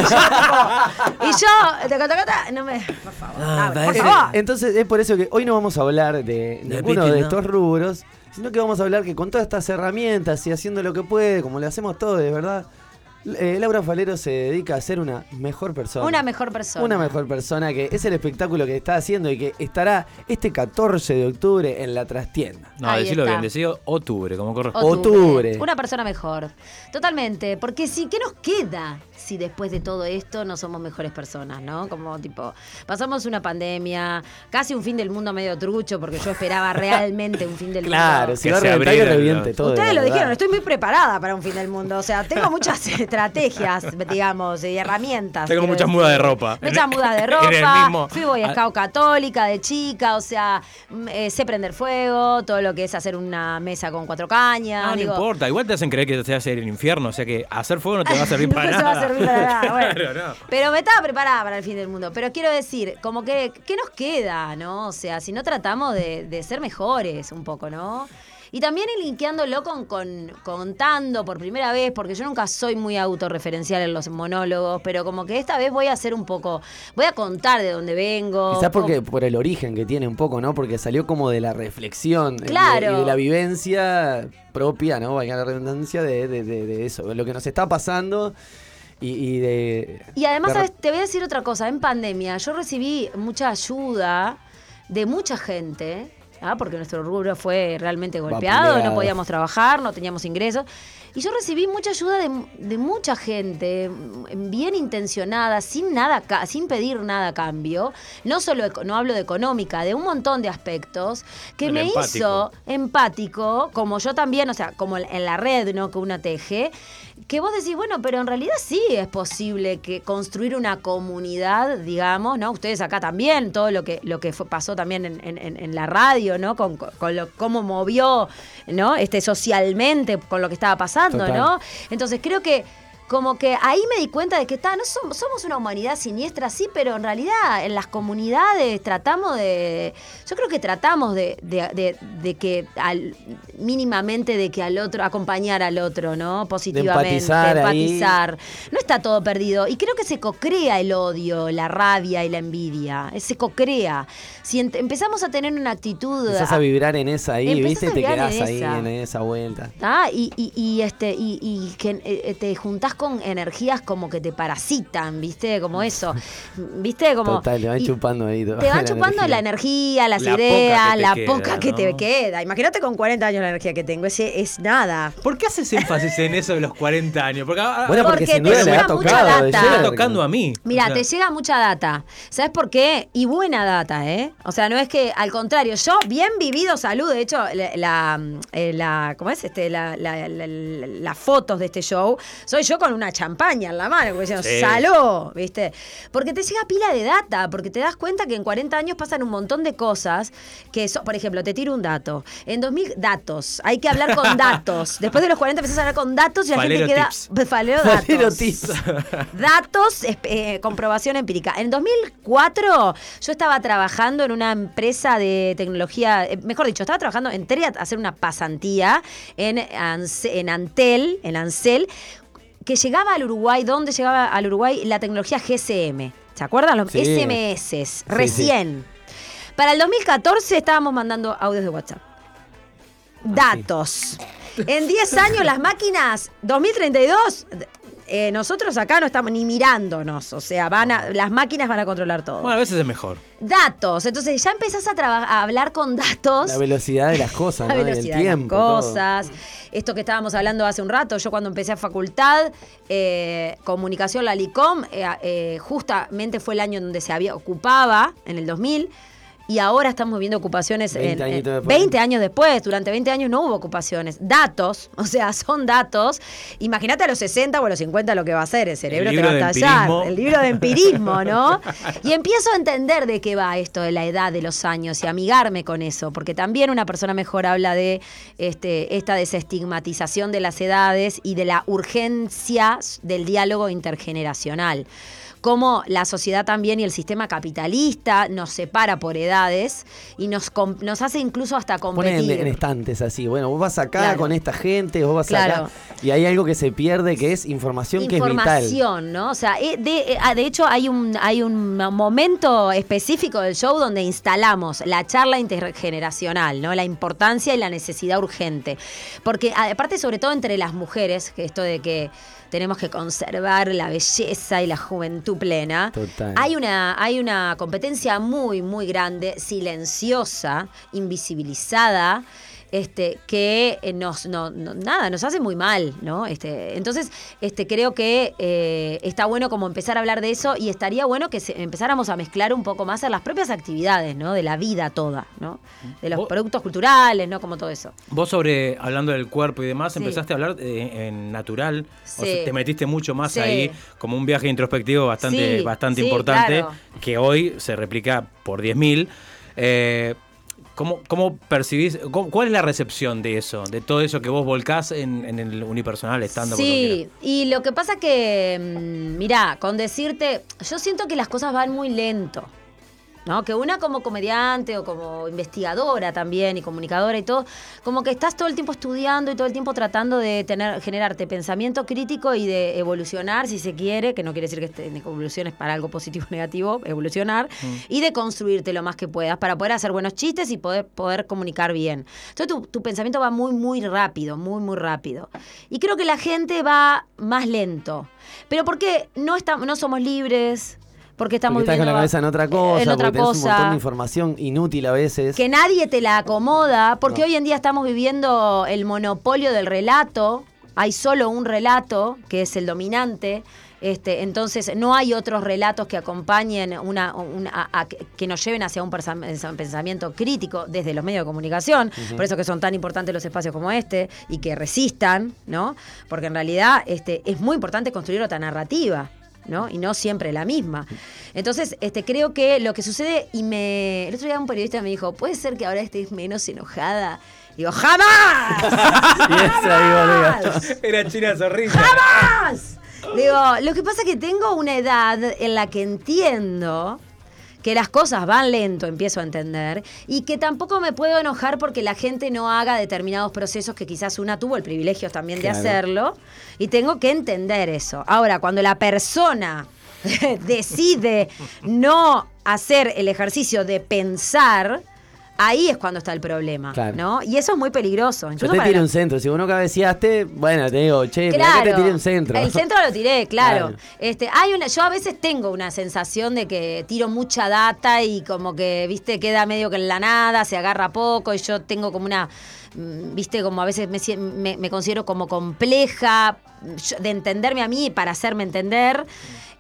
Y yo, y yo, taca, no me. Por favor, Ah, por favor. Entonces es por eso que hoy no vamos a hablar de, ninguno de no. estos rubros, sino que vamos a hablar que con todas estas herramientas y haciendo lo que puede, como lo hacemos todos, de verdad, eh, Laura Falero se dedica a ser una mejor persona. Una mejor persona. Una mejor persona que es el espectáculo que está haciendo y que estará este 14 de octubre en la trastienda. No, Ahí decirlo está. bien, decirlo octubre, como corresponde. Octubre. Una persona mejor. Totalmente. Porque sí, ¿qué nos queda si después de todo esto no somos mejores personas, no? Como tipo, pasamos una pandemia, casi un fin del mundo medio trucho, porque yo esperaba realmente un fin del Claro, mundo. si va a reventar que reviente todo. Ustedes lo dijeron, estoy muy preparada para un fin del mundo. O sea, tengo muchas estrategias, digamos, y herramientas. Tengo muchas decir. mudas de ropa. Muchas mudas de ropa. mismo- Fui Boy Scout católica de chica, o sea, mm, eh, sé prender fuego, todo lo que es hacer una mesa con cuatro cañas. No, no digo, importa. Igual te hacen creer que te va a hacer el infierno. O sea que hacer fuego no te va a servir para No nada. Servir para nada, bueno. Claro, no. Pero me estaba preparada para el fin del mundo. Pero quiero decir, como que, ¿qué nos queda, no? O sea, si no tratamos de, de ser mejores un poco, ¿no? Y también linkeándolo con, con contando por primera vez, porque yo nunca soy muy autorreferencial en los monólogos, pero como que esta vez voy a hacer un poco, voy a contar de dónde vengo. Quizás porque por el origen que tiene un poco, ¿no? Porque salió como de la reflexión y de- Claro. y de la vivencia propia, ¿no? Valga la redundancia de, de- de- de eso, de lo que nos está pasando y, y de. Y además, de- ¿sabes? te voy a decir otra cosa. En pandemia yo recibí mucha ayuda de mucha gente, ¿ah? porque nuestro rubro fue realmente golpeado, Vapuleado. no podíamos trabajar, no teníamos ingresos. Y yo recibí mucha ayuda de, de mucha gente, bien intencionada, sin nada, sin pedir nada a cambio. No solo, no hablo de económica, de un montón de aspectos que El me empático. hizo empático, como yo también, o sea, como en la red, ¿no? Que una teje, que vos decís, bueno, pero en realidad sí es posible que construir una comunidad, digamos, ¿no? Ustedes acá también, todo lo que, lo que fue- pasó también en, en- en- la radio, ¿no? Con, con- con lo, cómo movió, ¿no? Este, socialmente con lo que estaba pasando, Total. ¿no? Entonces creo que como que ahí me di cuenta de que está, no somos, somos una humanidad siniestra, sí, pero en realidad en las comunidades tratamos de. Yo creo que tratamos de, de- de- de que al, mínimamente de que al otro, acompañar al otro, ¿no? Positivamente. empatizar empatizar. No está todo perdido. Y creo que se cocrea el odio, la rabia y la envidia. Se cocrea. Si empezamos a tener una actitud. Empezás a vibrar en esa ahí, ¿viste? a Y te quedás en ahí en esa vuelta. Ah, y, y, y, este, y, y que eh, te juntás con energías como que te parasitan, ¿viste? Como eso. ¿Viste? Como. Total, te van chupando ahí. Te van chupando la energía, las La ideas, la queda, poca que ¿no? te queda. Imagínate con 40 años la energía que tengo. Ese es nada. ¿Por qué haces énfasis en eso de los 40 años? Porque, ahora- Bueno, porque, Porque sin te duda llega ha mucha tocado. de data. me cerca. tocando a mí. Mira, O sea, te llega mucha data. ¿Sabes por qué? Y buena data, ¿eh? O sea, no es que, al contrario, yo bien vivido salud. De hecho, la, la, eh, la- ¿cómo es? Este, la, la- la- la- las fotos de este show, soy yo con una champaña en la mano, como diciendo, Sí. salud, ¿viste? Porque te llega pila de data, porque te das cuenta que en 40 años pasan un montón de cosas que, son, por ejemplo, te tiro un dato. En 2000, datos. Hay que hablar con datos. Después de los 40 empezás a hablar con datos y la Falero gente queda... tips. Falero datos. Falero tips. Datos, eh, comprobación empírica. En 2004 yo estaba trabajando en una empresa de tecnología, eh, mejor dicho, estaba trabajando, entré a hacer una pasantía en, Anse- en Antel, en Ansel, que llegaba al Uruguay, ¿dónde llegaba al Uruguay? La tecnología GSM. ¿Se acuerdan? Los Sí. SMS, recién. Para el 2014 estábamos mandando audios de WhatsApp. Datos. En 10 años las máquinas, 2032, eh, nosotros acá no estamos ni mirándonos. O sea, van a, las máquinas van a controlar todo. Bueno, a veces es mejor. Datos. Entonces ya empezás a, a hablar con datos. La velocidad de las cosas, La ¿no? El velocidad de las todo. cosas. Esto que estábamos hablando hace un rato, yo cuando empecé a facultad, eh, comunicación, la LICOM, eh, justamente fue el año en donde se había ocupaba, en el 2000. Y ahora estamos viendo ocupaciones 20 en, en- después. 20 años después. Durante 20 años no hubo ocupaciones. Datos, o sea, son datos. Imagínate a los 60 o a los 50 lo que va a hacer. El cerebro El te va a empirismo. El libro de empirismo, ¿no? Y empiezo a entender de qué va esto de la edad, de los años y amigarme con eso, porque también una persona mejor habla de este, esta desestigmatización de las edades y de la urgencia del diálogo intergeneracional. Cómo la sociedad también y el sistema capitalista nos separa por edades y nos, nos hace incluso hasta Ponen en, competir. en estantes así. Bueno, vos vas acá Claro. con esta gente, vos vas Claro. acá. Y hay algo que se pierde que es información, que es vital. información, ¿no? O sea, eh, de, eh, ah, de hecho hay un, hay un momento específico del show donde instalamos la charla intergeneracional, ¿no? La importancia y la necesidad urgente. Porque aparte, sobre todo entre las mujeres, que esto de que tenemos que conservar la belleza y la juventud plena. Total. Hay una, hay una competencia muy, muy grande, silenciosa, invisibilizada. Este, que eh, nos, no, no- nada, nos hace muy mal, ¿no? Este, entonces, este, creo que eh, está bueno como empezar a hablar de eso y estaría bueno que se- empezáramos a mezclar un poco más en las propias actividades, ¿no? De la vida toda, ¿no? De los productos culturales, ¿no? Como todo eso. Vos sobre, hablando del cuerpo y demás, Sí. empezaste a hablar eh, en natural, o sea, te metiste mucho más Sí. ahí, como un viaje introspectivo bastante, bastante importante, claro. que hoy se replica por 10.000. Eh, ¿Cómo, cómo percibís, cómo- cuál es la recepción de eso, de todo eso que vos volcás en, en el unipersonal, estando Sí, y lo que pasa que, mm, mirá, con decirte, yo siento que las cosas van muy lento. ¿No? Que una como comediante o como investigadora también y comunicadora y todo, como que estás todo el tiempo estudiando y todo el tiempo tratando de tener, generarte pensamiento crítico y de evolucionar, si se quiere, que no quiere decir que este- evoluciones para algo positivo o negativo, evolucionar, y de construirte lo más que puedas para poder hacer buenos chistes y poder, poder comunicar bien. Entonces tu, tu pensamiento va muy, muy rápido, muy, muy rápido. Y creo que la gente va más lento. Pero porque no, estamos, no somos libres, porque estamos Porque estás con la cabeza en otra cosa, en otra porque tenés un montón cosa. de información inútil a veces. que nadie te la acomoda, porque No. hoy en día estamos viviendo el monopolio del relato, hay solo un relato, que es el dominante, este, entonces no hay otros relatos que acompañen una, una- a- a- que nos lleven hacia un pensamiento crítico desde los medios de comunicación, por eso que son tan importantes los espacios como este y que resistan, ¿no? Porque en realidad este, es muy importante construir otra narrativa. ¿No? Y no siempre la misma. Entonces, este, creo que lo que sucede, y me. El otro día un periodista me dijo, ¿puede ser que ahora estés menos enojada? Digo, ¡jamás! Y esa, digo, digo. Era China Zorrilla. ¡Jamás! Digo, lo que pasa es que tengo una edad en la que entiendo que las cosas van lento, empiezo a entender, y que tampoco me puedo enojar porque la gente no haga determinados procesos que quizás una tuvo el privilegio también de Claro. hacerlo, y tengo que entender eso. Ahora, cuando la persona decide no hacer el ejercicio de pensar, ahí es cuando está el problema, Claro. ¿no? Y eso es muy peligroso. Yo te tiré un centro. Si vos no cabeceaste, bueno, te digo, che, que te tiré un centro. el centro lo tiré, claro. Claro. Este, hay una, yo a veces tengo una sensación de que tiro mucha data y como que, viste, queda medio que en la nada, se agarra poco y yo tengo como una, mm, viste, como a veces me, me- me considero como compleja yo- de entenderme a mí para hacerme entender.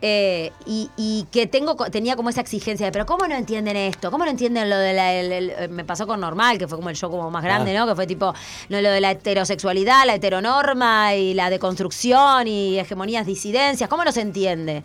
Eh, y, y que tengo tenía como esa exigencia de, pero ¿cómo no entienden esto? ¿Cómo no entienden lo de la... el- el- eh, me pasó con Normal, que fue como el show como más grande, Ah. ¿no? Que fue tipo, no, lo de la heterosexualidad, la heteronorma y la deconstrucción y hegemonías disidencias. ¿Cómo no se entiende?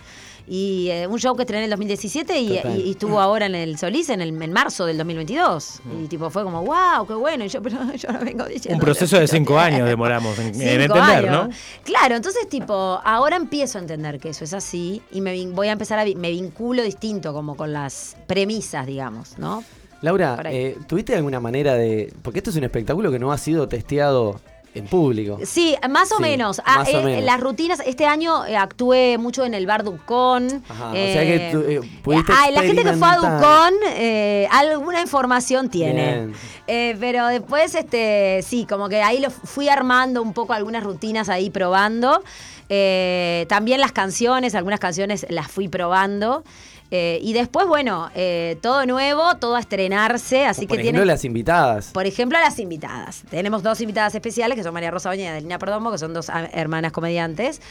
Y eh, un show que estrené en el 2017 y, y- y estuvo ahora en el Solís en, el, en marzo del 2022. Y tipo fue como, wow, qué bueno. Y yo, pero yo no vengo diciendo... Un proceso de cinco años demoramos en, entender, años. ¿no? Claro, entonces tipo, ahora empiezo a entender que eso es así y me voy a empezar a me vinculo distinto como con las premisas, digamos, ¿no? Laura, eh, ¿tuviste alguna manera de.? Porque esto es un espectáculo que no ha sido testeado en público. Sí, más o Sí, menos. Ah, o eh, menos. Las rutinas, este año eh, actué mucho en el bar Ducón. Ajá, o sea que tú, eh, pudiste ah, la gente que fue a. Ducón, eh, alguna información tiene. Eh, pero después, este, sí, como que ahí lo fui armando un poco algunas rutinas ahí probando. Eh, también las canciones, algunas canciones las fui probando. Eh, y después, bueno, eh, todo nuevo, todo a estrenarse, así Por que ejemplo, tiene... las invitadas. Por ejemplo, las invitadas. Tenemos dos invitadas especiales, que son María Rosa Baña y Adelina Perdomo, que son dos a- hermanas comediantes.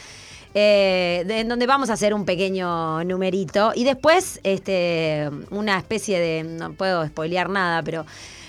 eh, de- en donde vamos a hacer un pequeño numerito. Y después, este, una especie de. No puedo spoilear nada, pero.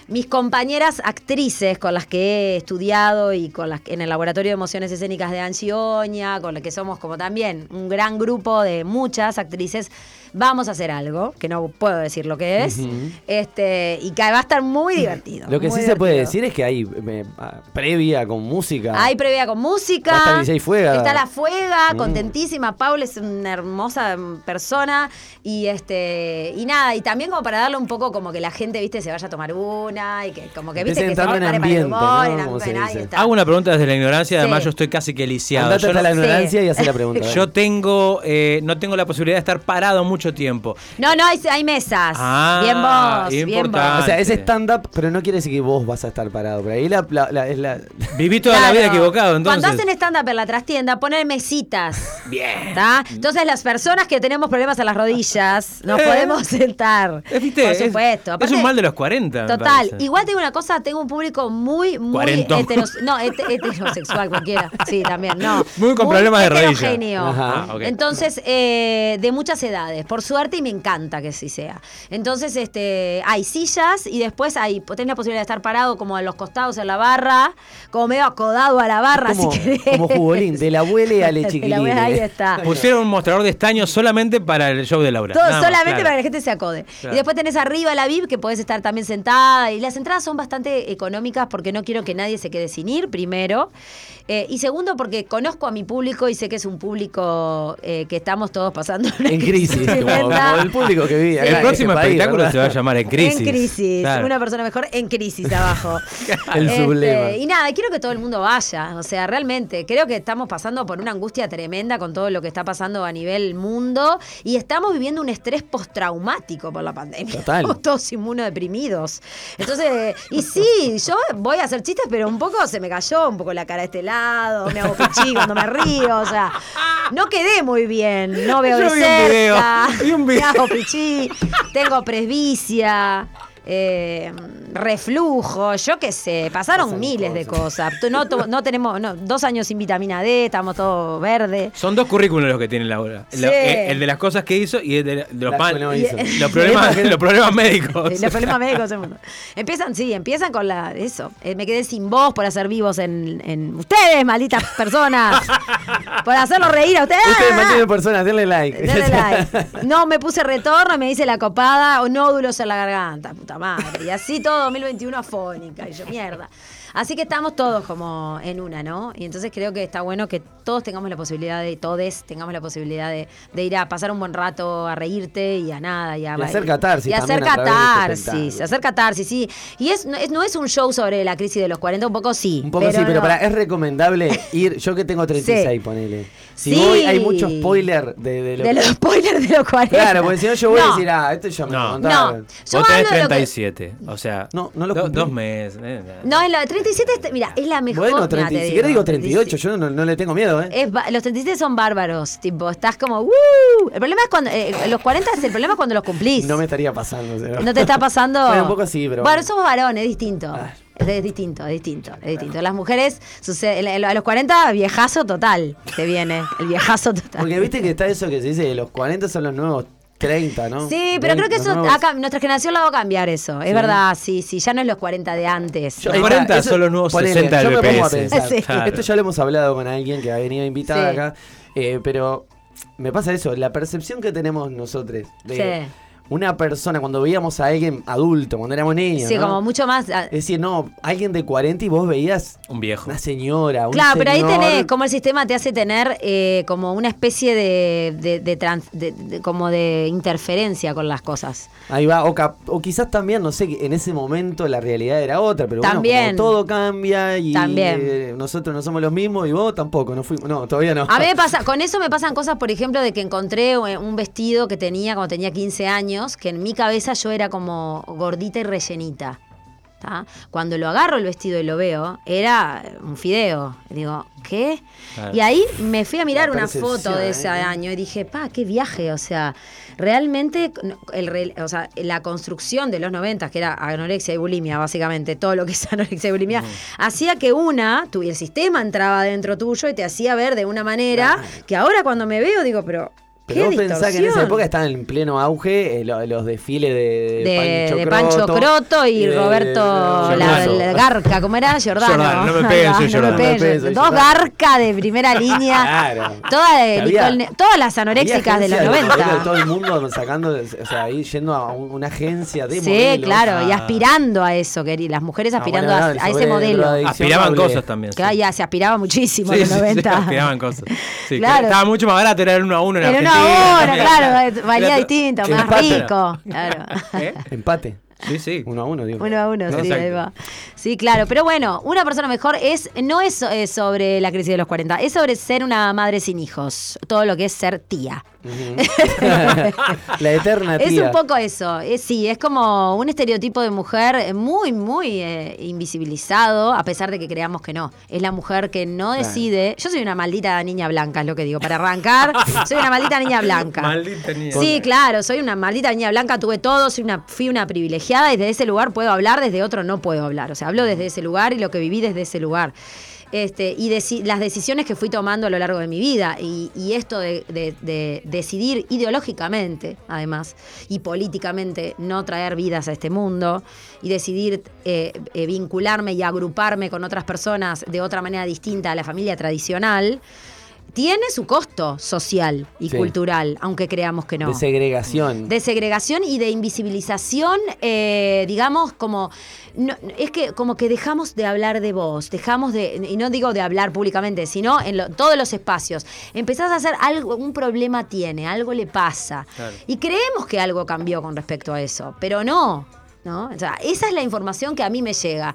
Mis compañeras actrices con las que he estudiado y con las que en el Laboratorio de Emociones Escénicas de Ansioña, con las que somos como también un gran grupo de muchas actrices, vamos a hacer algo, que no puedo decir lo que es, este y que va a estar muy divertido. Lo que sí se puede decir es que hay eh, ah, previa con música. Hay previa con música. DJ Fuega. Está la Fuega, Mm. contentísima. Paula es una hermosa persona. Y este y nada, y también como para darle un poco como que la gente, viste, se vaya a tomar una y que como que viste que se en prepare para el ambiente, humor, ¿no? en ambiente. Hago una pregunta desde la ignorancia, además yo estoy casi que lisiado. Andate Yo hasta la ignorancia y hace la pregunta. Yo tengo, eh, no tengo la posibilidad de estar parado mucho tiempo. No, no, hay, hay mesas. Ah, bien vos, bien vos. O sea, es stand-up, pero no quiere decir que vos vas a estar parado. Pero ahí la, la- la- es la. Viví toda la vida equivocado, entonces. Cuando hacen stand-up en la trastienda, ponen mesitas. Bien. ¿tá? Entonces las personas que tenemos problemas en las rodillas nos Eh. podemos sentar. ¿Viste? Por Es- supuesto. Es, Aparte- un mal de los 40. me Total, parece. igual tengo una cosa, tengo un público muy, muy Cuarentón. heteros- no, hete- heterosexual cualquiera, sí, también, no. Muy con problemas de rodilla. heterogéneo. Ajá. Ah. Entonces, eh, de muchas edades, por suerte, y me encanta que así sea. Entonces, este, hay sillas y después hay, tenés la posibilidad de estar parado como a los costados en la barra, como medio acodado a la barra, como, si querés. como jugolín, de la abuela y a la chiquilín. ahí está. Pusieron un mostrador de estaño solamente para el show de Laura. Todo Nada más, solamente claro. para que la gente se acode. Claro. Y después tenés arriba la VIP que podés estar también sentada. Y las entradas son bastante económicas porque no quiero que nadie se quede sin ir, primero. Eh, y segundo, porque conozco a mi público y sé que es un público eh, que estamos todos pasando una En crisis, como, el público que vive. El en próximo este país, espectáculo ¿verdad? se va a llamar En Crisis. En crisis. Claro. Una persona mejor en crisis abajo. El Este, sublema. y nada, quiero que todo el mundo vaya. O sea, realmente, creo que estamos pasando por una angustia tremenda con todo lo que está pasando a nivel mundo. Y estamos viviendo un estrés postraumático por la pandemia. Total. Estamos todos inmunodeprimidos. Entonces, y sí, yo voy a hacer chistes, pero un poco se me cayó un poco la cara de este lado. Me hago pichí cuando me río. O sea, no quedé muy bien. No veo Yo de vi un video, cerca. vi un video. Me hago pichí. Tengo presbicia. Eh, reflujo, yo qué sé, pasaron miles de cosas. No, to- no tenemos no, dos años sin vitamina D, estamos todos verdes. Son dos currículos los que tiene Laura. Sí. Lo- eh, el de las cosas que hizo y el de, de los, mal- que no hizo. los, problemas, los problemas médicos. Los problemas médicos. Empiezan, sí, empiezan con la eso. Eh, me quedé sin voz por hacer vivos en, en ustedes, malditas personas. por hacerlos reír a ustedes. Ustedes mantienen personas, denle like. No me puse retorno, me hice la copada o nódulos en la garganta, puta madre. Y así todo 2021 afónica. Y yo, mierda. Así que estamos todos como en una, ¿no? Y entonces creo que está bueno que todos tengamos la posibilidad de, todes tengamos la posibilidad de, de ir a pasar un buen rato, a reírte y a nada. Y, a Y hacer catarsis Y hacer este catarsis, hacer catarsis, sí. Y es, no, es, no es un show sobre la crisis de los 40, un poco sí. Un poco sí, pero para, es recomendable ir. Yo que tengo 36, Sí. ponele. Si Sí. voy, hay mucho spoiler de, de lo De los spoilers de los 40. Claro, porque si no yo voy No. a decir, ah, esto ya me lo No. contaron. No. Yo Vos tenés hablo de lo que- 37. O sea, No, no lo do- dos meses. eh. No, en la de 37, este- mira, es la mejor. Bueno, Mira, 30, te si querés digo 37. 38, yo no, no le tengo miedo, ¿eh? Es los 37 son bárbaros, tipo, estás como, ¡Woo! El problema es cuando, eh, los 40 es el problema es cuando los cumplís. No me estaría pasando. o sea. No te está pasando. Bueno, un poco sí, pero. Bueno, somos varones, es distinto. Es, es distinto, es distinto, es distinto. Las mujeres, sucede, a los 40, viejazo total, te viene. El viejazo total. Porque viste que está eso que se dice, los 40 son los nuevos 30, ¿no? Sí, pero creo que eso, nuevos- cam- nuestra generación la va a cambiar eso. Es Sí. verdad, sí, sí, ya no es los 40 de antes. Yo- Los ahí 40 eso- son los nuevos ponele, 60 yo me pongo a BPS. pensar. Sí. Claro. Esto ya lo hemos hablado con alguien que ha venido invitada Sí. acá, eh, pero me pasa eso, la percepción que tenemos nosotros de Sí. Una persona, cuando veíamos a alguien adulto, cuando éramos niños, Sí, ¿no? como mucho más. ah, Es decir, no, alguien de 40 y vos veías Un viejo. una señora, un Claro, pero ahí tenés como el sistema te hace tener eh, como una especie de, de, de trans- de- de- como de interferencia con las cosas. Ahí va, o, cap- o quizás también, no sé, en ese momento la realidad era otra, pero También. bueno, como todo cambia y También. eh, nosotros no somos los mismos y vos tampoco, no fuimos, no, todavía no. A mí me pasa, con eso me pasan cosas, por ejemplo, de que encontré eh, un vestido que tenía cuando tenía 15 años, que en mi cabeza yo era como gordita y rellenita. ¿tá? Cuando lo agarro el vestido y lo veo, era un fideo. Digo, ¿qué? Claro. Y ahí me fui a mirar una foto de ese ¿eh? año y dije, pa, qué viaje. O sea, realmente el, o sea, la construcción de los 90, que era anorexia y bulimia, básicamente, todo lo que es anorexia y bulimia, hacía que una, tu, el sistema entraba dentro tuyo y te hacía ver de una manera que ahora cuando me veo digo, pero Pero ¡Qué vos pensás que en esa época estaban en pleno auge eh, lo- los desfiles de, de, de Pancho, Croto y, de- Roberto la, Giordano. la Garca, ¿cómo era? Giordano. Giordano, no me peguen, soy No me Giordano. peguen, No me peguen, soy Dos Giordano. Garca de primera línea. Claro. Toda de había- Nicole Ne- todas las anoréxicas de los Había agencias 90. de todo el mundo sacando, o sea, ahí yendo a un- una agencia de Sí, modelos. claro, y aspirando a eso, queri- las mujeres Ah, aspirando bueno, a- no, a, ese modelo. drogadicción Aspiraban hablé. cosas también. sí. Ya se aspiraba muchísimo Sí, en los sí, sí, 90. aspiraban cosas. Sí, Claro. que Estaba mucho más barato, era el uno a uno en una Argentina. Hora, también. claro, valía distinto, más empate. rico. Claro. ¿Eh? Empate. Sí, sí. Uno a uno, digo. Uno a uno, sí, ahí va. Sí, claro, pero bueno, una persona mejor es no es eh, sobre la crisis de los 40, es sobre ser una madre sin hijos, todo lo que es ser tía. La eterna tía. Es un poco eso, es, sí, es como un estereotipo de mujer muy, muy eh, invisibilizado, a pesar de que creamos que no. Es la mujer que no Claro. decide. Yo soy una maldita niña blanca, es lo que digo. Para arrancar, soy una maldita niña blanca. Maldita niña. Sí, claro, soy una maldita niña blanca, tuve todo, soy una, fui una privilegiada y desde ese lugar puedo hablar, desde otro no puedo hablar. O sea, hablo desde ese lugar y lo que viví desde ese lugar. Este, y las decisiones que fui tomando a lo largo de mi vida y, esto de decidir ideológicamente, además, y políticamente no traer vidas a este mundo y decidir eh, eh, vincularme y agruparme con otras personas de otra manera distinta a la familia tradicional, tiene su costo social y Sí. cultural, aunque creamos que no De segregación. de segregación y de invisibilización, eh, digamos, como no, es que como que dejamos de hablar de vos, dejamos de, y no digo de hablar públicamente, sino en lo- todos los espacios. Empezás a hacer algo, un problema tiene, algo le pasa. Claro. Y creemos que algo cambió con respecto a eso, pero no. ¿no? O sea, esa es la información que a mí me llega.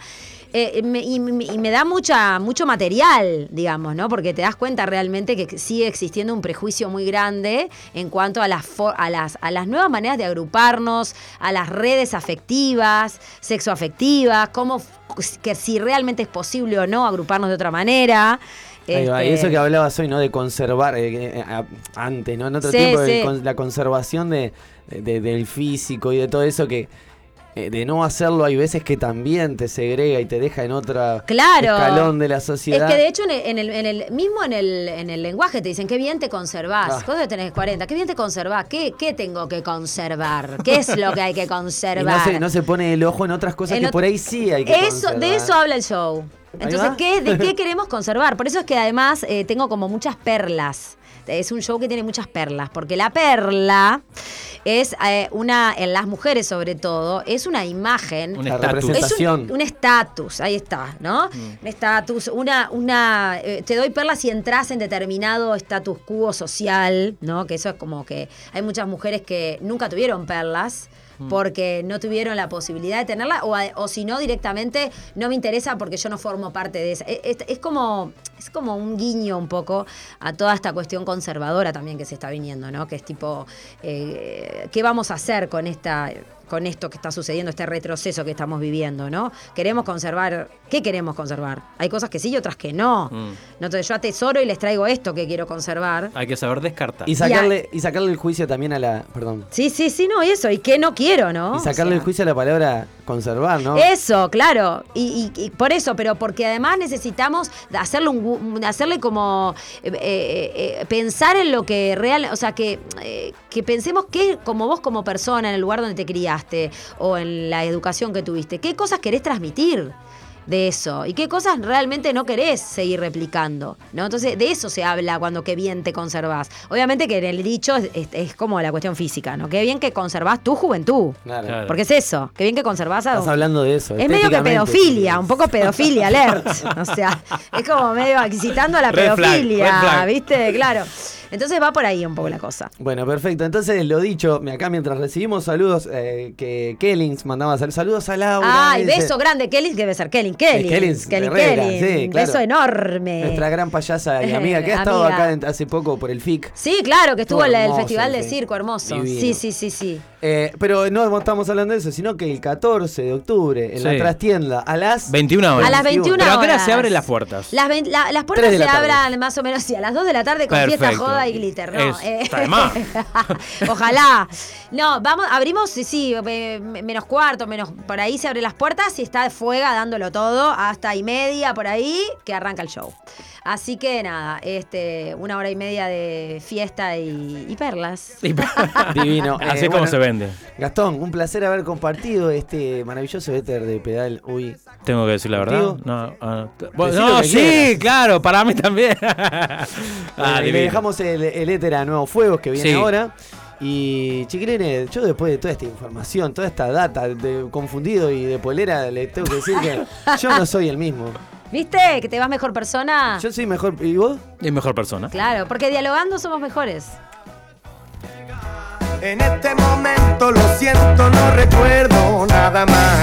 Eh, me- y, me- y me da mucha, mucho material, digamos, ¿no? Porque te das cuenta realmente que sigue existiendo un prejuicio muy grande en cuanto a las, a las, a las nuevas maneras de agruparnos, a las redes afectivas, sexoafectivas, cómo que si realmente es posible o no agruparnos de otra manera. Este, eso que hablabas hoy, ¿no? De conservar, eh, eh, a- antes, ¿no? En otro Sí, tiempo, de con- la conservación de, de- del físico y de todo eso que... eh, de no hacerlo hay veces que también te segrega y te deja en otra Claro. escalón de la sociedad. Es que de hecho en el, en el- en el- mismo en el, en el lenguaje te dicen qué bien te conservás. Ah. ¿Cuándo tenés 40? ¿Qué bien te conservás? ¿Qué, ¿Qué tengo que conservar? ¿Qué es lo que hay que Y conservar? no se, no se pone el ojo en otras cosas En que por ahí sí hay que eso, conservar. de eso habla el show. Entonces. ¿qué, ¿de qué queremos conservar? Por eso es que además eh, tengo como muchas perlas. Es un show que tiene muchas perlas, porque la perla es eh, una, en las mujeres sobre todo, es una imagen. Una es un- representación. un estatus, ahí está, ¿no? Un estatus, una, una, eh, te doy perlas si entras en determinado status quo social, ¿no? Que eso es como que hay muchas mujeres que nunca tuvieron perlas porque no tuvieron la posibilidad de tenerla o, o si no directamente no me interesa porque yo no formo parte de esa. E- Es, es como es como un guiño un poco a toda esta cuestión conservadora también que se está viniendo, ¿no? Que es tipo eh, qué vamos a hacer con esta con esto que está sucediendo, este retroceso que estamos viviendo, ¿no? Queremos conservar, ¿qué queremos conservar? Hay cosas que sí y otras que no. Mm. ¿no? Entonces yo atesoro y les traigo esto que quiero conservar. Hay que saber descartar. Y sacarle, y sacarle el juicio también a la... Perdón. Sí, sí, sí, no, y eso, y qué no quiero, ¿no? Y sacarle O sea, el juicio a la palabra conservar, ¿no? Eso, claro. Y, y- y por eso, pero porque además necesitamos hacerle, un, hacerle como eh, eh, eh, pensar en lo que real, o sea, que, eh, que pensemos que como vos como persona, en el lugar donde te criaste o en la educación que tuviste, qué cosas querés transmitir de eso y qué cosas realmente no querés seguir replicando, ¿no? Entonces, de eso se habla cuando qué bien te conservás. Obviamente que en el dicho es, es- es como la cuestión física, ¿no? Qué bien que conservás tu juventud. Claro. Porque es eso, qué bien que conservás a Estás hablando de eso. es medio que pedofilia, un poco pedofilia alert. O sea, es como medio excitando a la Red pedofilia, flag. ¿viste? Claro. Entonces va por ahí un poco la cosa. Bueno, perfecto. Entonces, lo dicho, acá mientras recibimos saludos, eh, que Kellings mandaba sal- saludos a Laura. Ay, dice, beso grande, Kelly, que debe ser Kelly, Kelly. Kelly, Herrera, Kelly. sí, Un claro. beso enorme. Nuestra gran payasa y amiga, que ha estado acá hace poco por el FIC. Sí, claro, que estuvo en el Festival de. Circo, hermoso. Divino. Sí, sí, sí, sí. Eh, pero no estamos hablando de eso, sino que el 14 de octubre, en la Sí. trastienda, a las 21 horas. A las 21 Pero se abren las puertas? Las, la- puertas se la tarde. abran más o menos sí, a las 2 de la tarde con fiesta, Perfecto. joda joda y glitter, ¿no? Es- Eh, está de más. Ojalá. No, vamos, abrimos, sí, sí, eh, menos cuarto, menos. Por ahí se abren las puertas y está de fuega dándolo todo hasta y media por ahí que arranca el show. Así que nada, este, una hora y media de fiesta y, y perlas. Divino. Así Eh, es como bueno, se vende. Gastón, un placer haber compartido este maravilloso éter de pedal hoy. Tengo que decir la verdad. No, ah, no sí, quieras. claro, para mí también. Ah, le divino. dejamos el, el éter a Nuevos Fuegos que viene Sí. ahora. Y chiquilines, yo después de toda esta información, toda esta data de confundido y de polera, le tengo que decir que yo no soy el mismo. ¿Viste? Que te vas mejor persona. Yo soy mejor. ¿Y vos? Es mejor persona. Claro, porque dialogando somos mejores. En este momento lo siento, no recuerdo nada más.